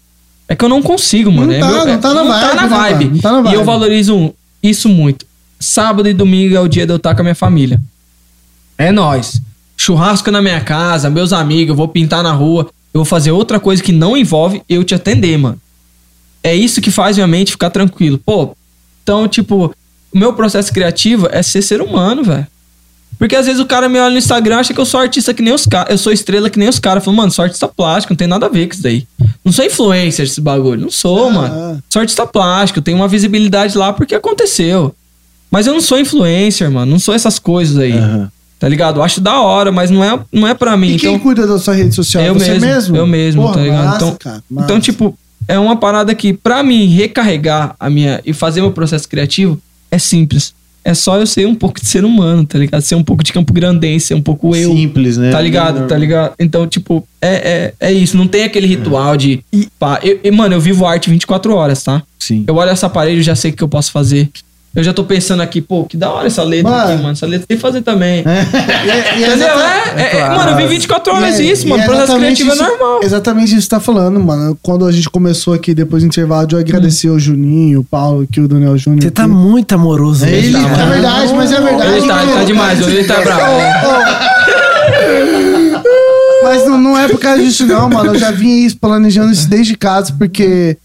É que eu não consigo, mano. Não É tá, meu- não é- tá na vibe, né, vibe. mano? Não tá na E eu vibe. valorizo isso muito. Sábado e domingo é o dia de eu estar com a minha família. É nóis. Churrasco na minha casa, meus amigos, eu vou pintar na rua. Eu vou fazer outra coisa que não envolve eu te atender, mano. É isso que faz minha mente ficar tranquilo. Pô, então, tipo, o meu processo criativo é ser ser humano, velho. Porque às vezes o cara me olha no Instagram acha que eu sou artista que nem os caras. Eu sou estrela que nem os caras. Falo, mano, sou artista plástico, não tem nada a ver com isso daí. Não sou influencer desse bagulho. Não sou, Ah. mano. Sou artista plástico, tenho uma visibilidade lá porque aconteceu. Mas eu não sou influencer, mano. Não sou essas coisas aí. Aham. Tá ligado? Eu acho da hora, mas não é, não é pra mim. E quem então, cuida da sua rede social? Eu Você mesmo, mesmo? eu mesmo, Porra, tá ligado? massa, Então- cara, então, tipo, é uma parada que, pra mim, recarregar a minha e fazer meu processo criativo é simples. É só eu ser um pouco de ser humano, tá ligado? Ser um pouco de campo grandense, ser um pouco eu. Simples, né? Tá ligado? Tá ligado? Então, tipo, é, é, é isso. Não tem aquele ritual de. Pá, eu- eu- mano, eu vivo arte 24 horas, tá? Sim. Eu olho essa parede e já sei o que eu posso fazer. Eu já tô pensando aqui, pô, que da hora essa letra Mano. aqui, mano. Essa letra tem que fazer também. E é- e é Entendeu? exata- É, é, claro. Mano, eu vivo 24 horas E é- isso, e mano. é processo criativo isso- é normal. Exatamente isso que você tá falando, mano. Quando a gente começou aqui, depois do intervalo, eu agradecer o Juninho, o Paulo, aqui, o Daniel Júnior. Você tá aqui. muito amoroso. Ele hoje, tá, mano. é verdade, mas é verdade. Ele tá, ele tá demais, hoje ele tá bravo. Mas não, não é por causa disso, não, mano. Eu já vim isso, planejando isso desde casa, porque.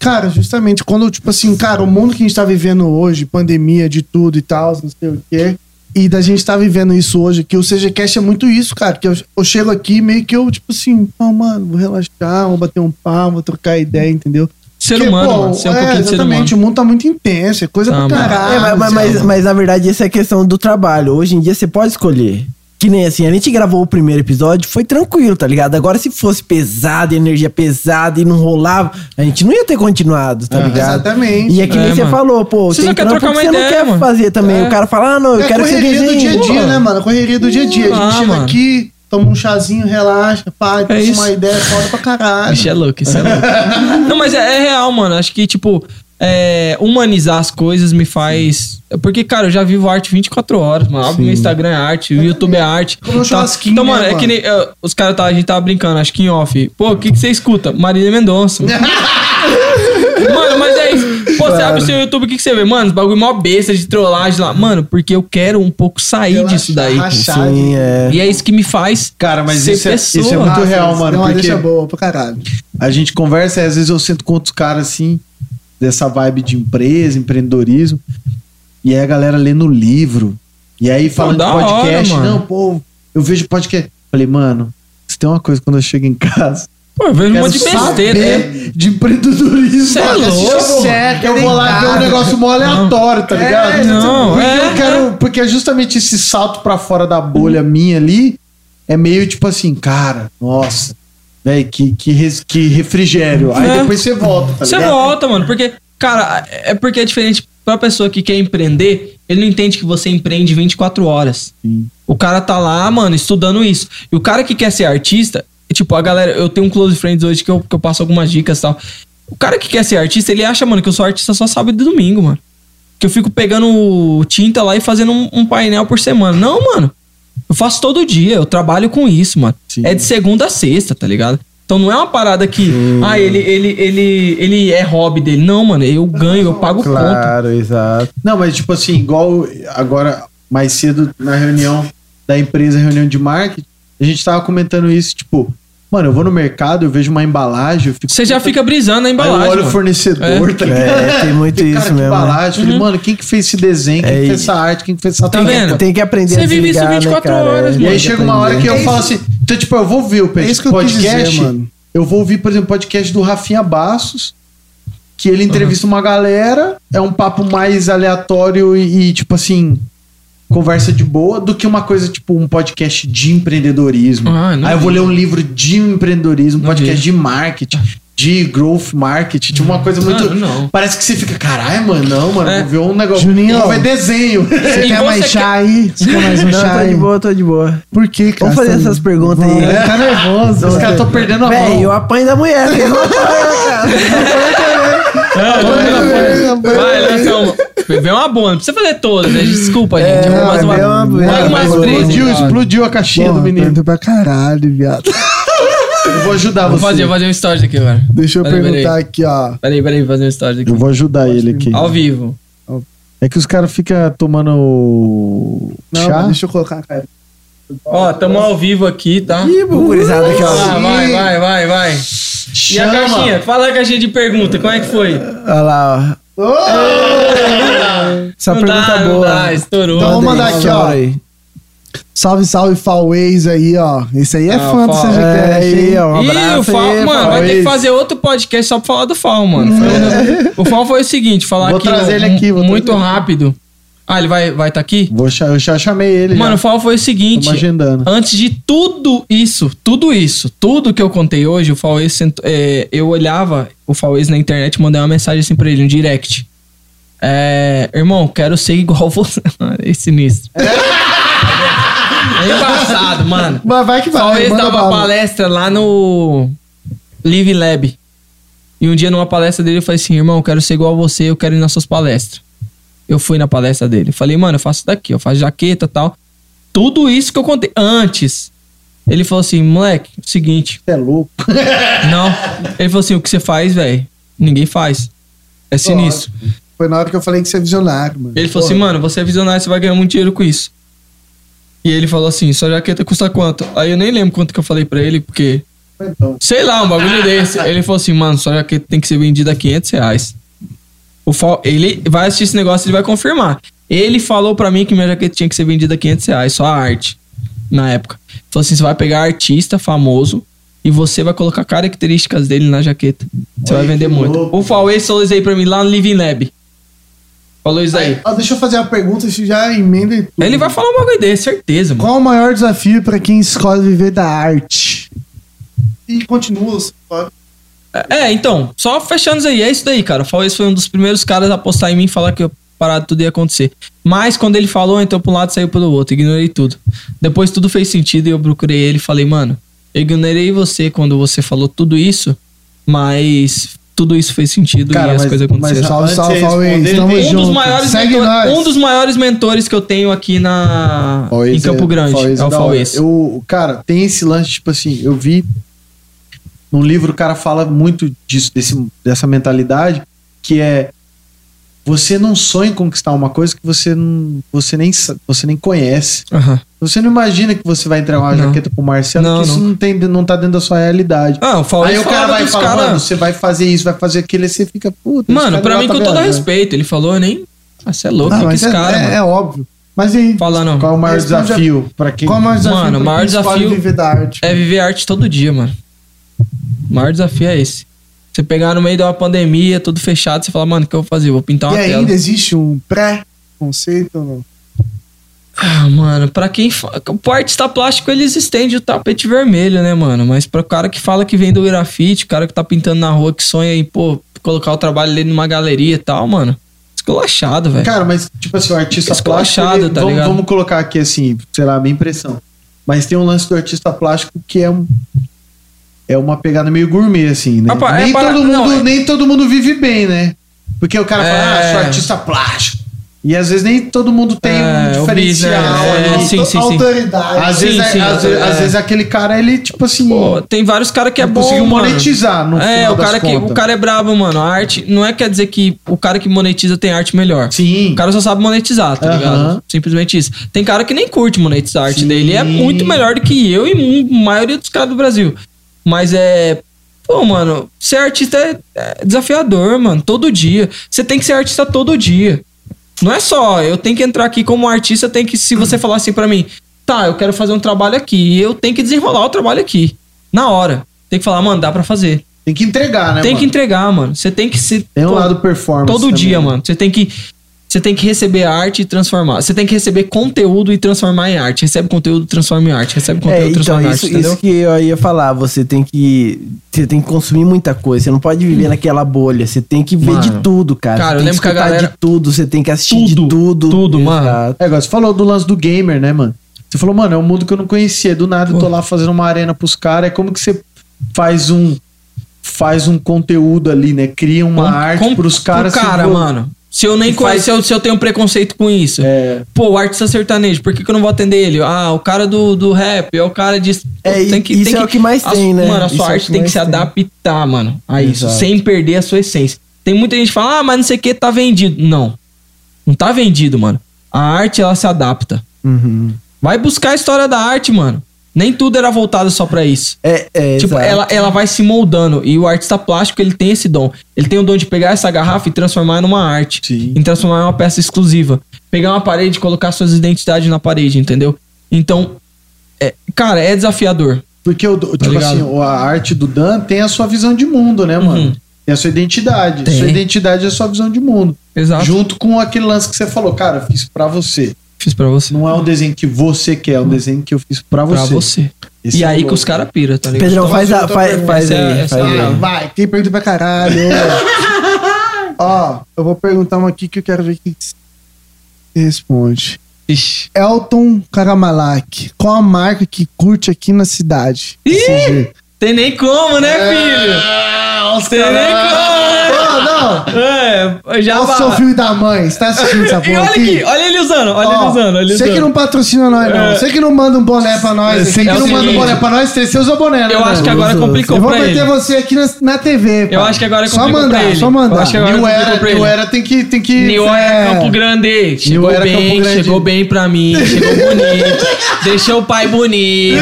Cara, justamente quando, tipo assim, cara, o mundo que a gente tá vivendo hoje, pandemia de tudo e tal, não sei o quê. E da gente tá vivendo isso hoje, que o CGCast é muito isso, cara. Que eu, eu chego aqui meio que eu, tipo assim, pô, mano, vou relaxar, vou bater um papo, vou trocar ideia, entendeu? Ser Porque, humano, pô, mano. Ser um é, pouquinho Exatamente, humano. o mundo tá muito intenso, é coisa Tá, pra caralho. É, mas, mas, mas, mas, na verdade isso é questão do trabalho. Hoje em dia você pode escolher. Que nem assim, a gente gravou o primeiro episódio, foi tranquilo, tá ligado? Agora se fosse pesado, energia pesada e não rolava, a gente não ia ter continuado, tá Ah, ligado? exatamente. E é que nem É, você mano. falou, pô, Você tem quer trampo trocar que uma você ideia, não quer mano. fazer também. É. O cara fala, ah, não, eu É quero que você correria do dia a dia, Pô, né, mano? Correria do dia a dia. A gente Ah, chega mano. aqui, toma um chazinho, relaxa, pá, É uma ideia foda pra caralho. Isso é louco, isso é louco. Não, mas é, é real, mano. Acho que, tipo, é, humanizar as coisas me faz. Porque, cara, eu já vivo arte 24 horas, mano. Óbvio, meu Instagram é arte, o YouTube é arte. Como churrasquinho, então, né, mano, é mano? que nem. eh, os caras, tá, a gente tava brincando, acho que em off. Pô, o que, que você escuta? Marília Mendonça. mano. Mas é isso. Pô, você abre o seu YouTube, o que, que você vê? Mano, os bagulho mó besta de trollagem lá. Mano, porque eu quero um pouco sair Relaxar, disso daí. Sim, é. E é isso que me faz. Cara, mas ser isso é, isso é muito Nossa, real, mano. uma Porque deixa boa pra caralho. a gente conversa e às vezes eu sento com outros caras assim, dessa vibe de empresa, empreendedorismo. E aí a galera lendo livro. E aí falando da de podcast. hora, não, pô, eu vejo podcast. Falei, mano, se tem uma coisa quando eu chego em casa. Pô, eu vejo um monte de besteira. né? de empreendedorismo. Cê é louco. série, Eu vou lá ver um negócio mó aleatório, tá ligado? não, porque é, eu quero. Porque é justamente esse salto pra fora da bolha minha ali é meio tipo assim, cara, nossa. Véi, que, que, res- que refrigério. Aí É. depois você volta, tá Você ligado? volta, mano, porque, cara, é porque é diferente pra pessoa que quer empreender, ele não entende que você empreende 24 horas. Sim. O cara tá lá, mano, estudando isso. E o cara que quer ser artista, tipo, a galera, eu tenho um close friends hoje que eu, que eu passo algumas dicas e tal. O cara que quer ser artista, ele acha, mano, que eu sou artista só sábado e domingo, mano. Que eu fico pegando tinta lá e fazendo um, um painel por semana. Não, mano. Eu faço todo dia, eu trabalho com isso, mano. Sim. É de segunda a sexta, tá ligado? Então não é uma parada que, ah, ele, ele, ele, ele é hobby dele. Não, mano, eu ganho, eu pago conta. Claro, exato. Não, mas tipo assim, igual agora, mais cedo, na reunião da empresa, reunião de marketing, a gente tava comentando isso, tipo, mano, eu vou no mercado, eu vejo uma embalagem, eu fico. Você já fica brisando na Aí eu embalagem. olho o fornecedor, É. tá ligado? É, tem muito Cara, isso que mesmo. né? embalagem. Falei, mano, quem que fez esse desenho? Quem É, que e- fez essa arte? Quem que fez essa Tá vendo? Tem que aprender Você a vive isso desligar, 24 né, horas, É, E mano. aí tem chega uma hora que eu aprender. falo assim, então, tipo, eu vou ouvir o É isso que eu quis podcast. dizer, mano. Eu vou ouvir, por exemplo, podcast do Rafinha Bassos, que ele entrevista uma galera, é um papo mais aleatório e, e, tipo assim, conversa de boa do que uma coisa tipo um podcast de empreendedorismo. Ah, não Aí eu vou ler um livro de empreendedorismo, Não podcast vi. de marketing, de growth marketing, tipo uma coisa muito. Mano, não. Parece que você fica, caralho, mano, não, mano, É. vou ver um negócio. Juninho, vou ver desenho. Você quer você mais quer- chá aí? Você quer mais um Não, chá tô aí? de boa, tô de boa. Por que, cara? Vamos fazer tá- essas perguntas aí. Tá nervoso. Os caras estão perdendo a Véi, mão. eu apanho da mulher. né? Eu apanho, cara. Vai, Leandrão. Vem uma boa, não precisa fazer todas, né? Desculpa, É, gente. mais uma, vem uma- uma- três. Explodiu, explodiu a caixinha Porra, do menino. pra caralho, viado. Eu vou ajudar Vou você. fazer, vou fazer um story aqui agora. Deixa eu Peraí, perguntar aqui, ó. Peraí, peraí, vou fazer um story aqui. Eu vou ajudar ele aqui. Ao vivo. É que os caras ficam tomando Não, chá. deixa eu colocar, cara. Ó, tamo ao vivo aqui, tá? Ih, aqui, Ah, ó. vai, vai, vai, vai. E a Chama. caixinha? Fala a caixinha de pergunta, como é que foi? Olha lá, ó. Essa Não pergunta dá, não boa. dá, estourou. Então, vamos Manda mandar aqui, ó. aí. Salve, salve, Falways aí, ó. Esse aí é Ah, fã do CGCast, É aí, ó. Um Ih, o abraço Fal, aí, mano, vai ter que fazer outro podcast só pra falar do Fal, mano. Foi- o Fal foi o seguinte, falar Vou aqui, trazer ó, ele aqui, vou muito trazer ele. rápido. Ah, ele vai vai tá aqui? Vou eu já chamei ele. Mano, o já. Fal foi o seguinte, agendando. antes de tudo isso, tudo isso, tudo que eu contei hoje, o Fauês é, eu olhava o Fauês na internet e mandei uma mensagem assim pra ele, um direct. É, irmão, quero ser igual você. É sinistro. É embaçado, mano. Mas vai que vai. Talvez dava bala. palestra lá no Live Lab. E um dia numa palestra dele eu falei assim, irmão, quero ser igual a você, eu quero ir nas suas palestras. Eu fui na palestra dele. Falei, mano, eu faço daqui, eu faço jaqueta e tal. Tudo isso que eu contei antes. Ele falou assim, moleque, seguinte. Você é louco. Não. Ele falou assim, o que você faz, velho? Ninguém faz. É sinistro. Foi na hora que eu falei que você é visionário, mano. Ele falou assim, mano, você é visionário, você vai ganhar muito dinheiro com isso. E ele falou assim, sua jaqueta custa quanto? Aí eu nem lembro quanto que eu falei pra ele, porque... Então, Sei lá, um bagulho desse. Ele falou assim, mano, sua jaqueta tem que ser vendida a 500 reais. O Fal- ele vai assistir esse negócio e ele vai confirmar. Ele falou pra mim que minha jaqueta tinha que ser vendida a 500 reais, só a arte, na época. Falou assim, você vai pegar artista famoso e você vai colocar características dele na jaqueta. Você vai vender muito. louco. O Fauê falou isso aí pra mim lá no Living Lab. Falou isso aí. Ó, deixa eu fazer uma pergunta, isso já emenda em tudo. Ele vai falar um bagulho desse, certeza, mano. Qual o maior desafio pra quem escolhe viver da arte? E continua, pode- É, então, só fechando isso aí, é isso daí, cara. O Fauês foi um dos primeiros caras a apostar em mim e falar que eu parado tudo ia acontecer. Mas quando ele falou, entrou pra um lado e saiu pelo outro. Ignorei tudo. Depois tudo fez sentido e eu procurei ele e falei, mano, eu ignorei você quando você falou tudo isso, mas tudo isso fez sentido Cara, e as mas- coisas aconteceram. mas Salve, salve, Tamo tem- um dos junto. maiores Segue mentor- nós. um dos maiores mentores que eu tenho aqui na Fauês em Campo é- Grande Fauês é o hora. Fauês. Eu, cara, tem esse lance, tipo assim, eu vi num livro o cara fala muito disso, desse, dessa mentalidade, que é você não sonha em conquistar uma coisa que você, não, você, nem, você nem conhece. Aham. Você não imagina que você vai entregar uma Não. jaqueta pro Marcelo, Não, que isso não. não, tem, não tá dentro da sua realidade. Ah, o Fauês Aí o cara vai falar, cara- mano, você vai fazer isso, vai fazer aquilo, aí você fica, puta. Mano, pra lá mim, tá com todo respeito, ele falou, nem. Ah, você é louco, Não, que que é, cara, é- mano. é óbvio. Mas e Qual, Fala não. qual é o maior a- desafio pra quem. qual o maior desafio Mano, o pra maior desafio viver da arte? É viver arte todo dia, mano. O maior desafio é esse. Você pegar no meio de uma pandemia, tudo fechado, você fala, mano, o que eu vou fazer? Vou pintar E uma tela. ainda existe um pré-conceito ou não? Ah, mano, pra quem. Pro artista plástico, eles estendem o tapete vermelho, né, mano? Mas pro cara que fala que vem do grafite, o cara que tá pintando na rua, que sonha em, pô, colocar o trabalho dele numa galeria e tal, mano. Esculachado, velho. Cara, mas tipo assim, o artista plástico. ele- tá vamos, ligado? vamos colocar aqui assim, sei lá, a minha impressão. Mas tem um lance do artista plástico que é um. É uma pegada meio gourmet, assim, né? Rapaz, é nem, para- todo mundo, não, é- nem todo mundo vive bem, né? Porque o cara fala, É. ah, sou artista plástico. E às vezes nem todo mundo tem É, um diferencial é, ali. sim, sim, sim. Autoridade. Às, Sim, vezes, é- sim, às, é. vezes, às vezes aquele cara, ele, tipo assim. Pô, tem vários caras que é bom, conseguiu mano. monetizar no É, o das cara, que, contas. o cara é brabo, mano. A arte não é quer dizer que o cara que monetiza tem arte melhor. Sim. O cara só sabe monetizar, tá ligado? Simplesmente isso. Tem cara que nem curte monetizar a arte Sim. dele. É muito melhor do que eu e a maioria dos caras do Brasil. Mas é. Pô, mano, ser artista é, é desafiador, mano. Todo dia. Você tem que ser artista todo dia. Não é só, eu tenho que entrar aqui como artista, tem que, se você falar assim pra mim, tá, eu quero fazer um trabalho aqui, eu tenho que desenrolar o trabalho aqui. Na hora. Tem que falar, mano, dá pra fazer. Tem que entregar, né? tem mano? que entregar, mano. Você tem que ser. Tem um pô, lado performance. Todo também, dia, né? mano. Você tem que. Você tem que receber arte e transformar. Você tem que receber conteúdo e transformar em arte. Recebe conteúdo, transforma em arte. Recebe conteúdo, É, então, transforma em isso, arte, entendeu? isso que eu ia falar. Você tem que. Você tem que consumir muita coisa. Você não pode viver naquela bolha. Você tem que ver Hum. Mano, de tudo, cara. cara, Você eu tem lembro que a escutar galera- de tudo. Você tem que assistir de Tudo, tudo. tudo, mano. Exato. É, agora você falou do lance do gamer, né, mano? Você falou, mano, é um mundo que eu não conhecia. Do nada eu tô lá fazendo uma arena pros caras. É como que você faz um faz um conteúdo ali, né? Cria uma Com- arte com- pros caras. pro cara, mano. Se eu nem que conheço, faz- se eu, se eu tenho preconceito com isso. É. Pô, o artista sertanejo, por que, que eu não vou atender ele? Ah, o cara do, do rap, é o cara de. É, isso é o que mais a- tem, né? Mano, a Isso sua é o arte que tem que se tem. adaptar, mano, a isso, Exato. sem perder a sua essência. Tem muita gente que fala, ah, mas não sei o que, tá vendido. Não. Não tá vendido, mano. A arte, ela se adapta. Uhum. Vai buscar a história da arte, mano. Nem tudo era voltado só pra isso. É, é, Tipo, exato. ela, ela vai se moldando. E o artista plástico, ele tem esse dom. Ele tem o dom de pegar essa garrafa e transformar numa arte. Sim. E transformar em uma peça exclusiva. Pegar uma parede e colocar suas identidades na parede, entendeu? Então, é- cara, é desafiador. Porque o, tipo Tá ligado? assim, a arte do Dan tem a sua visão de mundo, né, mano? Uhum. Tem a sua identidade. Tem. Sua identidade é a sua visão de mundo. Exato. Junto com aquele lance que você falou, cara, eu fiz pra você. Fiz pra você. Não é um desenho que você quer, é um desenho que eu fiz pra você. Pra você. Esse e é aí que os caras piram, tá ligado? Pedrão, Então, faz, a, outra faz, faz é- aí. faz é a- aí. Vai, tem pergunta pra caralho. Ó, eu vou perguntar uma aqui que eu quero ver que você responde. Ixi. Elton Karamalak, qual a marca que curte aqui na cidade? CG. Tem nem como, né, filho? Tem nem como? Não. É, já Olha o seu filho da mãe, você tá assistindo essa E porra olha aqui? aqui, olha ele usando, olha ele usando, olha ele Você usando. que não patrocina nós, não. É. Você que não manda um boné pra nós. Você que é não manda um boné pra nós, você usa boné, né? Eu acho que agora complicou Eu vou pra meter ele. você aqui na, na TV. Eu acho que agora Só complicou mandar, pra ele. só mandar. Eu acho que agora New Era, New. Era tem que. Tem que New É. Era Campo Grande. Chegou Era bem, Campo Grande. chegou bem pra mim, chegou bonito. Deixou o pai bonito.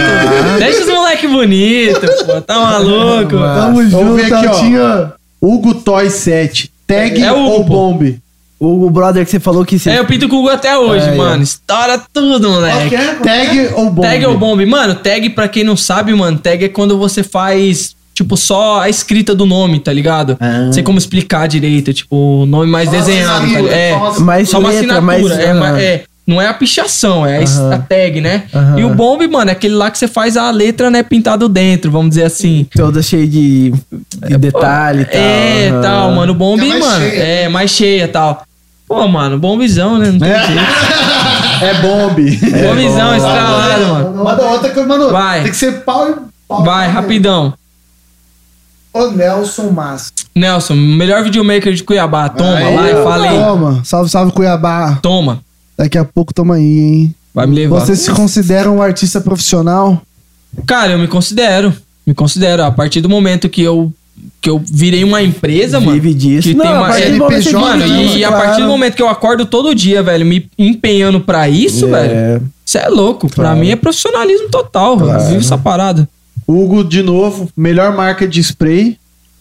Deixa os moleque bonito, pô. Tá maluco? Tamo Vamos junto, ver aqui, ó. Hugo Toy 7. Tag É o Hugo, ou pô. bomb? O, o brother que você falou que você. É, eu pinto com o Google até hoje, É, mano. Estoura tudo, moleque. Tag ou bomb? Tag ou bomb? Mano, tag, pra quem não sabe, mano, tag é quando você faz, tipo, só a escrita do nome, tá ligado? Ah. Não sei como explicar direito, tipo, o nome mais desenhado, tá ligado? É, mais só uma letra, assinatura. mais. é, é, não é a pichação, é a tag, né? E o bomb, mano, é aquele lá que você faz a letra, né, pintado dentro, vamos dizer assim. Toda cheia de, de detalhe e tal. É, tal, mano. O bomb, É mano, cheia. é mais cheia e tal. Pô, mano, bombizão, né? Não tem jeito. É bomb. Bombizão, estralado, mano. Manda outra que eu mando. Vai. Tem que ser pau e pau. Vai, rapidão. O Nelson Massa. Nelson, melhor videomaker de Cuiabá. Toma, Aí, vai, ó. fala aí. Toma. Salve, salve, Cuiabá. Toma. Daqui a pouco tamo aí, hein? Vai me levar. Você se considera um artista profissional? Cara, eu me considero. Me considero. A partir do momento que eu, que eu virei uma empresa, mano. Vive disso. Que Não, tem a uma. partir do momento que você mano, vive e, disso, e a claro. partir do momento que eu acordo todo dia, velho, me empenhando pra isso, É. velho. Isso é louco. Pra Claro. mim é profissionalismo total, velho. Claro. Vive essa parada. Hugo, de novo, melhor marca de spray.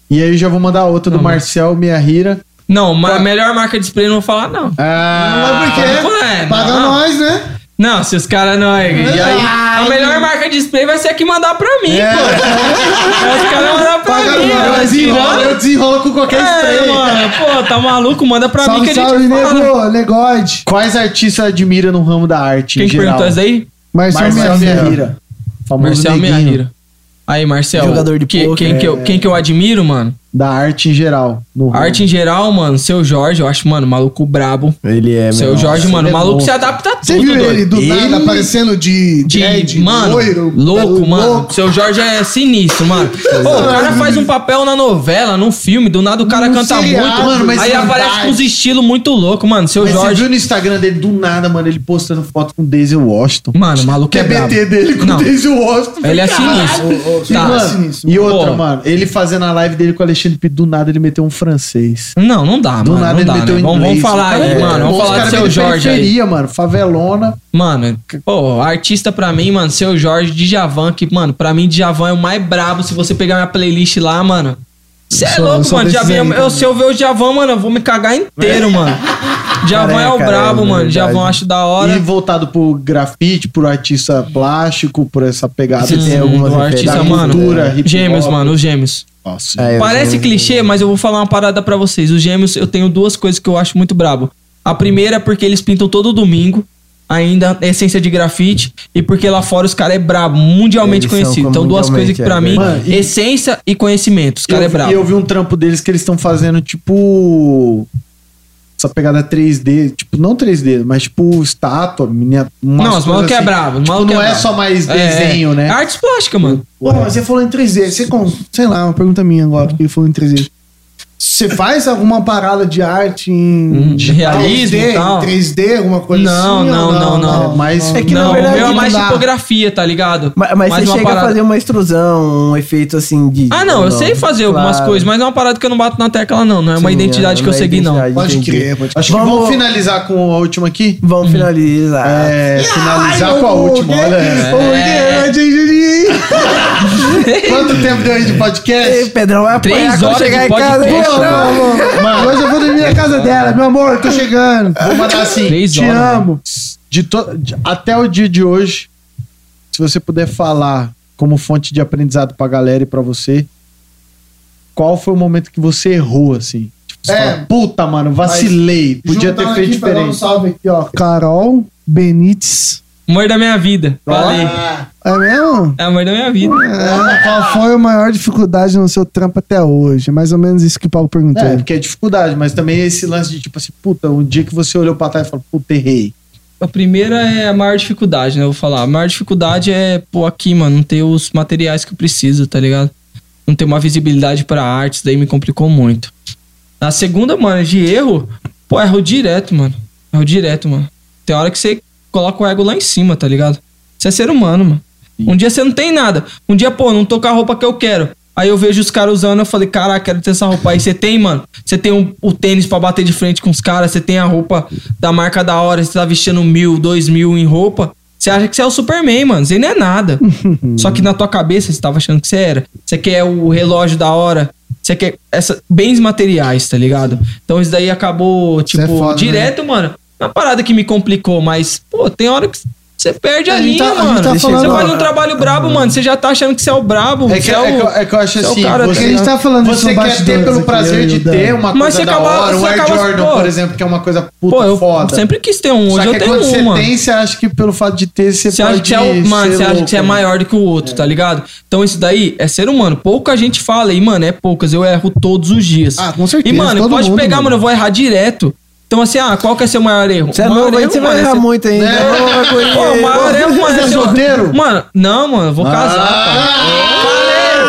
E aí eu já vou mandar outra do Não. Marcel Miyahira. Não, mas a melhor marca de spray eu não vou falar, não. Ah, Mas por quê? É, Paga não. nós, né? Não, se os caras não. E aí, a melhor marca de spray vai ser a que mandar pra mim, É. pô. É os caras mandar pra Paga mim, mano. eu desenrolo, eu desenrolo com qualquer É, spray. mano, pô, tá maluco? Manda pra mim salve, que a gente salve, fala. negóide. Quais artistas admira no ramo da arte Quem em que geral? perguntou isso aí? Marcel, Marcel Miyahira. Miyahira. Famoso Marcel Miyahira. Aí, Marcel. Jogador de que- quem, que eu, quem que eu admiro, mano? Da arte em geral. Arte em geral, mano. Seu Jorge, eu acho, mano, maluco brabo. Ele é. Seu meu. Jorge, mano, é maluco bom. se adapta a tudo, Você viu doido. ele do Ele- nada aparecendo de, De, dread, mano, loiro, louco, mano. louco? Seu Jorge é sinistro, mano. Pô, o cara faz um papel na novela, num filme, do nada o cara Num canta seriado, muito, mano, mas aí verdade. aparece com uns estilos muito loucos, mano. Seu Mas você Jorge. viu no Instagram dele, do nada, mano, ele postando foto com Daisy Washington. Mano, o maluco Que é é brabo. BT dele com Não. Daisy Washington. Ele é sinistro. E, Tá. e outra, mano, ele fazendo a live dele com o Alexandre Pito, do nada ele meteu um francês. Não, não dá, Do mano. nada não ele dá, meteu né? em Vamos, inglês. falar aí, é mano. Vamos os falar do seu Jorge aí. mano, favelona. Mano, pô, artista pra mim, mano, seu Jorge Djavan, que, mano, pra mim Djavan é o mais brabo. Se você pegar minha playlist lá, mano. Você é louco, sou mano. Djavan, aí eu, se eu ver o Djavan, mano, eu vou me cagar inteiro, mano. Djavan é o brabo, é mano. eu acho da hora. E voltado pro grafite, pro artista plástico, por essa pegada. Você tem algumas artista, da mano. cultura, hop. Gêmeos, mano, os gêmeos. Nossa. É, eu Parece clichê, mas eu vou falar uma parada pra vocês. Os gêmeos, eu tenho duas coisas que eu acho muito brabo. A primeira é porque eles pintam todo domingo. Ainda essência de grafite. E porque lá fora os caras é brabo, mundialmente Eles conhecido. Então, duas coisas que pra mim, Mano, e- essência e conhecimento. Os caras é eu, brabo. E eu vi um trampo deles que eles estão fazendo, tipo. Essa pegada 3D, tipo, não 3D, mas tipo estátua, miniatura. Não, os malucos é os Tipo, maluco não é brabo. só mais É, desenho, né? Artes plásticas, mano. Pô, mas você falou em 3D. Você, sei lá, uma pergunta minha agora, que ele falou em 3D. Você faz alguma parada de arte em De realismo 3D, e tal? em 3D, alguma coisa Não, assim? não, ou não, não. Mas- É que, na não, verdade, o meu é não mais dá. tipografia, tá ligado? Mas, mas Mais você uma chega parada- a fazer uma extrusão, um efeito assim de. Ah, não, eu sei fazer algumas Claro. coisas, mas não é uma parada que eu não bato na tecla, não. Não é uma Sim, identidade é, que eu não é segui, não. Pode entendi. crer, pode crer. Acho que Vamos- vamos finalizar com a última aqui? Vamos finalizar. É, finalizar com a última, olha. É. Quanto tempo deu aí de podcast? Ei, Pedrão vai Três apanhar quando horas chegar de em casa. podcast, Mano, mano, hoje eu vou dormir na casa dela. Meu amor, eu tô chegando. Vou mandar assim. Três Te horas. amo. de to- de- até o dia de hoje, se você puder falar como fonte de aprendizado pra galera e pra você, qual foi o momento que você errou, assim? Tipo, você É. fala, puta, mano, vacilei, podia ter feito dar um diferente. salve aqui, ó. Carol Benites. Amor da minha vida. Falei. É mesmo? É amor da minha vida. É, qual foi a maior dificuldade no seu trampo até hoje? É mais ou menos isso que o Paulo perguntou. É, porque é dificuldade, mas também esse lance de tipo assim, puta, um dia que você olhou pra trás e falou, puta, errei. A primeira é a maior dificuldade, né? Eu vou falar. A maior dificuldade é, pô, aqui, mano, não ter os materiais que eu preciso, tá ligado? Não ter uma visibilidade pra arte, isso daí me complicou muito. A segunda, mano, de erro, pô, erro direto, mano. Erro direto, mano. Tem hora que você coloca o ego lá em cima, tá ligado? Você é ser humano, mano. Um dia você não tem nada. Um dia, pô, não tô com a roupa que eu quero. Aí eu vejo os caras usando, eu falei, caraca, quero ter essa roupa. Aí você tem, mano. Você tem um- o tênis pra bater de frente com os caras, você tem a roupa da marca da hora, você tá vestindo mil, dois mil em roupa. Você acha que você é o Superman, mano. Você não é nada. Só que na tua cabeça você tava achando que você era. Você quer o relógio da hora. Você quer essa, bens materiais, tá ligado? Então isso daí acabou, tipo, é foda, direto, mano. É uma parada que me complicou, mas, pô, tem hora que você perde a, A gente linha, tá- a gente mano. tá você falando- faz um trabalho brabo, mano. Você já tá achando que você é o brabo. É que, você é, é que, o... eu- é que eu acho você é o assim, cara você, que a gente tá falando você no quer ter pelo prazer de ter uma Mas coisa você da acaba- hora, um você Air acaba- Jordan, pô. por exemplo, que é uma coisa puta Pô, eu foda. sempre quis ter um. Só Hoje que eu tenho quando um, você tem, você acha que pelo fato de ter, você Você pode acha que você é, o, mano, você acha que você é maior do que o outro, tá ligado? Então isso daí é ser humano. Pouca gente fala e, mano, é poucas. Eu erro todos os dias. Ah, com certeza, E, mano, pode mundo, pegar, mano. eu vou errar direto. Então, assim, ah, qual que é seu maior erro? Você é novo, aí você vai é errar muito ainda. É. Vai com Pô, o maior erro, mano, Você é é solteiro? Mano, não, mano, eu vou casar,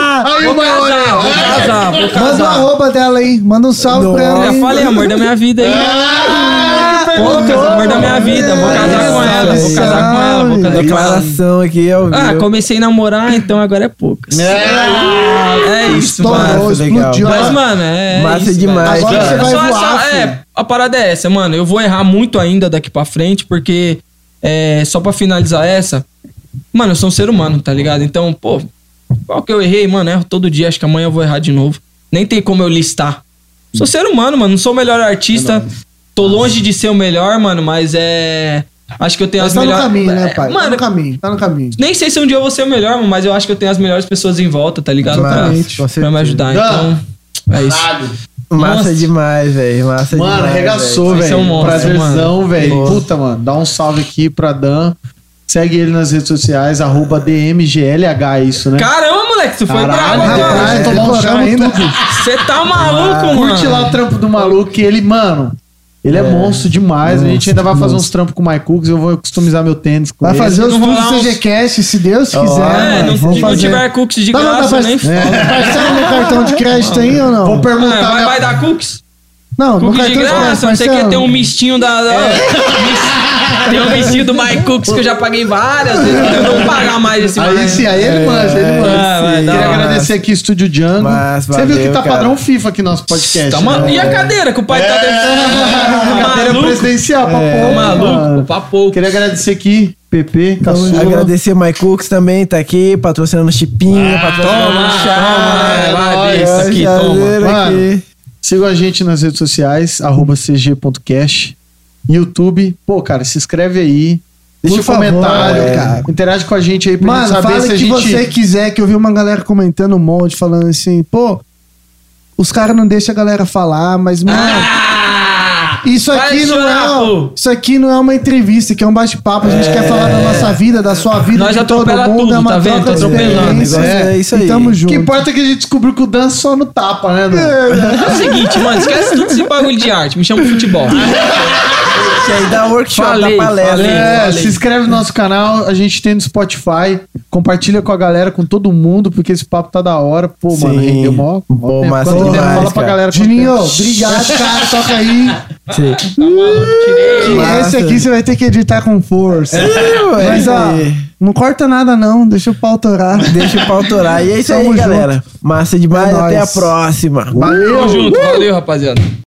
Ah, aí Vou o maior casar, erro. vou casar, vou Manda o casar. arroba dela aí. Manda um salve pra ela. Eu falei, amor da minha vida aí. Ah, Poucas, amor da minha vida. Vou casar com ela, vou casar com ela, vou casar com ela. Declaração aqui, ó. Ah, comecei a namorar, então agora é poucas. É isso, Estourou, mano. Explodiu. Mas, mano, é. Massa isso, demais, velho. Agora cara. você vai É só voar, essa- é, a parada é essa, mano. Eu vou errar muito ainda daqui pra frente, porque. É, só pra finalizar essa. Mano, eu sou um ser humano, tá ligado? Então, pô, qual que eu errei, mano? Erro todo dia, acho que amanhã eu vou errar de novo. Nem tem como eu listar. Sou ser humano, mano. Não sou o melhor artista. Tô longe de ser o melhor, mano, mas é. Acho que eu tenho Mas as tá no melhores. caminho, né, É, pai? tá Mano, no caminho, tá no caminho. nem sei se um dia eu vou ser o melhor, mano, mas eu acho que eu tenho as melhores pessoas em volta, tá ligado? Pra, Exatamente. Com pra certeza. me ajudar. Então, é isso. Massa Nossa. demais, velho. Massa Mano, demais. arregaçou, ser um velho. Prazerzão, mano. velho. Puta, mano. Dá um salve aqui pra Dan. Segue ele nas redes sociais, arroba DMGLH, isso, né? Caramba, moleque, tu foi Caralho, bravo rapaz, tomar um ainda. Você tá maluco, mano. Curte lá o trampo do maluco, que ele, mano, ele é, monstro demais. a gente ainda vai fazer uns trampos com o Mike Cooks, eu vou customizar meu tênis com Vai ele. fazer os não tudo uns- CGCast, se Deus quiser. É, mano. não, Vamos se não fazer. tiver cookies de Não, não, graça, dá nem pra- foda. Parcela no cartão de crédito aí ou não? Vou perguntar. É, vai, minha- vai dar cookies? Não, cartão de de crédito, graça, não sei o que, parcela. tem um mistinho da... da- Tem um mistinho do Mike Cooks que eu já paguei várias vezes, eu não vou pagar mais esse Aí mais. sim, aí ele manja, ele manja. Ah, Queria agradecer aqui Estúdio Django. Mas, Você viu que tá cara. padrão FIFA aqui no nosso podcast. Tá uma- né? E a cadeira que o pai tá A dentro? cadeira Maluco, presidencial, pra pouco. maluco, pra pouco. Queria agradecer aqui, PP, Caçula. Agradecer o Mike Cooks também, tá aqui, patrocinando Chipinha, patrocinando Toma, chá. toma, vai, nóis. isso aqui, toma. Mano. Sigam a gente nas redes sociais, arroba cg.cash. YouTube. Pô, cara, se inscreve aí. Deixa Por um favor, comentário. é, cara. Interage com a gente aí pra Mano, gente saber fala se o a que gente. você quiser, que eu vi uma galera comentando um monte, falando assim, pô, os caras não deixam a galera falar, mas, mano, Ah! Isso aqui, não é, isso aqui não é uma entrevista, aqui é um bate-papo. A gente quer falar da nossa vida, da sua vida, Nós de todo atropela mundo. tudo, é uma tá vendo? troca Tá de atropelando, experiência. é isso aí. E tamo O junto. que importa é que a gente descobriu que o dança só no tapa, né, Dan? É o seguinte, mano, esquece tudo esse bagulho de arte, me chama pro futebol. Que aí dá workshop, Falei, dá palestra. falei. É, falei. se inscreve no nosso canal, a gente tem no Spotify, compartilha com a galera, com todo mundo, porque esse papo tá da hora. Pô, Sim. mano, rendeu mó. Pô, massa Quanto demais, Fala pra galera. Juninho, obrigado, cara. Toca aí. Sim. Tá. Esse aqui você vai ter que editar com força. É, Mas, ó, não corta nada, não. Deixa o pau torar. Deixa o pau torar. E é isso Tamo aí, junto. galera. Massa demais. É Até a próxima. Tamo junto, valeu, rapaziada.